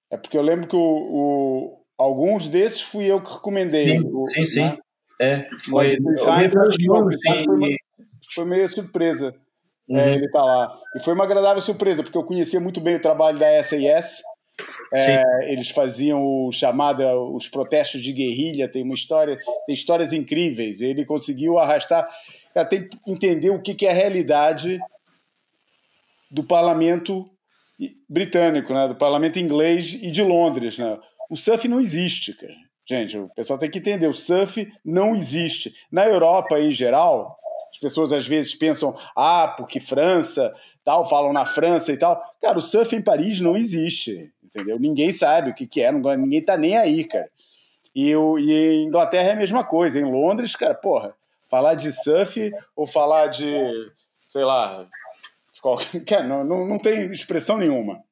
É porque eu lembro que o, o alguns desses fui eu que recomendei. Sim, o, sim. sim. Né? É, foi, Hines, foi, foi meio surpresa uhum. é, ele tá lá. E foi uma agradável surpresa, porque eu conhecia muito bem o trabalho da SAS. É, eles faziam o chamada os protestos de guerrilha, tem uma história, tem histórias incríveis. Ele conseguiu arrastar, até entender o que, que é a realidade do parlamento britânico, né? do parlamento inglês e de Londres. Né? O surf não existe, cara. Gente, o pessoal tem que entender, o surf não existe. Na Europa em geral, as pessoas às vezes pensam, ah, porque França, tal, falam na França e tal. Cara, o surf em Paris não existe, entendeu? Ninguém sabe o que, que é, ninguém tá nem aí, cara. E, o, e em Inglaterra é a mesma coisa. Em Londres, cara, porra, falar de surf ou falar de, sei lá, qualquer, <laughs> não, não, não tem expressão nenhuma.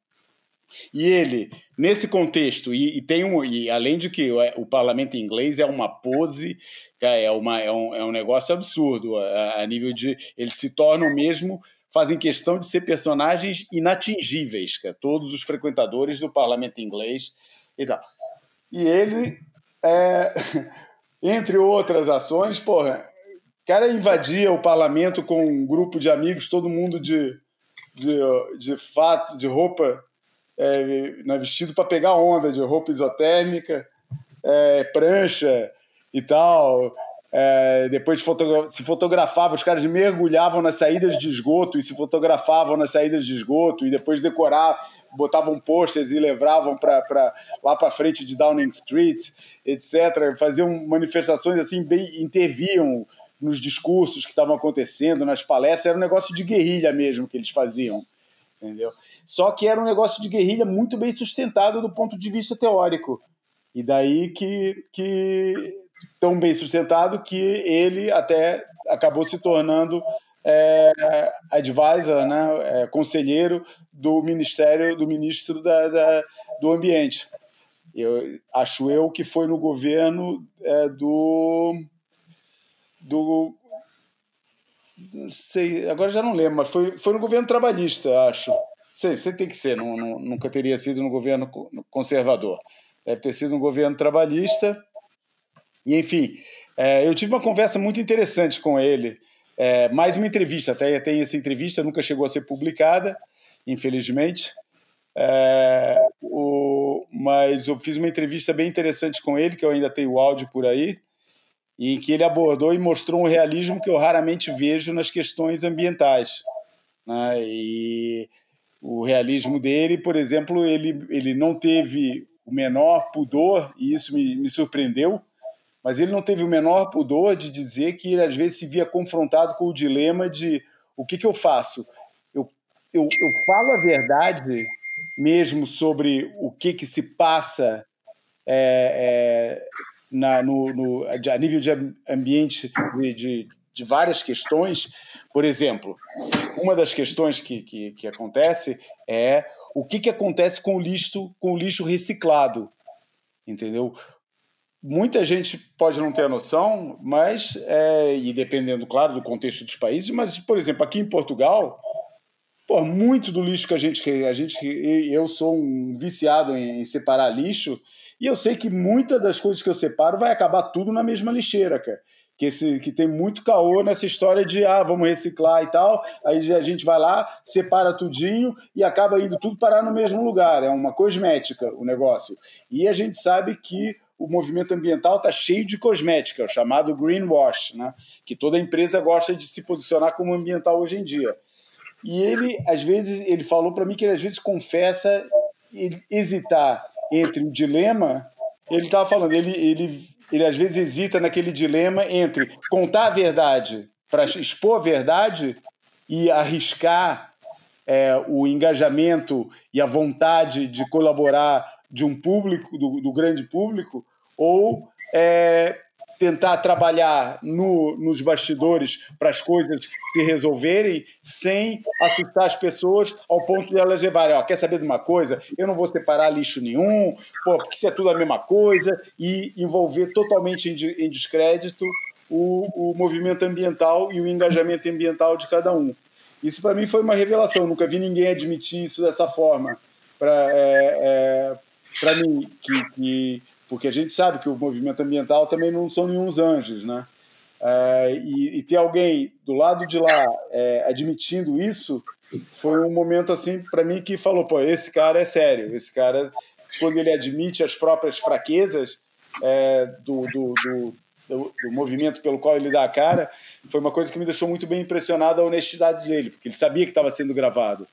E ele, nesse contexto, e, e, tem um, e além de que o, o parlamento inglês é uma pose, é, uma, é, um, é um negócio absurdo, a, a nível de. Eles se tornam mesmo, fazem questão de ser personagens inatingíveis, que todos os frequentadores do parlamento inglês e tal. E ele, é, <laughs> entre outras ações, porra, o cara invadia o parlamento com um grupo de amigos, todo mundo de, de, de fato, de roupa é, né, vestido para pegar onda, de roupa isotérmica, é, prancha e tal. É, depois fotogra se fotografava, os caras mergulhavam nas saídas de esgoto e se fotografavam nas saídas de esgoto e depois decorar, botavam posters e levavam para lá para frente de Downing Street, etc. Faziam manifestações assim, bem interviam nos discursos que estavam acontecendo, nas palestras, era um negócio de guerrilha mesmo que eles faziam, entendeu? Só que era um negócio de guerrilha muito bem sustentado do ponto de vista teórico. E daí que, que tão bem sustentado que ele até acabou se tornando é, advisor, né, é, conselheiro do Ministério do Ministro da, da, do Ambiente. Eu acho eu que foi no governo é, do do não sei, agora já não lembro, mas foi, foi no governo trabalhista, acho. Sei, você tem que ser, não, não, nunca teria sido no governo conservador. Deve ter sido no governo trabalhista. E, enfim, é, eu tive uma conversa muito interessante com ele. É, mais uma entrevista, até tem essa entrevista, nunca chegou a ser publicada, infelizmente. É, o, mas eu fiz uma entrevista bem interessante com ele, que eu ainda tenho o áudio por aí, e que ele abordou e mostrou um realismo que eu raramente vejo nas questões ambientais. Né? E o realismo dele, por exemplo, ele, ele não teve o menor pudor, e isso me, me surpreendeu, mas ele não teve o menor pudor de dizer que ele às vezes se via confrontado com o dilema de o que, que eu faço? Eu, eu, eu falo a verdade mesmo sobre o que, que se passa é, é, na, no, no, a nível de ambiente de, de, de várias questões, por exemplo, uma das questões que, que, que acontece é o que, que acontece com o lixo, com o lixo reciclado, entendeu? Muita gente pode não ter a noção, mas, é, e dependendo, claro, do contexto dos países, mas, por exemplo, aqui em Portugal, pô, muito do lixo que a gente, a gente eu sou um viciado em, separar lixo e eu sei que muitas das coisas que eu separo vai acabar tudo na mesma lixeira, cara. Que, esse, que tem muito caô nessa história de ah, vamos reciclar e tal. Aí a gente vai lá, separa tudinho e acaba indo tudo parar no mesmo lugar. É uma cosmética o negócio. E a gente sabe que o movimento ambiental está cheio de cosmética, o chamado greenwash, né? que toda empresa gosta de se posicionar como ambiental hoje em dia. E ele, às vezes, ele falou para mim que ele às vezes confessa hesitar entre o dilema. Ele estava falando, ele, ele, ele às vezes hesita naquele dilema entre contar a verdade para expor a verdade e arriscar é, o engajamento e a vontade de colaborar de um público, do, do grande público, ou é, tentar trabalhar no, nos bastidores para as coisas se resolverem sem assustar as pessoas ao ponto de elas levarem, ó, quer saber de uma coisa? Eu não vou separar lixo nenhum, pô, porque isso é tudo a mesma coisa, e envolver totalmente em, em descrédito o, o movimento ambiental e o engajamento ambiental de cada um. Isso para mim foi uma revelação, nunca vi ninguém admitir isso dessa forma. Para é, é, para mim, que, que, porque a gente sabe que o movimento ambiental também não são nenhum anjos, né? É, e, e, ter alguém do lado de lá é, admitindo isso foi um momento assim para mim que falou pô esse cara é sério esse cara quando ele admite as próprias fraquezas é, do, do, do, do, movimento pelo qual ele dá a cara foi uma coisa que me deixou muito bem impressionado a honestidade dele porque ele sabia que estava sendo gravado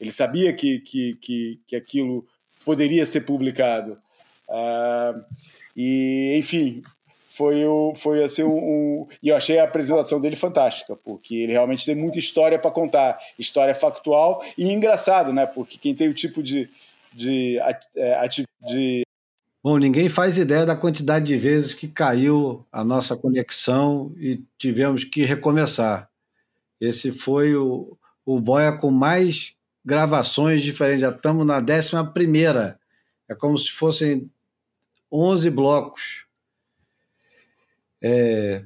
ele sabia que, que, que, que aquilo poderia ser publicado. Uh, e, enfim, foi, o, foi assim um, um, E eu achei a apresentação dele fantástica, porque ele realmente tem muita história para contar. História factual e engraçado, né? Porque quem tem o tipo de. de, é, de Bom, ninguém faz ideia da quantidade de vezes que caiu a nossa conexão e tivemos que recomeçar. Esse foi o, o Boia com mais gravações diferentes, já estamos na décima primeira. É como se fossem 11 blocos. É,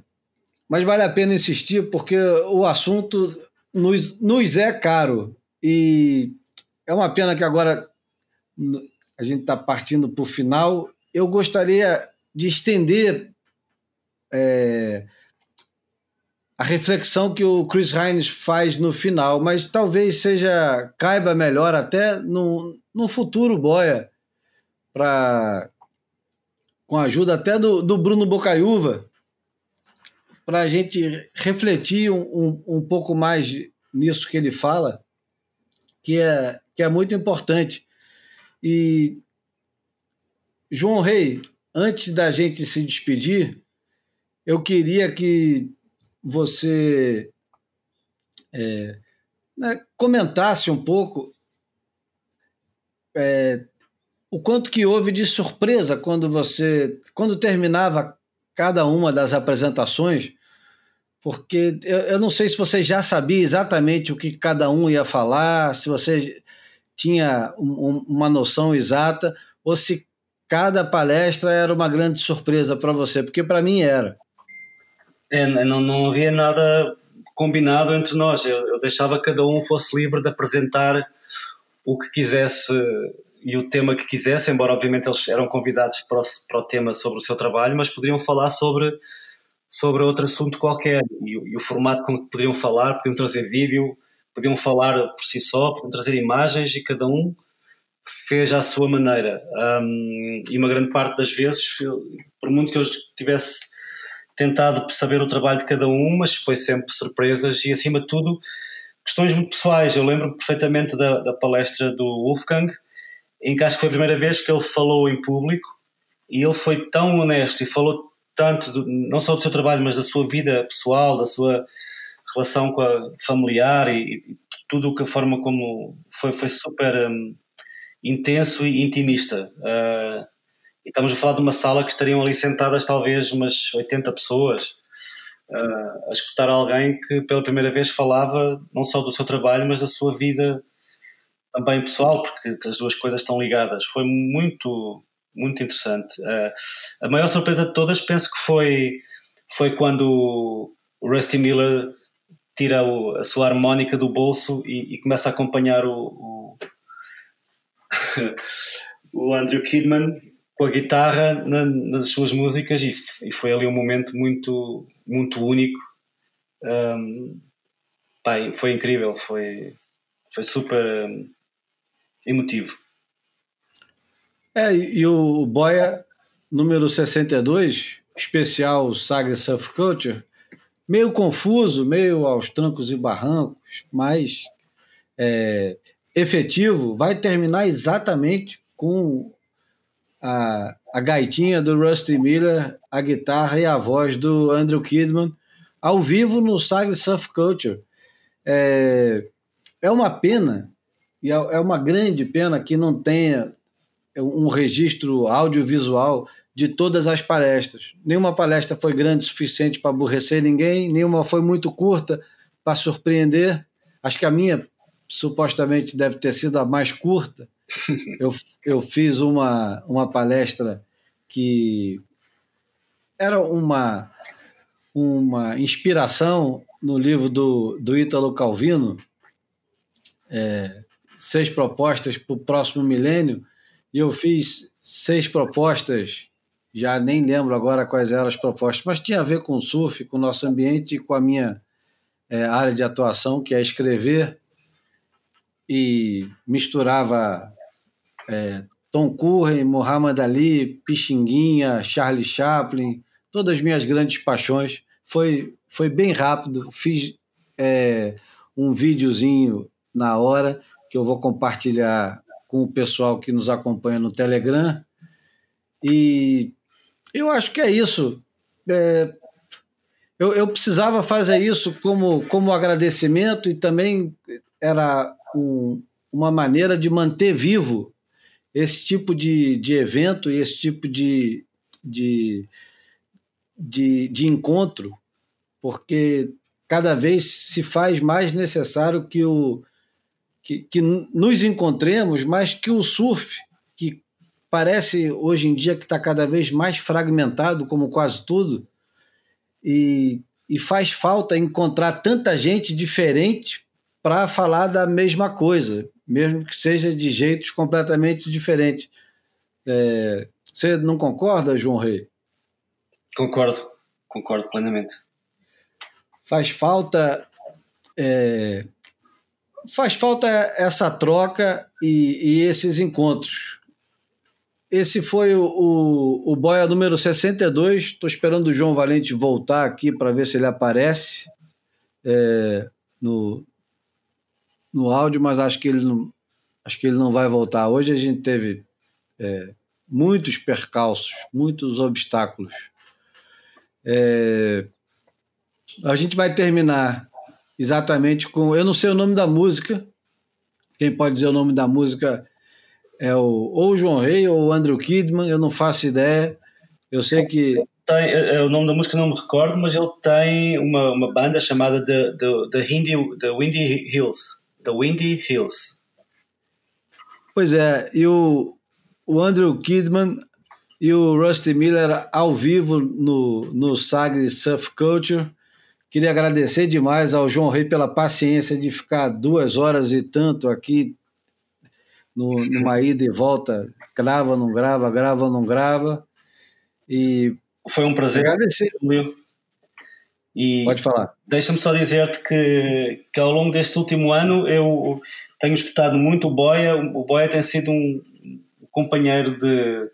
mas vale a pena insistir porque o assunto nos, nos é caro e é uma pena que agora a gente está partindo para o final. Eu gostaria de estender é, a reflexão que o Chris Hines faz no final, mas talvez seja caiba melhor até no, no futuro boia para com a ajuda até do, do Bruno Bocaiúva para a gente refletir um, um, um, pouco mais nisso que ele fala, que é, que é muito importante. E, João Rei, antes da gente se despedir, eu queria que você é, né, comentasse um pouco é, o quanto que houve de surpresa quando você, quando terminava cada uma das apresentações, porque eu, eu não sei se você já sabia exatamente o que cada um ia falar, se você tinha um, uma noção exata, ou se cada palestra era uma grande surpresa para você, porque para mim era. É, não, não havia nada combinado entre nós. Eu, eu deixava que cada um fosse livre de apresentar o que quisesse e o tema que quisesse, embora obviamente eles eram convidados para o, para o tema sobre o seu trabalho, mas poderiam falar sobre, sobre outro assunto qualquer. E, e, o formato com que poderiam falar, podiam trazer vídeo, podiam falar por si só, podiam trazer imagens e cada um fez à sua maneira. Um, e uma grande parte das vezes, por muito que eu tivesse tentado saber o trabalho de cada um, mas foi sempre surpresas e, acima de tudo, questões muito pessoais. Eu lembro perfeitamente da, da palestra do Wolfgang, em que acho que foi a primeira vez que ele falou em público e ele foi tão honesto e falou tanto, do, não só do seu trabalho, mas da sua vida pessoal, da sua relação com a familiar e, e tudo que a forma como foi, foi super um, intenso e intimista. Uh, e estamos a falar de uma sala que estariam ali sentadas talvez umas 80 pessoas uh, a escutar alguém que pela primeira vez falava não só do seu trabalho, mas da sua vida também pessoal, porque as duas coisas estão ligadas. Foi muito, muito interessante. Uh, a maior surpresa de todas penso que foi, foi quando o Rusty Miller tira o, a sua harmónica do bolso e, e começa a acompanhar o, o, <laughs> o Andrew Kidman com a guitarra na, nas suas músicas e, e, foi ali um momento muito, muito único. Um, pá, foi incrível, foi, foi super emotivo. É, e o Boia número 62, especial Saga Surf Culture, meio confuso, meio aos trancos e barrancos, mas é, efetivo, vai terminar exatamente com a, a gaitinha do Rusty Miller, a guitarra e a voz do Andrew Kidman ao vivo no Saga Surf Culture. É, é uma pena, e é, é uma grande pena que não tenha um registro audiovisual de todas as palestras. Nenhuma palestra foi grande o suficiente para aborrecer ninguém, nenhuma foi muito curta para surpreender. Acho que a minha supostamente deve ter sido a mais curta. Eu, eu fiz uma, uma palestra que era uma, uma inspiração no livro do, do Ítalo Calvino, é, Seis Propostas para o Próximo Milênio, e eu fiz seis propostas já nem lembro agora quais eram as propostas, mas tinha a ver com o surf, com o nosso ambiente e com a minha é, área de atuação, que é escrever, e misturava é, Tom Curren, Muhammad Ali, Pixinguinha, Charlie Chaplin, todas as minhas grandes paixões. Foi, foi bem rápido, fiz é, um videozinho na hora que eu vou compartilhar com o pessoal que nos acompanha no Telegram. E eu acho que é isso. É, eu, eu, precisava fazer isso como, como agradecimento e também era um, uma maneira de manter vivo esse tipo de, de evento e esse tipo de, de, de, de encontro, porque cada vez se faz mais necessário que, o, que, que nos encontremos, mas que o surf parece hoje em dia que está cada vez mais fragmentado, como quase tudo, e, e faz falta encontrar tanta gente diferente para falar da mesma coisa, mesmo que seja de jeitos completamente diferentes. É, você não concorda, João Rei? Concordo, concordo plenamente. Faz falta. É, faz falta essa troca e, e esses encontros esse foi o, o, o Boia número 62. Estou esperando o João Valente voltar aqui para ver se ele aparece é, no, no áudio, mas acho que ele não, acho que ele não vai voltar. Hoje a gente teve é, muitos percalços, muitos obstáculos. É, a gente vai terminar exatamente com. Eu não sei o nome da música. Quem pode dizer o nome da música é o, ou o João Rei ou o Andrew Kidman, eu não faço ideia. Eu sei que. Tem, o nome da música não me recordo, mas ele tem uma, uma banda chamada The, The, The, Hindi, The Windy Hills. The Windy Hills. Pois é, e o, o Andrew Kidman e o Rusty Miller ao vivo no, no Sagre Surf Culture. Queria agradecer demais ao João Rei pela paciência de ficar duas horas e tanto aqui no, numa ida e volta, grava, não grava, grava, não grava. E foi um prazer. Agradecer. E Pode falar. Deixa-me só dizer-te que, que ao longo deste último ano eu tenho escutado muito o Boia. O Boia tem sido um companheiro de,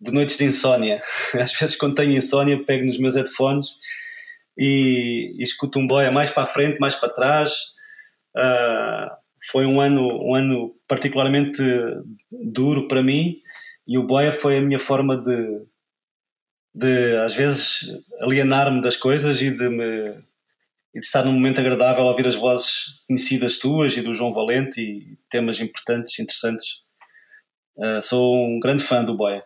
de noites de insónia. <laughs> Às vezes, quando tenho insónia, pego nos meus headphones e, e escuto um Boia mais para a frente, mais para trás. Uh, foi um ano, um ano particularmente duro para mim e o Boia foi a minha forma de, de às vezes, alienar-me das coisas e de, me, e de estar num momento agradável a ouvir as vozes conhecidas tuas e do João Valente e temas importantes, interessantes. Uh, sou um grande fã do Boia.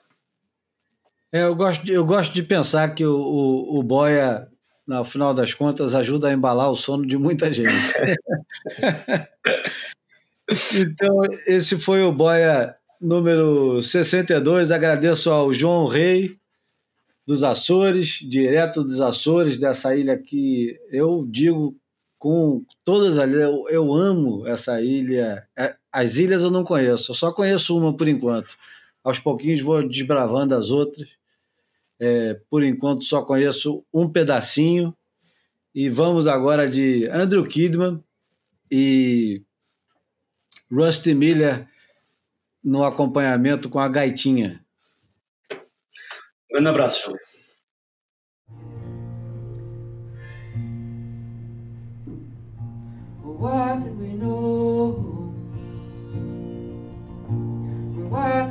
É, eu, gosto, eu gosto de pensar que o, o, o Boia no final das contas, ajuda a embalar o sono de muita gente. <laughs> então, esse foi o Boia número 62. Agradeço ao João Rei dos Açores, direto dos Açores, dessa ilha que eu digo com todas ali. Eu, eu amo essa ilha. É, as ilhas eu não conheço, eu só conheço uma por enquanto. Aos pouquinhos vou desbravando as outras. É, por enquanto só conheço um pedacinho. E vamos agora de Andrew Kidman e Rusty Miller no acompanhamento com a gaitinha. Um grande abraço, Júlio. What do we know? What